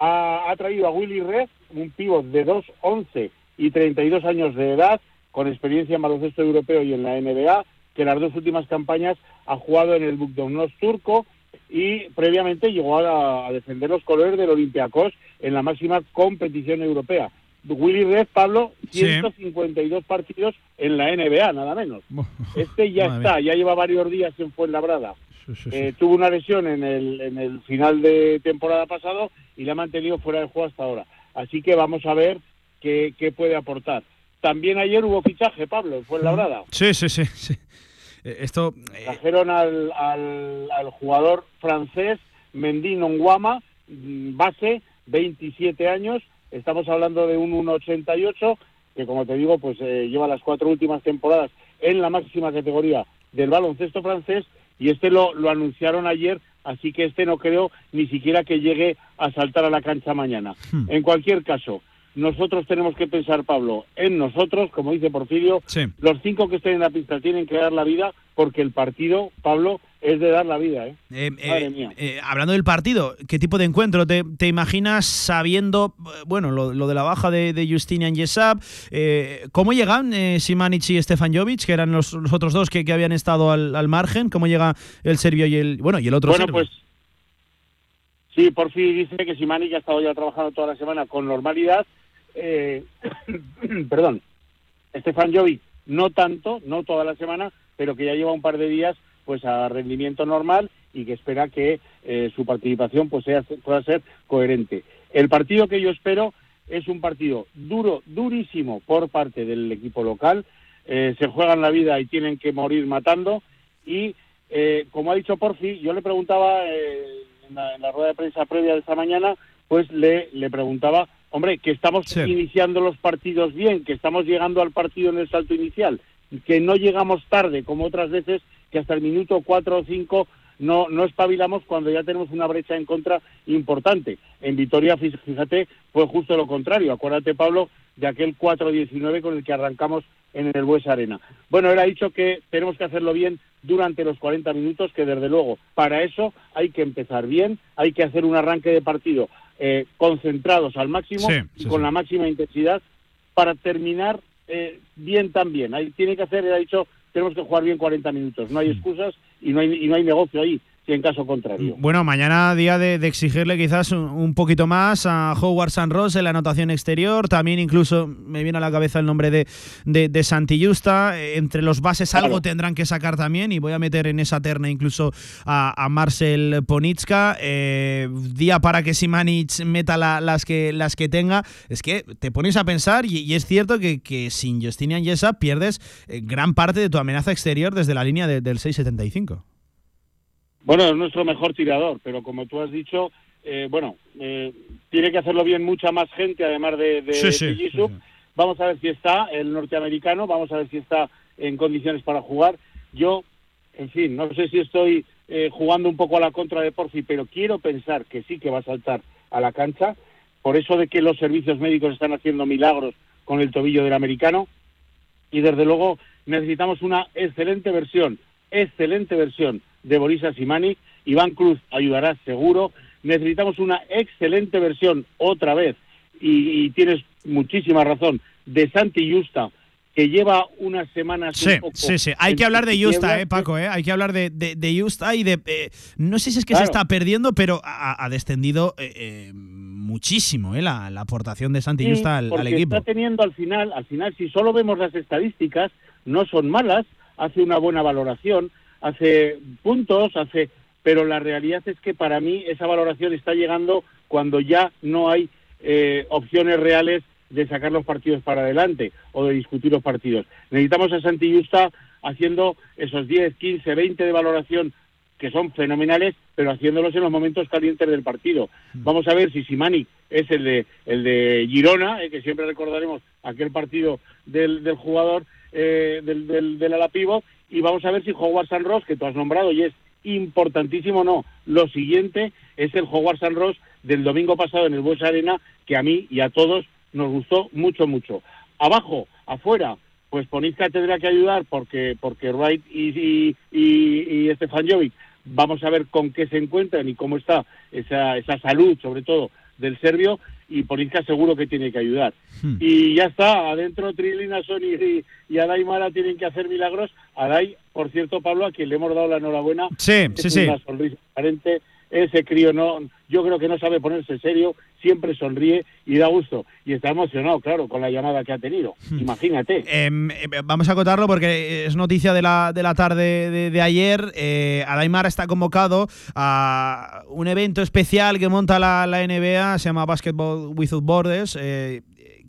M: Ha, traído a Willy Red, un pívot de 2'11 y 32 años de edad, con experiencia en baloncesto europeo y en la NBA, que las dos últimas campañas ha jugado en el Bukdognos turco y previamente llegó a, a defender los colores del Olympiacos en la máxima competición europea. Willy Red, Pablo, 152 partidos en la NBA, nada menos. Este ya está, ya lleva varios días en Fuenlabrada. Eh, tuvo una lesión en el, en el final de temporada pasado y la ha mantenido fuera de juego hasta ahora. Así que vamos a ver qué, qué puede aportar. También ayer hubo fichaje, Pablo, en Fuenlabrada.
B: Sí, sí, sí. sí. Eh, esto,
M: eh, Trajeron al, al, al, jugador francés Mendino Nguama, mm, base, 27 años, Estamos hablando de un 1,88 que, como te digo, pues eh, lleva las cuatro últimas temporadas en la máxima categoría del baloncesto francés y este lo, lo anunciaron ayer, así que este no creo ni siquiera que llegue a saltar a la cancha mañana. Hmm. En cualquier caso, nosotros tenemos que pensar, Pablo, en nosotros, como dice Porfirio, los cinco que estén en la pista tienen que dar la vida porque el partido, Pablo, es de dar la vida. ¿eh? eh,
B: eh, eh hablando del partido, ¿qué tipo de encuentro te, imaginas sabiendo, bueno, lo, de la baja de, de Justinian Yesab? ¿Cómo llegan Simanic y Stefan Jovic, que eran los, otros dos que, habían estado al, margen? ¿Cómo llega el serbio y el, bueno, y el otro
M: bueno, pues sí, por fin dice que Simanic ha estado ya trabajando toda la semana con normalidad. [COUGHS] perdón, Stefan Jovic no tanto, no toda la semana, pero que ya lleva un par de días pues a rendimiento normal y que espera que eh, su participación pues sea, pueda ser coherente. El partido que yo espero es un partido duro, durísimo por parte del equipo local. Eh, se juegan la vida y tienen que morir matando. Y eh, como ha dicho Porfi, yo le preguntaba en la, rueda de prensa previa de esta mañana, pues le, le preguntaba, hombre, que estamos iniciando los partidos bien, que estamos llegando al partido en el salto inicial, que no llegamos tarde como otras veces que hasta el minuto 4 o 5 no, no espabilamos cuando ya tenemos una brecha en contra importante. En Vitoria, fíjate, fue justo lo contrario. Acuérdate, Pablo, de aquel 4-19 con el que arrancamos en el Bues Arena. Bueno, él ha dicho que tenemos que hacerlo bien durante los 40 minutos, que desde luego para eso hay que empezar bien, hay que hacer un arranque de partido eh, concentrados al máximo
B: Sí,
M: y con
B: sí.
M: la máxima intensidad para terminar eh, bien también. Ahí tiene que hacer, ha dicho, tenemos que jugar bien 40 minutos, no hay excusas y no hay, y no hay negocio ahí, si en caso contrario.
B: Bueno, mañana día de, de exigirle quizás un, un poquito más a Howard San Ross en la anotación exterior. También incluso me viene a la cabeza el nombre de, de, de Santi Justa. Entre los bases algo tendrán que sacar también y voy a meter en esa terna incluso a, a Marcel Ponitska. Eh, día para que Simanic meta la- las, que, las que tenga. Es que te pones a pensar y, y es cierto que, que sin Justinian Yesa pierdes eh, gran parte de tu amenaza exterior desde la línea de- del 6.75.
M: Bueno, es nuestro mejor tirador, pero como tú has dicho, eh, bueno, eh, tiene que hacerlo bien mucha más gente, además de, de,
B: Sí, sí,
M: de Yusuf. Vamos a ver si está el norteamericano, vamos a ver si está en condiciones para jugar. Yo, en fin, no sé si estoy eh, jugando un poco a la contra de Porfi, pero quiero pensar que sí que va a saltar a la cancha, por eso de que los servicios médicos están haciendo milagros con el tobillo del americano y desde luego necesitamos una excelente versión, excelente versión de Boris Simanic. Iván Cruz ayudará seguro. Necesitamos una excelente versión otra vez, y, y tienes muchísima razón, de Santi Justa, que lleva unas semanas
B: Sí,
M: un poco
B: sí, sí. Hay que hablar de. Justa, eh, Paco, eh. Hay que hablar de, de, de Justa y de. eh, no sé si es que se está perdiendo, pero ha, ha descendido eh, eh, muchísimo, eh, la, la aportación de Santi
M: Sí,
B: Justa al, al equipo.
M: está teniendo al final, al final, si solo vemos las estadísticas, no son malas, hace una buena valoración, hace puntos, hace, pero la realidad es que para mí esa valoración está llegando cuando ya no hay eh, opciones reales de sacar los partidos para adelante o de discutir los partidos. Necesitamos a Santi Justa haciendo esos 10, 15, 20 de valoración que son fenomenales, pero haciéndolos en los momentos calientes del partido. Vamos a ver si Simani es el de el de Girona, eh, que siempre recordaremos aquel partido del, del jugador eh, del, del, del ala pívot, y vamos a ver si Howard San Ross, que tú has nombrado y es importantísimo, no. Lo siguiente es el Howard San Ross del domingo pasado en el Bues Arena, que a mí y a todos nos gustó mucho, mucho. Abajo, afuera, pues Ponizka tendrá que ayudar porque porque Wright y, y, y, y Stefan Jovic vamos a ver con qué se encuentran y cómo está esa, esa salud, sobre todo, del serbio, y Ponizka seguro que tiene que ayudar.
B: Hmm.
M: Y ya está, adentro Trilina, Sony y, y Adai Mara tienen que hacer milagros. Adai, por cierto, Pablo, a quien le hemos dado la enhorabuena,
B: Sí,
M: es
B: sí, sí.
M: una sonrisa aparente. Ese crío no, yo creo que no sabe ponerse serio, siempre sonríe y da gusto. Y está emocionado, claro, con la llamada que ha tenido.
B: Hmm.
M: Imagínate.
B: Em, eh, vamos a acotarlo porque es noticia de la, de la tarde de, de ayer. Eh, Adaimar está convocado a un evento especial que monta la, la NBA, se llama Basketball Without Borders. eh,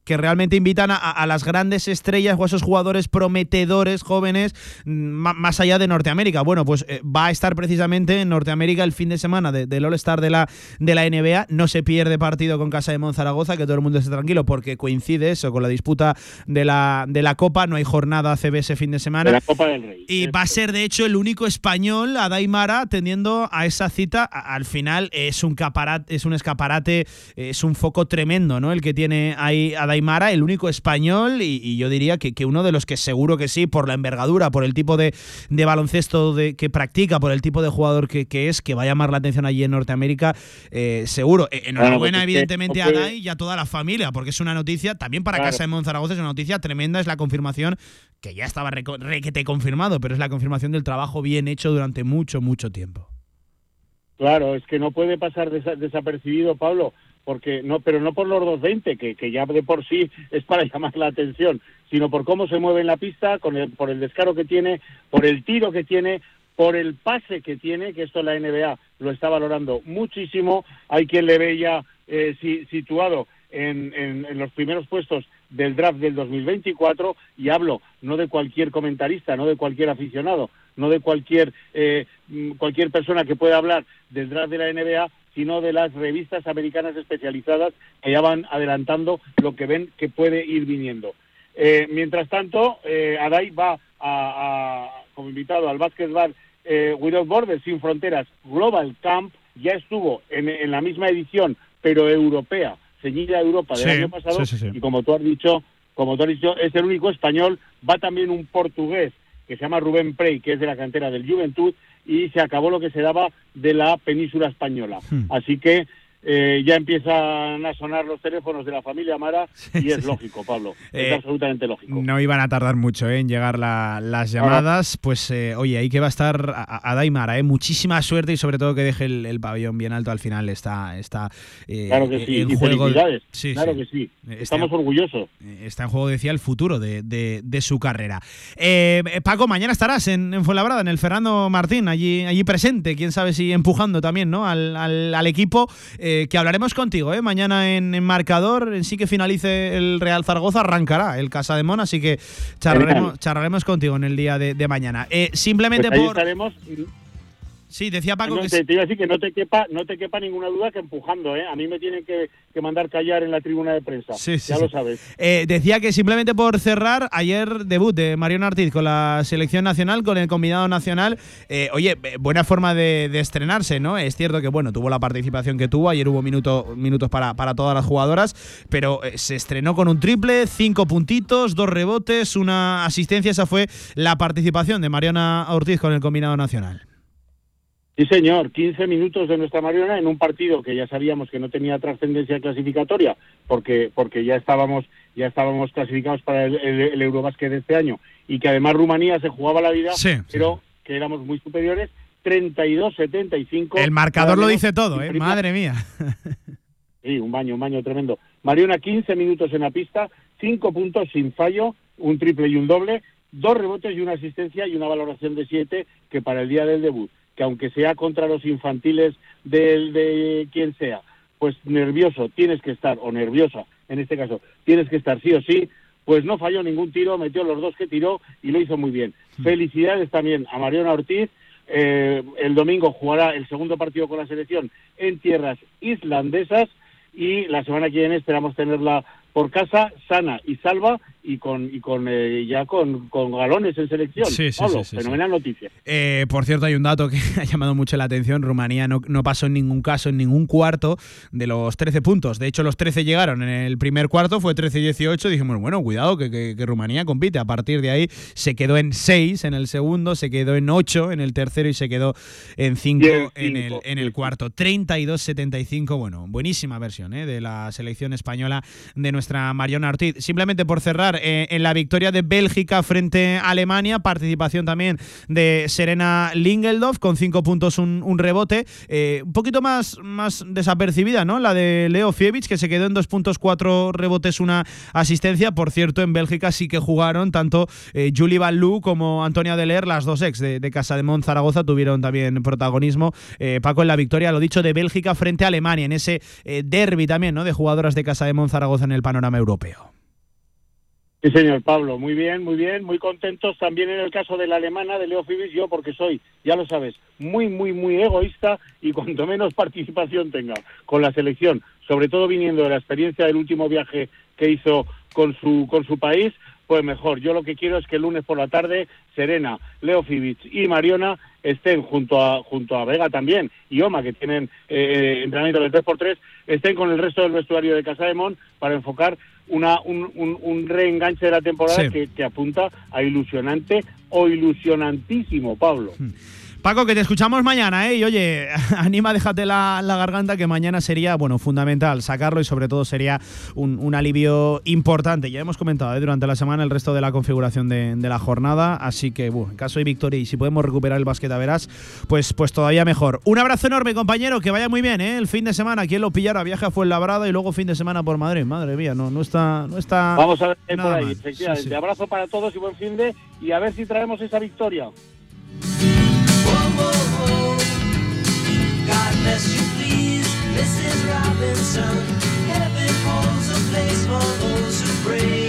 B: que realmente invitan a, a las grandes estrellas o a esos jugadores prometedores jóvenes mm, más allá de Norteamérica. Bueno, pues eh, va a estar precisamente en Norteamérica el fin de semana de- del All-Star de la, de la NBA. No se pierde partido con Casa de Monzaragoza, que todo el mundo esté tranquilo porque coincide eso con la disputa de la, de la Copa. No hay jornada CB ese fin de semana.
M: De la Copa del Rey.
B: Y va a ser, de hecho, el único español, Adaimara, atendiendo a esa cita. Al final es un, caparate, es un escaparate, es un foco tremendo, ¿no? El que tiene ahí Adaimara, el único español, y, y yo diría que, que uno de los que seguro que sí, por la envergadura, por el tipo de, de baloncesto de, que practica, por el tipo de jugador que, que es, que va a llamar la atención allí en Norteamérica, eh, seguro. Eh, Enhorabuena, evidentemente, a Adai y a toda la familia, porque es una noticia, también para
M: Claro.
B: Casa de Monzaragoza es una noticia tremenda, es la confirmación que ya estaba requete confirmado, pero es la confirmación del trabajo bien hecho durante mucho, mucho tiempo.
M: Claro, es que no puede pasar desa- desapercibido, Pablo, porque no, pero no por los 220, que, que ya de por sí es para [LAUGHS] llamar la atención, sino por cómo se mueve en la pista, con el, por el descaro que tiene, por el tiro que tiene, por el pase que tiene, que esto la NBA lo está valorando muchísimo. Hay quien le ve ya eh, si- situado en, en- en los primeros puestos del draft del 2024 y hablo no de cualquier comentarista, no de cualquier aficionado, no de cualquier eh, mm, cualquier persona que pueda hablar del draft de la NBA, sino de las revistas americanas especializadas que ya van adelantando lo que ven que puede ir viniendo. Eh, mientras tanto, eh, Adai va a, a- como invitado al básquetbol eh, Without Borders, Sin Fronteras Global Camp, ya estuvo en, en la misma edición, pero europea, ceñida a Europa del
B: Sí,
M: año pasado,
B: sí, sí, sí.
M: y como tú has dicho, como tú has dicho, es el único español. Va también un portugués que se llama Rubén Prey, que es de la cantera del Juventud, y se acabó lo que se daba de la península española.
B: Hmm.
M: Así que eh, ya empiezan a sonar los teléfonos de la familia Mara [LAUGHS] y es lógico, Pablo. Es
B: Eh,
M: absolutamente lógico.
B: No iban a tardar mucho ¿eh? en llegar la- las llamadas. Pues oye, ahí que va a estar a, a Daimara, ¿eh? muchísima suerte y sobre todo que deje el, el pabellón bien alto al final. Está, está
M: Claro que sí,
B: en
M: y
B: juego. Sí,
M: claro
B: sí.
M: que sí.
B: Está-
M: Estamos orgullosos.
B: Está en juego, decía, el futuro de, de- de su carrera. Paco, mañana estarás en, en Fuenlabrada, en el Fernando Martín, allí, allí presente, quién sabe si empujando también ¿no? al, al- al equipo, eh, que hablaremos contigo. ¿eh? Mañana en, en marcador, en sí que finalice el Real Zaragoza, arrancará el Casa de Mon, así que charlaremos, charlaremos contigo en el día de, de mañana. Eh, simplemente
M: Pues ahí
B: por...
M: estaremos.
B: Sí, decía Paco
M: No,
B: que...
M: te, te iba a decir que no te quepa, no te quepa ninguna duda que empujando, ¿eh? A mí me tienen que, que mandar callar en la tribuna de prensa.
B: Sí, sí,
M: ya
B: sí.
M: lo sabes.
B: Eh, decía que simplemente por cerrar, ayer debut de Mariano Ortiz con la selección nacional, con el combinado nacional. Eh, oye, eh, buena forma de, de estrenarse, ¿no? Es cierto que, bueno, tuvo la participación que tuvo, ayer hubo minuto- minutos para, para todas las jugadoras, pero eh, se estrenó con un triple, cinco puntitos, dos rebotes, una asistencia. Esa fue la participación de Mariana Ortiz con el combinado nacional.
M: Sí, señor, 15 minutos de nuestra Mariona en un partido que ya sabíamos que no tenía trascendencia clasificatoria porque porque ya estábamos ya estábamos clasificados para el, el, el Eurobásquet de este año y que además Rumanía se jugaba la vida,
B: Sí,
M: pero que éramos muy superiores, 32-75.
B: El marcador lo dice todo, ¿eh? Madre mía. [LAUGHS]
M: Sí, un baño, un baño tremendo. Mariona, 15 minutos en la pista, 5 puntos sin fallo, un triple y un doble, dos rebotes y una asistencia y una valoración de 7 que para el día del debut, que aunque sea contra los infantiles del, de quien sea, pues nervioso tienes que estar, o nerviosa en este caso, tienes que estar sí o sí, pues no falló ningún tiro, metió los dos que tiró y lo hizo muy bien. Felicidades también a Mariona Ortiz. Eh, el domingo jugará el segundo partido con la selección en tierras islandesas y la semana que viene esperamos tenerla por casa sana y salva y con y con eh, ya con, con galones en selección.
B: Sí, sí,
M: Pablo,
B: sí,
M: fenomenal noticia.
B: Eh, por cierto, hay un dato que [LAUGHS] ha llamado mucho la atención. Rumanía no, no pasó en ningún caso, en ningún cuarto de los 13 puntos. De hecho, los 13 llegaron en el primer cuarto, fue 13-18. Dijimos, bueno, cuidado, que, que- que Rumanía compite. A partir de ahí se quedó en 6 en el segundo, se quedó en 8 en el tercero y se quedó en 5
M: Y en
B: en el, en el cuarto. 32-75, bueno, buenísima versión eh, de la selección española de nuestra Mariona Ortiz. Simplemente por cerrar, eh, en la victoria de Bélgica frente a Alemania, participación también de Serena Lingeldorf con 5 puntos, un, rebote. Eh, un poquito más, más desapercibida, ¿no? La de Leo Fievich, que se quedó en 2 puntos, 4 rebotes, una asistencia. Por cierto, en Bélgica sí que jugaron tanto eh, Julie Ballou como Antonia Deler, las dos ex de, Casa de Mon Zaragoza, tuvieron también protagonismo. Eh, Paco, en la victoria, lo dicho, de Bélgica frente a Alemania, en ese derby también, ¿no? De jugadoras de Casa de Mon Zaragoza en el panorama europeo.
M: Sí, señor Pablo, muy bien, muy bien, muy contentos también en el caso de la alemana de Leo Fibis, yo porque soy, ya lo sabes, muy, muy, muy egoísta y cuanto menos [LAUGHS] participación tenga con la selección, sobre todo viniendo de la experiencia del último viaje que hizo con su, con su país, pues mejor. Yo lo que quiero es que el lunes por la tarde Serena, Leo Fibic y Mariona estén junto a junto a Vega también y Oma, que tienen eh, entrenamiento del 3x3, estén con el resto del vestuario de Casa de Mon para enfocar una, un, un, un reenganche de la temporada
B: Sí.
M: que, que apunta a ilusionante o ilusionantísimo, Pablo.
B: Paco, que te escuchamos mañana, ¿eh? Y oye, [LAUGHS] anima, déjate la, la garganta, que mañana sería, bueno, fundamental sacarlo y sobre todo sería un, un alivio importante. Ya hemos comentado ¿eh? durante la semana el resto de la configuración de, de la jornada, así que, bueno, en caso de victoria y si podemos recuperar el básquet a verás, pues, pues todavía mejor. Un abrazo enorme, compañero, que vaya muy bien, ¿eh? El fin de semana, quien lo pillara, viaja fue Labrada y luego fin de semana por Madrid. Madre mía, no, no está, no está.
M: Vamos a ver por ahí, efectivamente.
B: Sí, sí.
M: Abrazo para todos y buen fin de y a ver si traemos esa victoria.
N: Robinson. Heaven holds a place for those who pray.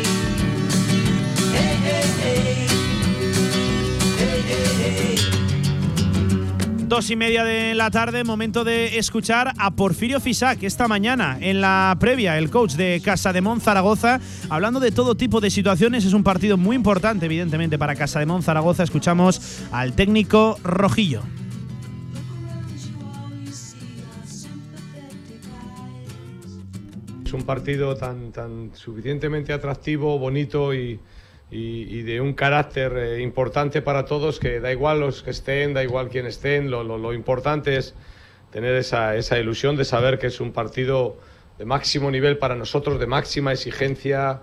B: Dos y media de la tarde, momento de escuchar a Porfirio Fisac esta mañana en la previa, el coach de Casa de Mon Zaragoza, hablando de todo tipo de situaciones. Es un partido muy importante, evidentemente, para Casa de Mon Zaragoza. Escuchamos al técnico Rojillo.
O: Es un partido tan, tan suficientemente atractivo, bonito y, y- y de un carácter eh, importante para todos, que da igual los que estén, da igual quién estén, lo, lo- lo importante es tener esa, esa ilusión de saber que es un partido de máximo nivel para nosotros, de máxima exigencia.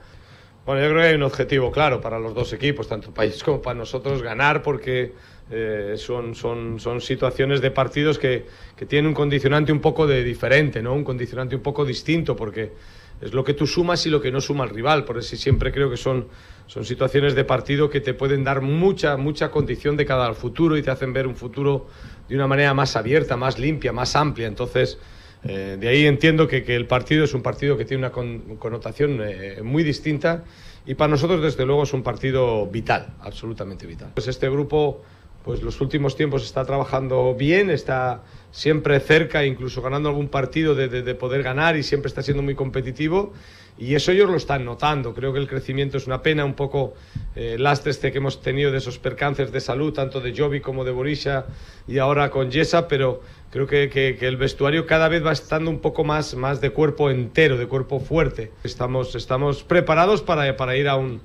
O: Bueno, yo creo que hay un objetivo claro para los dos equipos, tanto país como para nosotros, ganar porque eh, son, son, son situaciones de partidos que, que tienen un condicionante un poco de diferente, ¿no? Un condicionante un poco distinto porque es lo que tú sumas y lo que no suma el rival. Por eso siempre creo que son, son situaciones de partido que te pueden dar mucha, mucha condición de cada al futuro y te hacen ver un futuro de una manera más abierta, más limpia, más amplia. Entonces, eh, de ahí entiendo que, que el partido es un partido que tiene una con- connotación eh, muy distinta y para nosotros, desde luego, es un partido vital, absolutamente vital. Pues este grupo, pues los últimos tiempos está trabajando bien, está siempre cerca, incluso ganando algún partido de, de- de poder ganar y siempre está siendo muy competitivo y eso ellos lo están notando. Creo que el crecimiento es una pena, un poco eh, lastre que hemos tenido de esos percances de salud, tanto de Jovi como de Borisha y ahora con Yesa, pero creo que, que- que el vestuario cada vez va estando un poco más, más de cuerpo entero, de cuerpo fuerte. Estamos, estamos preparados para, para ir a un,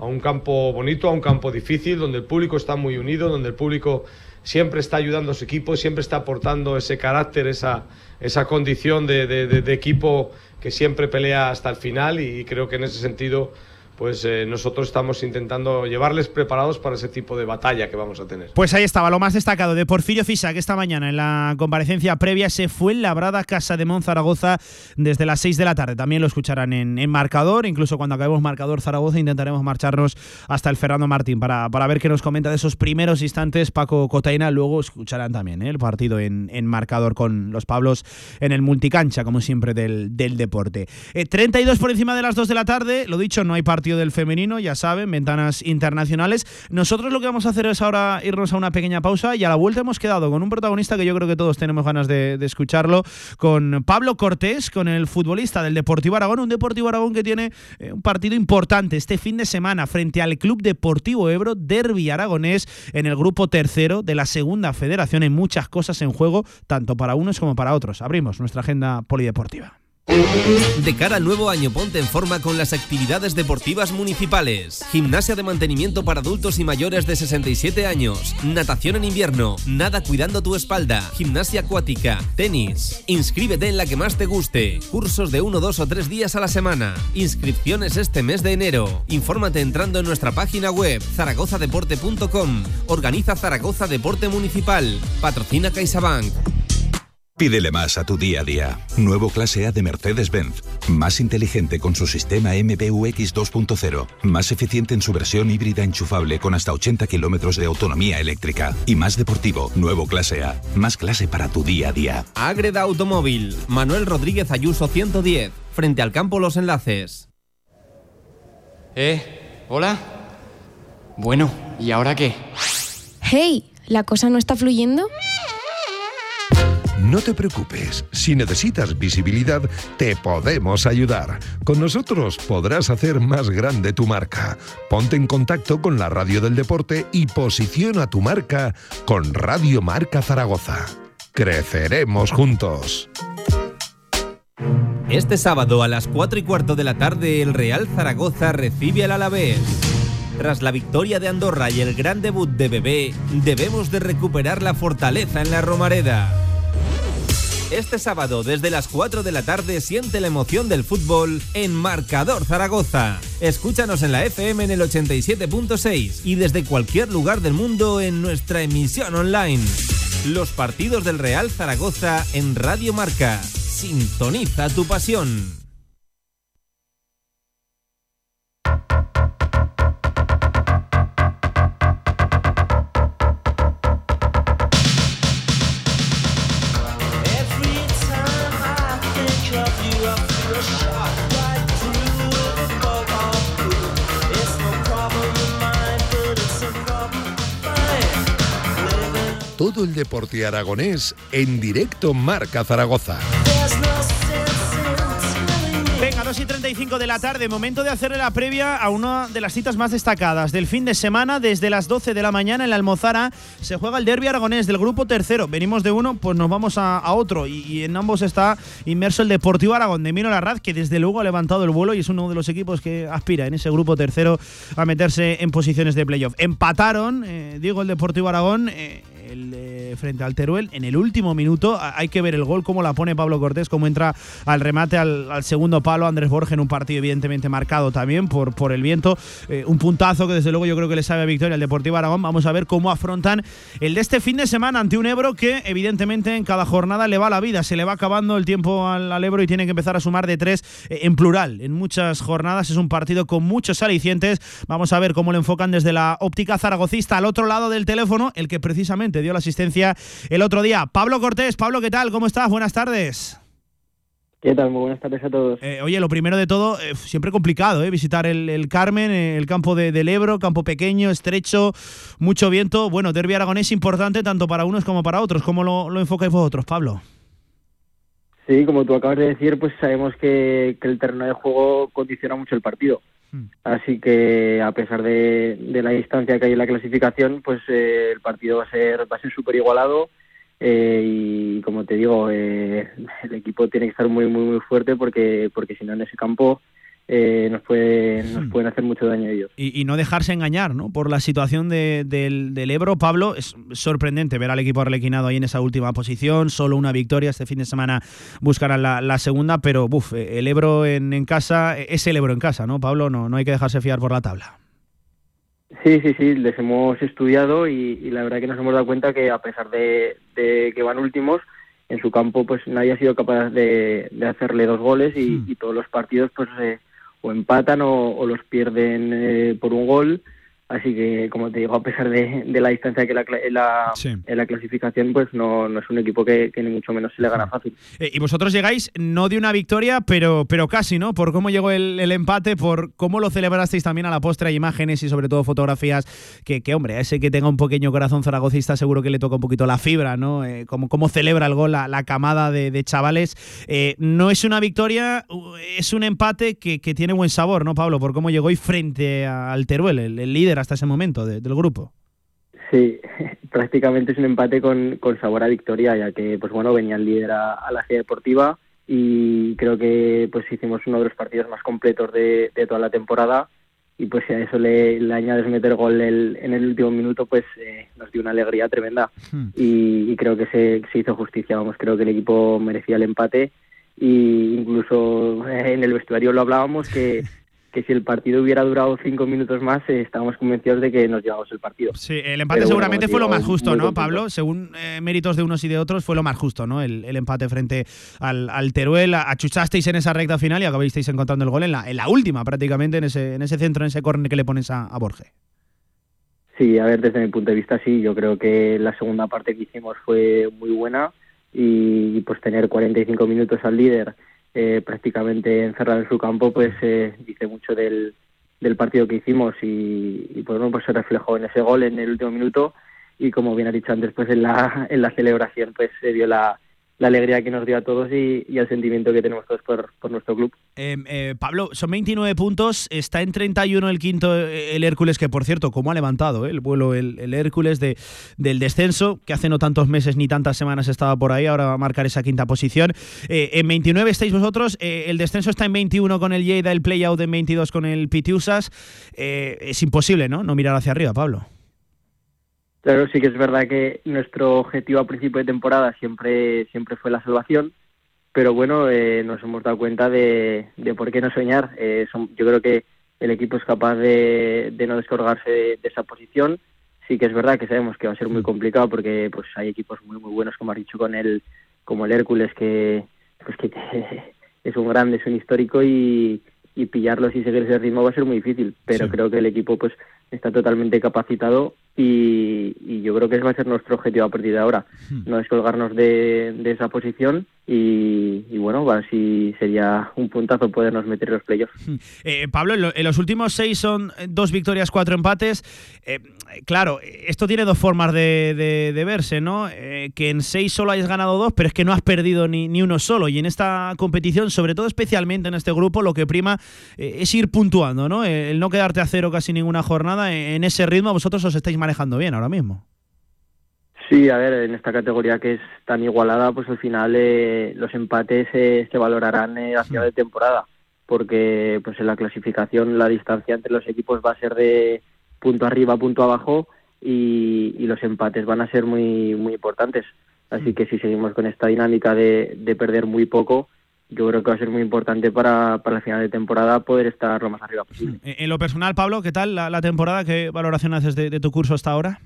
O: a un campo bonito, a un campo difícil, donde el público está muy unido, donde el público siempre está ayudando a su equipo, siempre está aportando ese carácter, esa, esa condición de, de- de- de equipo que siempre pelea hasta el final y creo que en ese sentido pues eh, nosotros estamos intentando llevarles preparados para ese tipo de batalla que vamos a tener.
B: Pues ahí estaba lo más destacado de Porfirio Fisa, que esta mañana en la comparecencia previa se fue en labrada Casa de Monzaragoza desde las 6 de la tarde. También lo escucharán en, en marcador, incluso cuando acabemos marcador Zaragoza intentaremos marcharnos hasta el Fernando Martín para, para ver qué nos comenta de esos primeros instantes Paco Cotaina. Luego escucharán también ¿eh? el partido en, en marcador con los Pablos en el multicancha, como siempre, del, del deporte. Eh, 32 por encima de las 2 de la tarde, lo dicho, no hay partido del femenino, ya saben, ventanas internacionales. Nosotros lo que vamos a hacer es ahora irnos a una pequeña pausa y a la vuelta hemos quedado con un protagonista que yo creo que todos tenemos ganas de, de escucharlo, con Pablo Cortés, con el futbolista del Deportivo Aragón, un Deportivo Aragón que tiene eh, un partido importante este fin de semana frente al Club Deportivo Ebro, Derby Aragonés, en el grupo tercero de la Segunda Federación. Hay muchas cosas en juego, tanto para unos como para otros. Abrimos nuestra agenda polideportiva.
D: De cara al nuevo año, ponte en forma con las actividades deportivas municipales. Gimnasia de mantenimiento para adultos y mayores de 67 años. Natación en invierno. Nada cuidando tu espalda. Gimnasia acuática. Tenis. Inscríbete en la que más te guste. Cursos de uno, dos o tres días a la semana. Inscripciones este mes de enero. Infórmate entrando en nuestra página web zaragozadeporte.com. Organiza Zaragoza Deporte Municipal. Patrocina CaixaBank.
P: Pídele más a tu día a día. Nuevo clase A de Mercedes-Benz. Más inteligente con su sistema MBUX 2.0. Más eficiente en su versión híbrida enchufable con hasta 80 kilómetros de autonomía eléctrica. Y más deportivo. Nuevo clase A. Más clase para tu día a día.
D: Ágreda Automóvil. Manuel Rodríguez Ayuso 110. Frente al campo Los Enlaces.
Q: ¿Eh? ¿Hola? Bueno, ¿y ahora qué?
R: Hey, ¿la cosa no está fluyendo?
A: No te preocupes, si necesitas visibilidad, te podemos ayudar. Con nosotros podrás hacer más grande tu marca. Ponte en contacto con la radio del deporte y posiciona tu marca con Radio Marca Zaragoza. Creceremos juntos.
D: Este sábado a las 4 y cuarto de la tarde el Real Zaragoza recibe al Alavés. Tras la victoria de Andorra y el gran debut de Bebé, debemos de recuperar la fortaleza en la Romareda. Este sábado desde las 4 de la tarde siente la emoción del fútbol en Marcador Zaragoza. Escúchanos en la FM en el 87.6 y desde cualquier lugar del mundo en nuestra emisión online. Los partidos del Real Zaragoza en Radio Marca. Sintoniza tu pasión.
A: Todo el deporte aragonés en directo Marca Zaragoza.
B: Venga, 2 y 35 de la tarde, momento de hacerle la previa a una de las citas más destacadas del fin de semana. Desde las 12 de la mañana en la Almozara se juega el derby aragonés del grupo tercero. Venimos de uno, pues nos vamos a, otro. Y, y en ambos está inmerso el Deportivo Aragón de Mino Larraz, que desde luego ha levantado el vuelo y es uno de los equipos que aspira en ese grupo tercero a meterse en posiciones de playoff. Empataron, eh, digo, el Deportivo Aragón. eh, el, eh, frente al Teruel en el último minuto. Hay que ver el gol, cómo la pone Pablo Cortés, cómo entra al remate al, segundo palo Andrés Borges en un partido evidentemente marcado también por, por el viento. Eh, un puntazo que desde luego yo creo que le sabe a victoria al Deportivo Aragón. Vamos a ver cómo afrontan el de este fin de semana ante un Ebro que evidentemente en cada jornada le va la vida, se le va acabando el tiempo al, al Ebro y tiene que empezar a sumar de tres eh, en plural. En muchas jornadas es un partido con muchos alicientes. Vamos a ver cómo lo enfocan desde la óptica zaragocista al otro lado del teléfono, el que precisamente dio la asistencia el otro día. Pablo Cortés, Pablo, ¿qué tal? ¿Cómo estás? Buenas tardes.
S: ¿Qué tal? Muy buenas tardes a todos.
B: Eh, oye, lo primero de todo, eh, siempre complicado, ¿eh? Visitar el, el Carmen, eh, el campo de, del Ebro, campo pequeño, estrecho, mucho viento. Bueno, Derby Aragonés importante tanto para unos como para otros. ¿Cómo lo, lo enfocáis vosotros, Pablo?
S: Sí, como tú acabas de decir, pues sabemos que, que el terreno de juego condiciona mucho el partido. Así que a pesar de, de la distancia que hay en la clasificación, pues eh, el partido va a ser va a ser súper igualado eh, y como te digo, eh, el equipo tiene que estar muy muy muy fuerte porque porque si no en ese campo eh, nos puede, nos pueden hacer mucho daño ellos.
B: Y, y no dejarse engañar ¿no? por la situación de- del, del Ebro. Pablo, es sorprendente ver al equipo arlequinado ahí en esa última posición. Solo una victoria. Este fin de semana buscarán la, la segunda, pero buf, el Ebro en, en casa es el Ebro en casa, ¿no, Pablo? No, no hay que dejarse fiar por la tabla.
S: Sí, sí, sí, les hemos estudiado y, y la verdad que nos hemos dado cuenta que a pesar de, de que van últimos, en su campo pues nadie ha sido capaz de, de hacerle dos goles y, y todos los partidos pues eh, o empatan o, o los pierden eh, por un gol. Así que, como te digo, a pesar de, de la distancia que la, en clasificación, pues no, no es un equipo que, que ni mucho menos se le gana fácil.
B: Eh, y vosotros llegáis no de una victoria, pero, pero casi, ¿no? Por cómo llegó el, el empate, por cómo lo celebrasteis también a la postre, hay imágenes y sobre todo fotografías que, que, hombre, a ese que tenga un pequeño corazón zaragocista seguro que le toca un poquito la fibra, ¿no? Eh, cómo, cómo celebra el gol la, la camada de, de chavales. Eh, no es una victoria, es un empate que, que tiene buen sabor, ¿no, Pablo? Por cómo llegó y frente al Teruel, el, el líder hasta ese momento de- del grupo.
S: Sí, [LAUGHS] prácticamente es un empate con, con sabor a victoria, ya que, pues bueno, venía el líder a, a la sede deportiva y creo que pues hicimos uno de los partidos más completos de, de toda la temporada y pues si a eso le, le añades meter gol el- en el último minuto, pues eh, nos dio una alegría tremenda y, y creo que se, se hizo justicia, vamos, creo que el equipo merecía el empate y incluso eh, en el vestuario lo hablábamos que [LAUGHS] que si el partido hubiera durado cinco minutos más, eh, estábamos convencidos de que nos llevamos el partido.
B: Sí, el empate
S: Pero
B: seguramente fue lo más justo, ¿no,
S: contento.
B: Pablo? Según eh, méritos de unos y de otros, fue lo más justo, ¿no? El, el empate frente al, al Teruel. Achuchasteis en esa recta final y acabasteis encontrando el gol en la, en la última, prácticamente, en ese, en ese centro, en ese córner que le pones a, a Borges.
S: Sí, a ver, desde mi punto de vista sí, yo creo que la segunda parte que hicimos fue muy buena y, y, pues tener 45 minutos al líder eh, prácticamente encerrado en su campo pues eh, dice mucho del, del partido que hicimos y, y bueno, pues se reflejó en ese gol en el último minuto. Y como bien ha dicho antes pues en la, en la celebración pues se vio la, la alegría que nos dio a todos y, el sentimiento que tenemos todos por, nuestro club.
B: Eh, eh, Pablo, son 29 puntos, está en 31 el quinto eh, el Hércules, que por cierto, cómo ha levantado eh, el vuelo el, Hércules de, del descenso, que hace no tantos meses ni tantas semanas estaba por ahí, ahora va a marcar esa quinta posición. En 29 estáis vosotros, el descenso está en 21 con el Lleida, el playout en 22 con el Pitiusas. Es imposible, ¿no? No mirar hacia arriba, Pablo.
S: Claro, sí que es verdad que nuestro objetivo a principio de temporada siempre, siempre fue la salvación, pero bueno, eh, nos hemos dado cuenta de, de por qué no soñar. Eh, son- yo creo que el equipo es capaz de, de no descolgarse de, de esa posición. Sí que es verdad que sabemos que va a ser muy complicado porque pues hay equipos muy muy buenos, como has dicho, con el, como el Hércules, que, pues, que [LAUGHS] es un grande, es un histórico y, y pillarlos y seguir ese ritmo va a ser muy difícil. Pero creo que el equipo pues está totalmente capacitado y, y yo creo que ese va a ser nuestro objetivo a partir de ahora. No es colgarnos de, de esa posición y, y bueno, si sería un puntazo podernos meter en los playoffs.
B: Eh, Pablo, en, lo- en los últimos seis son dos victorias, cuatro empates. Eh, claro, esto tiene dos formas de, de- de verse, ¿no? Eh, que en seis solo hayas ganado dos, pero es que no has perdido ni, ni uno solo. Y en esta competición, sobre todo especialmente en este grupo, lo que prima eh, es ir puntuando, ¿no? El no quedarte a cero casi ninguna jornada. En ese ritmo vosotros os estáis manejando bien ahora mismo.
S: Sí, a ver, en esta categoría que es tan igualada, pues al final eh, los empates eh, se valorarán eh, a final de temporada, porque pues en la clasificación la distancia entre los equipos va a ser de punto arriba, punto abajo y, y los empates van a ser muy muy importantes. Así que si seguimos con esta dinámica de, de perder muy poco, yo creo que va a ser muy importante para, para el final de temporada poder estar lo más arriba posible.
B: Eh, En lo personal, Pablo, ¿qué tal la, la temporada? ¿Qué valoración haces de, de tu curso hasta ahora?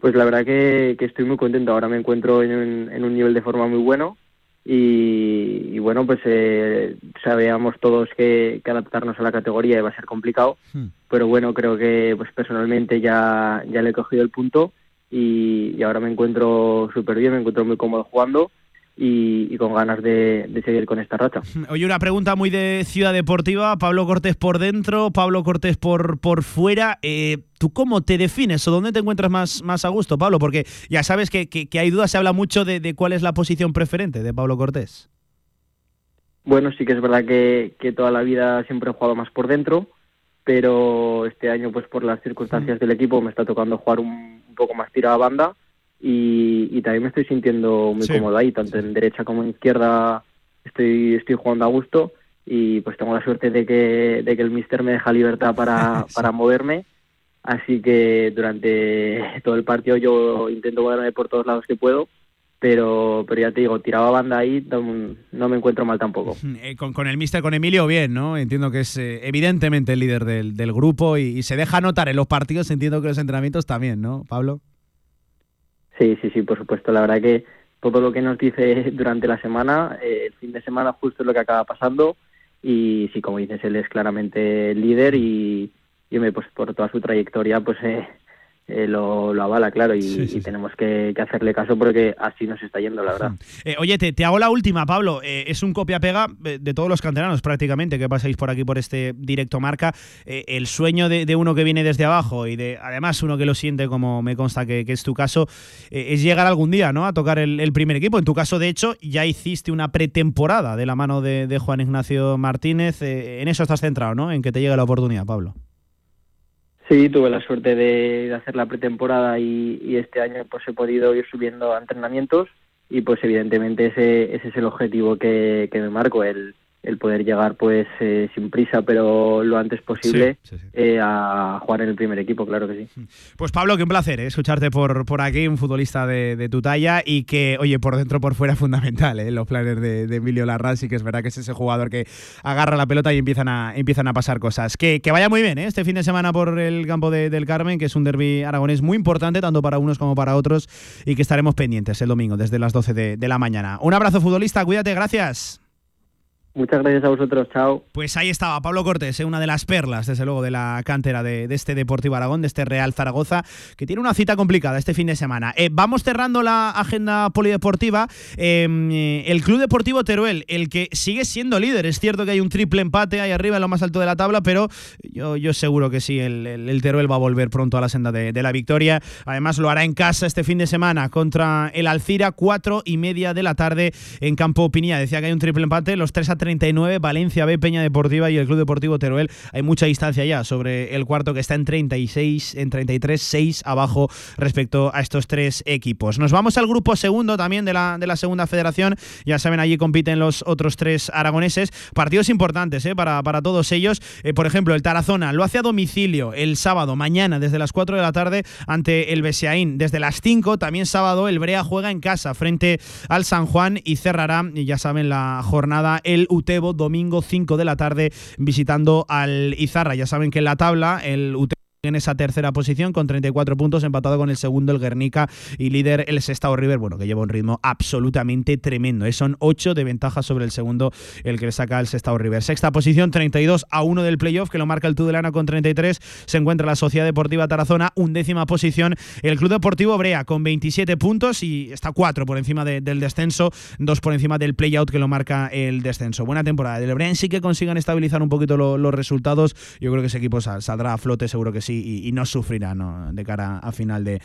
S: Pues la verdad que, que estoy muy contento. Ahora me encuentro en un, en un nivel de forma muy bueno y, y bueno, pues eh, sabíamos todos que, que adaptarnos a la categoría iba a ser complicado, pero bueno, creo que pues personalmente ya, ya le he cogido el punto y, y ahora me encuentro súper bien, me encuentro muy cómodo jugando y, y con ganas de, de seguir con esta racha. [LAUGHS]
B: Oye, una pregunta muy de Ciudad Deportiva. Pablo Cortés por dentro, Pablo Cortés por, por fuera. Eh, ¿Tú cómo te defines o dónde te encuentras más, más a gusto, Pablo? Porque ya sabes que, que- que hay dudas, se habla mucho de, de cuál es la posición preferente de Pablo Cortés.
S: Bueno, sí que es verdad que, que toda la vida siempre he jugado más por dentro, pero este año, pues por las circunstancias del equipo, me está tocando jugar un, un poco más tirado a banda y, y también me estoy sintiendo muy
B: Sí,
S: cómodo ahí, tanto en derecha como en izquierda estoy, estoy jugando a gusto y pues tengo la suerte de que, de que el míster me deja libertad para, [LAUGHS] para moverme. Así que durante todo el partido yo intento moverme por todos lados que puedo, pero, pero ya te digo, tirado a banda ahí no, no me encuentro mal tampoco. [LAUGHS]
B: Eh, con, con el mister, con Emilio, bien, ¿no? Entiendo que es eh, evidentemente el líder del, del grupo y, y se deja notar en los partidos, entiendo que los entrenamientos también, ¿no, Pablo?
S: Sí, sí, sí, por supuesto. La verdad que todo lo que nos dice [LAUGHS] durante la semana, eh, el fin de semana justo es lo que acaba pasando y sí, como dices, él es claramente líder y, y pues por toda su trayectoria, pues eh, eh, lo, lo avala, claro, y, y tenemos que, que hacerle caso porque así nos está yendo, la verdad. [LAUGHS]
B: Eh, oye, te, te hago la última, Pablo. Eh, es un copia-pega de todos los canteranos prácticamente que pasáis por aquí por este directo marca. El sueño de, de uno que viene desde abajo y de además uno que lo siente, como me consta que, que es tu caso, es llegar algún día ¿no? a tocar el, el primer equipo. En tu caso, de hecho, ya hiciste una pretemporada de la mano de, de Juan Ignacio Martínez. En eso estás centrado, ¿no? En que te llegue la oportunidad, Pablo.
S: Sí, tuve la suerte de, hacer la pretemporada y, y este año pues he podido ir subiendo a entrenamientos y pues evidentemente ese, ese es el objetivo que, que me marco, el, el poder llegar pues eh, sin prisa pero lo antes posible eh, a jugar en el primer equipo, claro que sí. [LAUGHS]
B: Pues Pablo, qué un placer ¿eh? escucharte por, por aquí, un futbolista de, de tu talla y que, oye, por dentro, por fuera, [LAUGHS] fundamental ¿eh? los planes de, de Emilio Larraz y que es verdad que es ese jugador que agarra la pelota y empiezan a, empiezan a pasar cosas. Que, que vaya muy bien ¿eh? este fin de semana por el campo de- del Carmen, que es un derby aragonés muy importante, tanto para unos como para otros, y que estaremos pendientes el domingo desde las 12 de, de la mañana. Un abrazo futbolista, cuídate, gracias.
S: Muchas gracias a vosotros, chao.
B: Pues ahí estaba Pablo Cortés, ¿eh? una de las perlas, desde luego, de la cantera de, este Deportivo Aragón, de este Real Zaragoza, que tiene una cita complicada este fin de semana. Eh, vamos cerrando la agenda polideportiva. Eh, eh, el Club Deportivo Teruel, el que sigue siendo líder. Es cierto que hay un triple empate ahí arriba, en lo más alto de la tabla, pero yo, yo seguro que sí, el, el- el Teruel va a volver pronto a la senda de, la victoria. Además, lo hará en casa este fin de semana contra el Alcira, cuatro y media de la tarde en Campo Pinilla. Decía que hay un triple empate, los 3 a 39, Valencia B, Peña Deportiva y el Club Deportivo Teruel. Hay mucha distancia ya sobre el cuarto que está en 36, en 33, 6 abajo respecto a estos tres equipos. Nos vamos al grupo segundo también de la, de la segunda federación. Ya saben, allí compiten los otros tres aragoneses. Partidos importantes ¿eh? para, para todos ellos. Eh, por ejemplo, el Tarazona lo hace a domicilio el sábado, mañana, desde las 4 de la tarde, ante el Beseaín. Desde las 5, también sábado, el Brea juega en casa frente al San Juan y cerrará, ya saben, la jornada el Utebo, domingo 5 de la tarde, visitando al Izarra. Ya saben que en la tabla el Utebo en esa tercera posición con 34 puntos, empatado con el segundo el Guernica y líder el Sestao River, bueno, que lleva un ritmo absolutamente tremendo. ¿eh? Son 8 de ventaja sobre el segundo, el que le saca el Sestao River. Sexta posición, 32 a 1 del playoff, que lo marca el Tudelana con 33. Se encuentra la Sociedad Deportiva Tarazona, undécima posición. El Club Deportivo Brea con 27 puntos y está 4 por encima de- del descenso, 2 por encima del playout que lo marca el descenso. Buena temporada del Brea. Sí que consigan estabilizar un poquito lo- los resultados. Yo creo que ese equipo sal- saldrá a flote, seguro que sí, y, no sufrirá de cara a final de,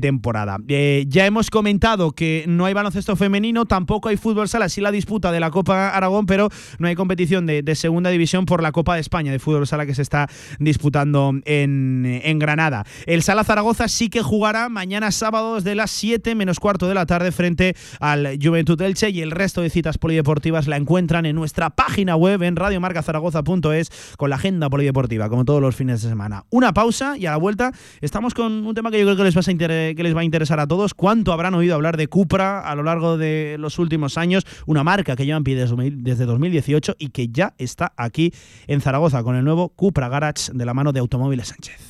B: temporada. Eh, ya hemos comentado que no hay baloncesto femenino, tampoco hay fútbol sala, sí la disputa de la Copa Aragón, pero no hay competición de, segunda división por la Copa de España de fútbol sala que se está disputando en, en Granada. El Sala Zaragoza sí que jugará mañana sábado desde las 7 menos cuarto de la tarde frente al Juventud Elche y el resto de citas polideportivas la encuentran en nuestra página web en radiomarcazaragoza.es con la agenda polideportiva como todos los fines de semana. Una pausa y a la vuelta estamos con un tema que yo creo que les, va a les va a interesar a todos. ¿Cuánto habrán oído hablar de Cupra a lo largo de los últimos años? Una marca que lleva en pie desde 2018 y que ya está aquí en Zaragoza con el nuevo Cupra Garage de la mano de Automóviles Sánchez.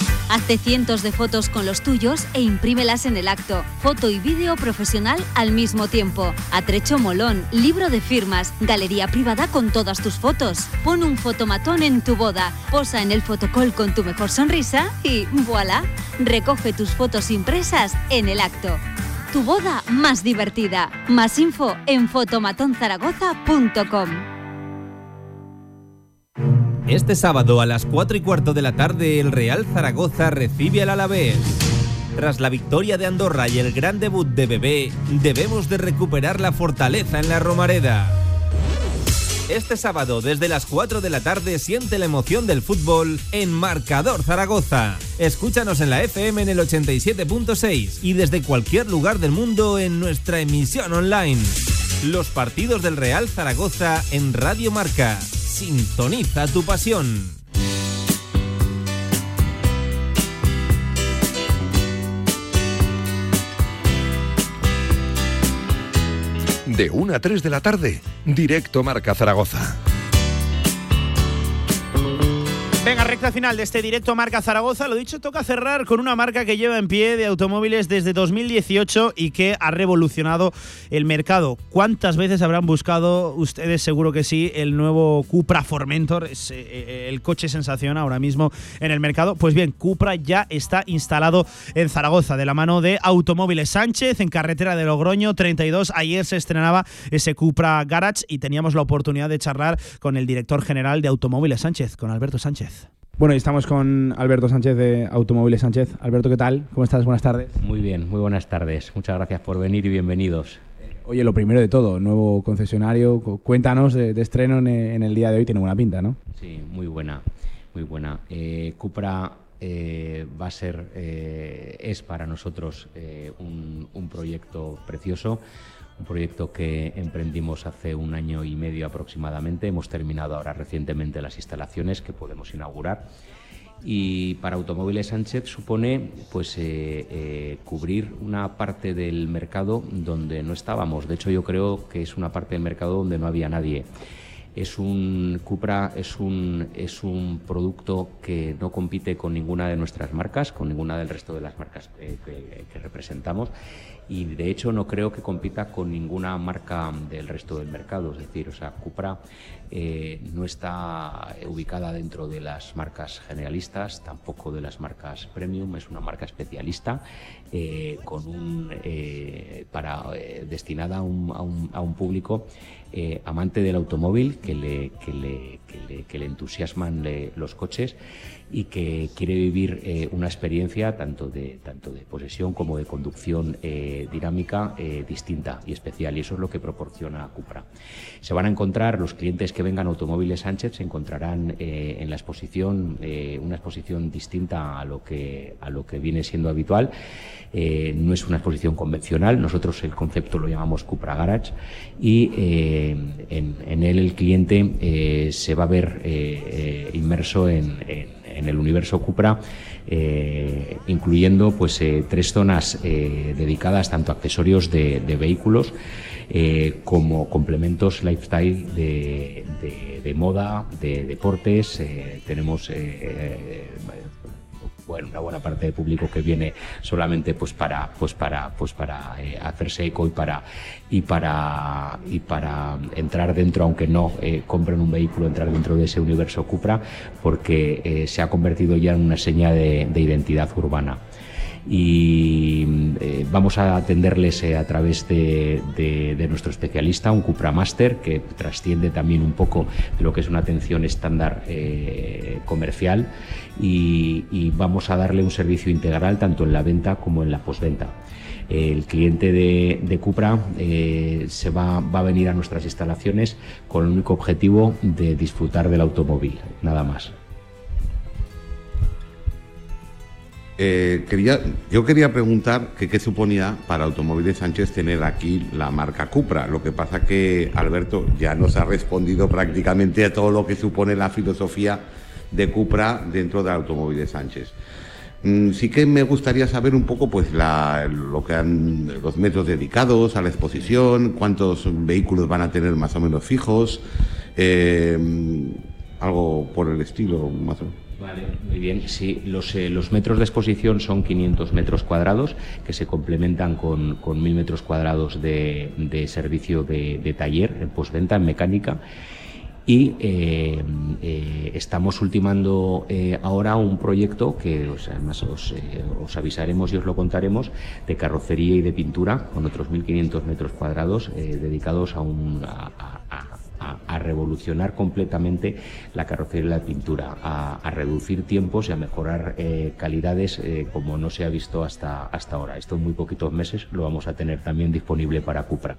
T: Hazte cientos de fotos con los tuyos e imprímelas en el acto. Foto y vídeo profesional al mismo tiempo. Atrecho molón, libro de firmas, galería privada con todas tus fotos. Pon un fotomatón en tu boda, posa en el fotocall con tu mejor sonrisa y voilà. Recoge tus fotos impresas en el acto. Tu boda más divertida. Más info en fotomatonzaragoza.com.
D: Este sábado a las 4 y cuarto de la tarde el Real Zaragoza recibe al Alavés. Tras la victoria de Andorra y el gran debut de Bebé, debemos de recuperar la fortaleza en la Romareda. Este sábado desde las 4 de la tarde siente la emoción del fútbol en Marcador Zaragoza. Escúchanos en la FM en el 87.6 y desde cualquier lugar del mundo en nuestra emisión online. Los partidos del Real Zaragoza en Radio Marca. Sintoniza tu pasión.
A: De 1 a 3 de la tarde, directo Marca Zaragoza.
B: Venga, recta final de este directo Marca Zaragoza. Lo dicho, toca cerrar con una marca que lleva en pie de automóviles desde 2018 y que ha revolucionado el mercado. ¿Cuántas veces habrán buscado ustedes, seguro que sí, el nuevo Cupra Formentor? Es eh, eh, el coche sensación ahora mismo en el mercado. Pues bien, Cupra ya está instalado en Zaragoza de la mano de Automóviles Sánchez en carretera de Logroño 32. Ayer se estrenaba ese Cupra Garage y teníamos la oportunidad de charlar con el director general de Automóviles Sánchez, con Alberto Sánchez. Bueno, y estamos con Alberto Sánchez de Automóviles Sánchez. Alberto, ¿qué tal? ¿Cómo estás? Buenas tardes.
U: Muy bien, muy buenas tardes. Muchas gracias por venir y bienvenidos.
B: Oye, lo primero de todo, nuevo concesionario. Cu- Cuéntanos de, de estreno en, en el día de hoy. Tiene buena pinta, ¿no?
U: Sí, muy buena, muy buena. Eh, Cupra eh, va a ser, eh, es para nosotros un, un proyecto precioso, un proyecto que emprendimos hace un año y medio aproximadamente. Hemos terminado ahora recientemente las instalaciones que podemos inaugurar. Y para Automóviles Sánchez supone pues eh, eh, cubrir una parte del mercado donde no estábamos. De hecho, yo creo que es una parte del mercado donde no había nadie. Es un Cupra es un es un producto que no compite con ninguna de nuestras marcas, con ninguna del resto de las marcas eh, que, que representamos y de hecho no creo que compita con ninguna marca del resto del mercado. Es decir, o sea, Cupra eh, no está ubicada dentro de las marcas generalistas, tampoco de las marcas premium, es una marca especialista eh, con un eh, para destinada a un, a un- a un público amante del automóvil que le, que le, que le, entusiasman los coches y que quiere vivir eh, una experiencia tanto de, tanto de posesión como de conducción eh, dinámica eh, distinta y especial. Y eso es lo que proporciona Cupra. Se van a encontrar, los clientes que vengan Automóviles Sánchez se encontrarán eh, en la exposición una exposición distinta a lo que, a lo que viene siendo habitual. No es una exposición convencional, nosotros el concepto lo llamamos Cupra Garage y en, en él el cliente se va a ver inmerso en, en- en el universo Cupra, eh, incluyendo pues eh, tres zonas eh, dedicadas tanto a accesorios de, vehículos eh, como complementos lifestyle de, de- de moda, de deportes. tenemos bueno, una buena parte del público que viene solamente pues para pues para pues para eh, hacerse eco y para y para y para entrar dentro aunque no eh, compren un vehículo entrar dentro de ese universo Cupra porque eh, se ha convertido ya en una seña de, de identidad urbana y eh, vamos a atenderles eh, a través de, nuestro especialista, un Cupra Master, que trasciende también un poco de lo que es una atención estándar eh, comercial y, vamos a darle un servicio integral tanto en la venta como en la postventa. El cliente de, Cupra se va a venir a nuestras instalaciones con el único objetivo de disfrutar del automóvil, nada más.
V: Eh, quería, yo quería preguntar que qué suponía para Automóviles Sánchez tener aquí la marca Cupra. Lo que pasa que Alberto ya nos ha respondido prácticamente a todo lo que supone la filosofía de Cupra dentro de Automóviles Sánchez. Mm, Sí que me gustaría saber un poco pues lo que han los metros dedicados a la exposición, cuántos vehículos van a tener más o menos fijos, eh, algo por el estilo más o menos.
U: Vale, muy bien. Sí, los, eh, los metros de exposición son 500 metros cuadrados que se complementan con, con 1000 metros cuadrados de, de servicio de, taller en postventa, en mecánica. Y eh, eh, estamos ultimando eh, ahora un proyecto que además os, os avisaremos y os lo contaremos de carrocería y de pintura con otros 1.500 metros cuadrados dedicados a, un, a, a- a- revolucionar completamente la carrocería y la pintura, a, reducir tiempos y a mejorar eh, calidades eh, como no se ha visto hasta, hasta ahora. Esto en muy poquitos meses lo vamos a tener también disponible para Cupra.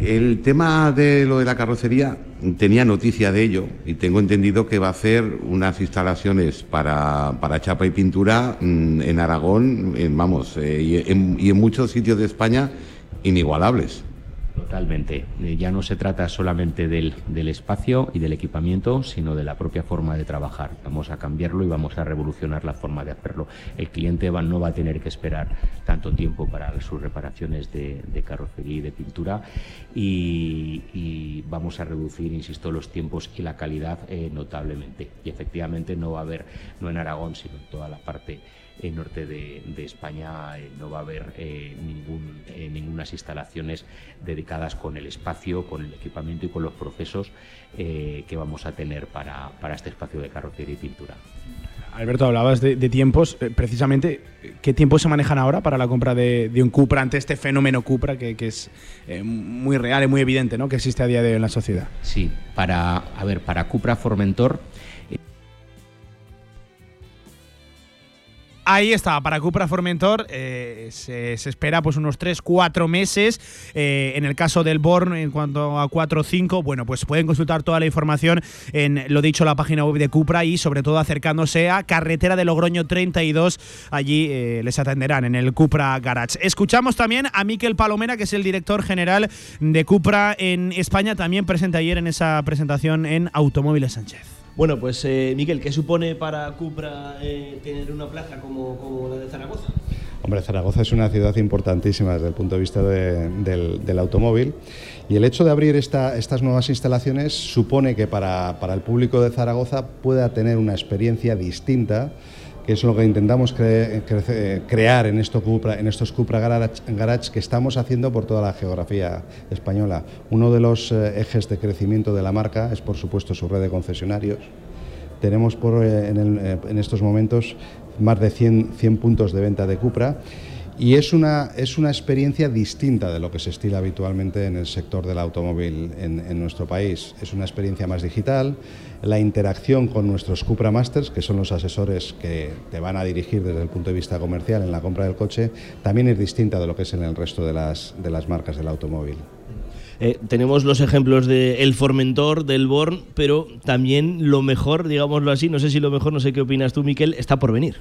V: El tema de lo de la carrocería, tenía noticia de ello y tengo entendido que va a hacer unas instalaciones para, para chapa y pintura mm, en Aragón, en- vamos, eh, y en muchos sitios de España inigualables.
U: Totalmente. Eh, Ya no se trata solamente del, del espacio y del equipamiento, sino de la propia forma de trabajar. Vamos a cambiarlo y vamos a revolucionar la forma de hacerlo. El cliente no va a tener que esperar tanto tiempo para sus reparaciones de, carrocería y de pintura y, y vamos a reducir, insisto, los tiempos y la calidad eh, notablemente. Y efectivamente no va a haber, no en Aragón, sino en toda la parte eh, norte de, de España eh, no va a haber eh, ningún, eh, ningunas instalaciones dedicadas con el espacio, con el equipamiento y con los procesos eh, que vamos a tener para, para este espacio de carrocería y pintura.
B: Alberto, hablabas de, de tiempos. eh, precisamente, ¿qué tiempos se manejan ahora para la compra de, de un Cupra ante este fenómeno Cupra que, que es muy real y muy evidente ¿no? que existe a día de hoy en la sociedad?
U: Sí, para, a ver, para Cupra Formentor
B: Ahí está, para Cupra Formentor eh, se, espera pues unos 3-4 meses. Eh, en el caso del Born, en cuanto a 4 o 5, bueno, pues pueden consultar toda la información en, lo dicho, la página web de Cupra y sobre todo acercándose a Carretera de Logroño 32. Allí eh, les atenderán en el Cupra Garage. Escuchamos también a Miquel Palomera, que es el director general de Cupra en España, también presente ayer en esa presentación en Automóviles Sánchez.
W: Bueno, pues eh, Miquel, ¿qué supone para Cupra eh, tener una plaza como, la de Zaragoza?
X: Hombre, Zaragoza es una ciudad importantísima desde el punto de vista de- del, automóvil y el hecho de abrir esta- estas nuevas instalaciones supone que para, para el público de Zaragoza pueda tener una experiencia distinta, que es lo que intentamos crear en, esto Cupra- en estos Cupra Garage, que estamos haciendo por toda la geografía española. Uno de los eh, ejes de crecimiento de la marca es, por supuesto, su red de concesionarios. Tenemos por, eh, eh, en estos momentos más de 100, 100 puntos de venta de Cupra Y es una, es una experiencia distinta de lo que se estila habitualmente en el sector del automóvil en, nuestro país. Es una experiencia más digital, la interacción con nuestros Cupra Masters, que son los asesores que te van a dirigir desde el punto de vista comercial en la compra del coche, también es distinta de lo que es en el resto de las, de las marcas del automóvil.
W: Eh, tenemos los ejemplos de El Formentor, del Born, pero también lo mejor, digámoslo así, no sé si lo mejor, no sé qué opinas tú, Miquel, está por venir.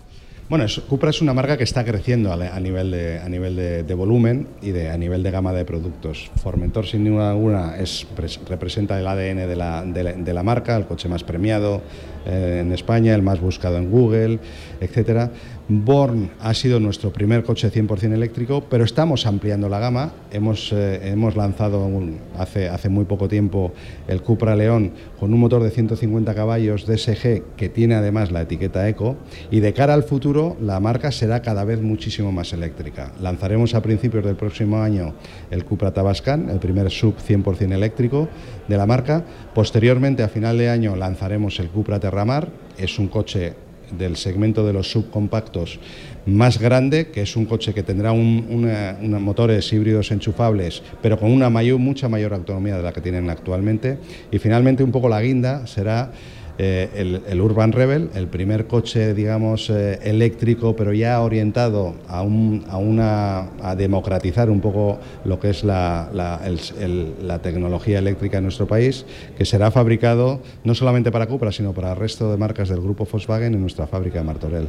X: Bueno, Cupra es una marca que está creciendo a, nivel, de, a nivel de, volumen y de, a nivel de gama de productos. Formentor, sin duda alguna, es, pres- representa el ADN de la, de la- de la marca, el coche más premiado eh, en España, el más buscado en Google, etcétera. Born ha sido nuestro primer coche 100% eléctrico, pero estamos ampliando la gama. Hemos, eh, hemos lanzado hace, hace muy poco tiempo el Cupra León con un motor de 150 caballos DSG que tiene además la etiqueta Eco y de cara al futuro la marca será cada vez muchísimo más eléctrica. Lanzaremos a principios del próximo año el Cupra Tabascan, el primer sub 100% eléctrico de la marca. Posteriormente a final de año lanzaremos el Cupra Terramar, es un coche del segmento de los subcompactos más grande, que es un coche que tendrá un- una- motores híbridos enchufables, pero con una mayor, mucha mayor autonomía de la que tienen actualmente. Y finalmente un poco la guinda será eh, el, Urban Rebel, el primer coche, digamos, eh, eléctrico, pero ya orientado a, un- a una, a democratizar un poco lo que es la tecnología eléctrica en nuestro país, que será fabricado no solamente para Cupra, sino para el resto de marcas del grupo Volkswagen en nuestra fábrica de Martorell.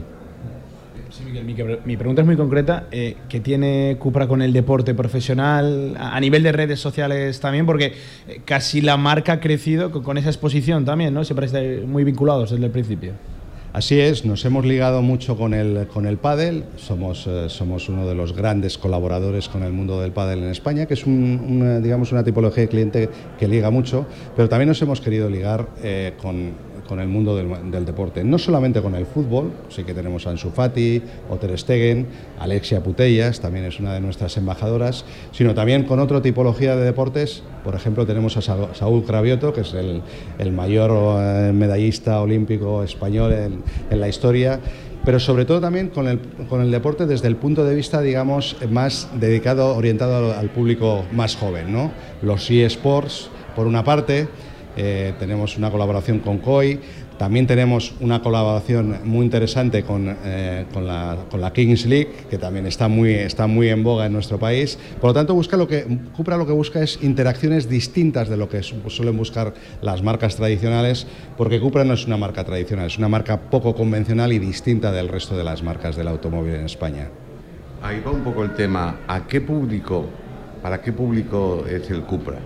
Y: Mi, pregunta es muy concreta. eh, ¿Qué tiene Cupra con el deporte profesional a nivel de redes sociales también? Porque eh, casi la marca ha crecido con, esa exposición también, ¿no? Siempre están muy vinculados desde el principio.
X: Así es, nos hemos ligado mucho con el, con el pádel, somos, eh, somos uno de los grandes colaboradores con el mundo del pádel en España, que es un- una, digamos, una tipología de cliente que liga mucho, pero también nos hemos querido ligar con, con el mundo del, deporte, no solamente con el fútbol, sí que tenemos a Ansu Fati, o Ter Stegen, Alexia Putellas, también es una de nuestras embajadoras, sino también con otra tipología de deportes, por ejemplo tenemos a Sa- Saúl Cravioto, que es el, el mayor eh, medallista olímpico español en, en la historia, pero sobre todo también con el, con el deporte desde el punto de vista, digamos, más dedicado, orientado al, al público más joven, ¿no? Los eSports, por una parte, eh, tenemos una colaboración con COI, también tenemos una colaboración muy interesante con, eh, con, la, con la Kings League, que también está muy, está muy en boga en nuestro país. Por lo tanto, busca lo que, Cupra lo que busca es interacciones distintas de lo que su- suelen buscar las marcas tradicionales, porque Cupra no es una marca tradicional, es una marca poco convencional y distinta del resto de las marcas del automóvil en España.
V: Ahí va un poco el tema. ¿A qué público, para qué público es el Cupra?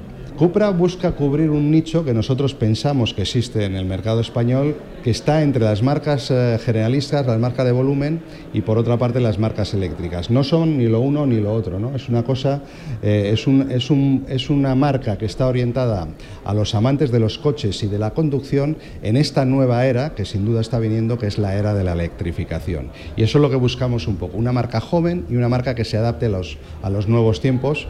X: Cupra busca cubrir un nicho que nosotros pensamos que existe en el mercado español, que está entre las marcas eh, generalistas, las marcas de volumen y por otra parte las marcas eléctricas. No son ni lo uno ni lo otro, ¿no? Es una cosa, eh, es, un- es un- es una marca que está orientada a los amantes de los coches y de la conducción en esta nueva era que sin duda está viniendo, que es la era de la electrificación. Y eso es lo que buscamos un poco, una marca joven y una marca que se adapte a los, a los nuevos tiempos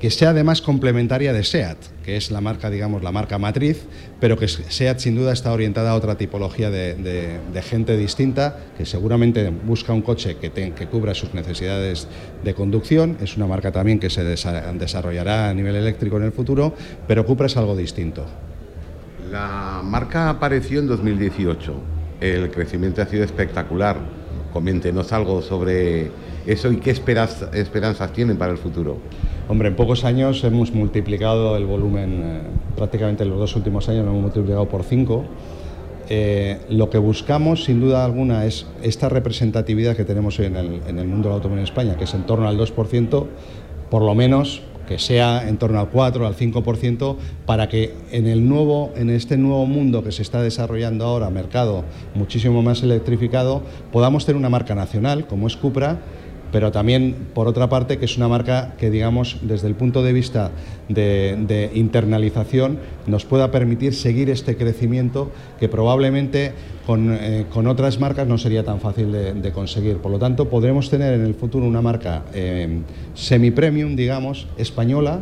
X: que sea además complementaria de SEAT, que es la marca, digamos, la marca matriz, pero que SEAT sin duda está orientada a otra tipología de, gente distinta, que seguramente busca un coche que, cubra sus necesidades de conducción. Es una marca también que se desa- desarrollará a nivel eléctrico en el futuro, pero Cupra es algo distinto.
V: La marca apareció en 2018. El crecimiento ha sido espectacular. Coméntenos algo sobre eso y qué esperanza- esperanzas tienen para el futuro.
X: Hombre, en pocos años hemos multiplicado el volumen, eh, prácticamente en los dos últimos años lo hemos multiplicado por cinco. Eh, lo que buscamos, sin duda alguna, es esta representatividad que tenemos hoy en el, en el mundo del automóvil en España, que es en torno al 2%, por lo menos que sea en torno al 4, al 5%, para que en, el nuevo, en este nuevo mundo que se está desarrollando ahora, mercado muchísimo más electrificado, podamos tener una marca nacional, como es Cupra, pero también, por otra parte, que es una marca que, digamos, desde el punto de vista de, internalización, nos pueda permitir seguir este crecimiento que probablemente con, eh, con otras marcas no sería tan fácil de, de conseguir. Por lo tanto, podremos tener en el futuro una marca eh, semi-premium, digamos, española,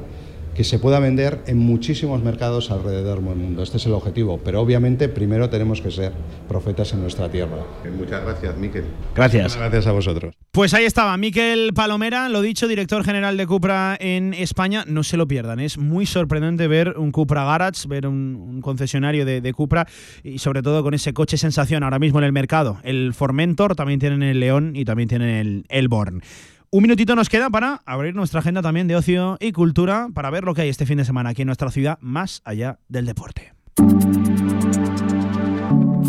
X: que se pueda vender en muchísimos mercados alrededor del mundo. Este es el objetivo, pero obviamente primero tenemos que ser profetas en nuestra tierra.
V: Muchas gracias, Miquel.
X: Gracias. Gracias a vosotros.
B: Pues ahí estaba, Miquel Palomera, lo dicho, director general de Cupra en España. No se lo pierdan, es muy sorprendente ver un Cupra Garage, ver un, un concesionario de, de Cupra y sobre todo con ese coche sensación ahora mismo en el mercado. El Formentor, también tienen el León y también tienen el, el Born. Un minutito nos queda para abrir nuestra agenda también de ocio y cultura para ver lo que hay este fin de semana aquí en nuestra ciudad, más allá del deporte.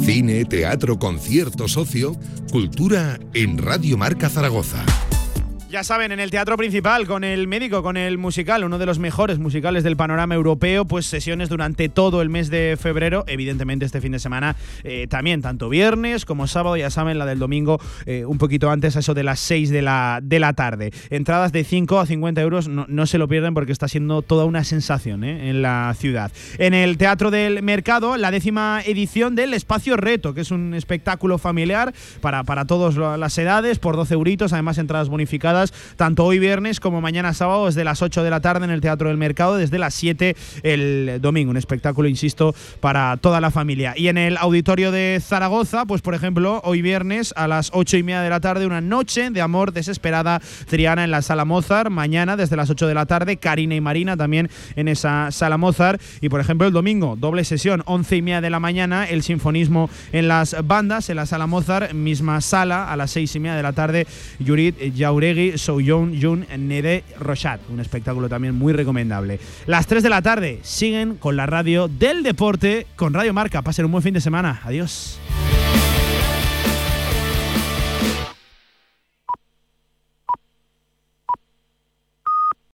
A: Cine, teatro, conciertos, ocio, cultura en Radio Marca Zaragoza.
B: Ya saben, en el teatro principal, con el médico, con el musical, uno de los mejores musicales del panorama europeo, pues sesiones durante todo el mes de febrero, evidentemente este fin de semana eh, también, tanto viernes como sábado, ya saben, la del domingo eh, un poquito antes, a eso de las 6 de la, de la tarde. Entradas de 5 a 50 euros, no, se lo pierden porque está siendo toda una sensación eh, en la ciudad. En el Teatro del Mercado, la décima edición del Espacio Reto, que es un espectáculo familiar para, para todas las edades, por 12 euritos, además entradas bonificadas tanto hoy viernes como mañana sábado desde las 8 de la tarde en el Teatro del Mercado, desde las 7 el domingo. Un espectáculo, insisto, para toda la familia. Y en el auditorio de Zaragoza, pues por ejemplo, hoy viernes a las 8 y media de la tarde, una noche de amor desesperada Triana en la Sala Mozart. Mañana desde las 8 de la tarde, Karina y Marina también en esa Sala Mozart. Y por ejemplo, el domingo, doble sesión, 11 y media de la mañana, el sinfonismo en las bandas, en la Sala Mozart, misma sala, a las 6 y media de la tarde, Yurit Jauregui Souyun Yun Nede Rochat. Un espectáculo también muy recomendable. Las 3 de la tarde siguen con la radio del deporte con Radio Marca. Pasen un buen fin de semana. Adiós.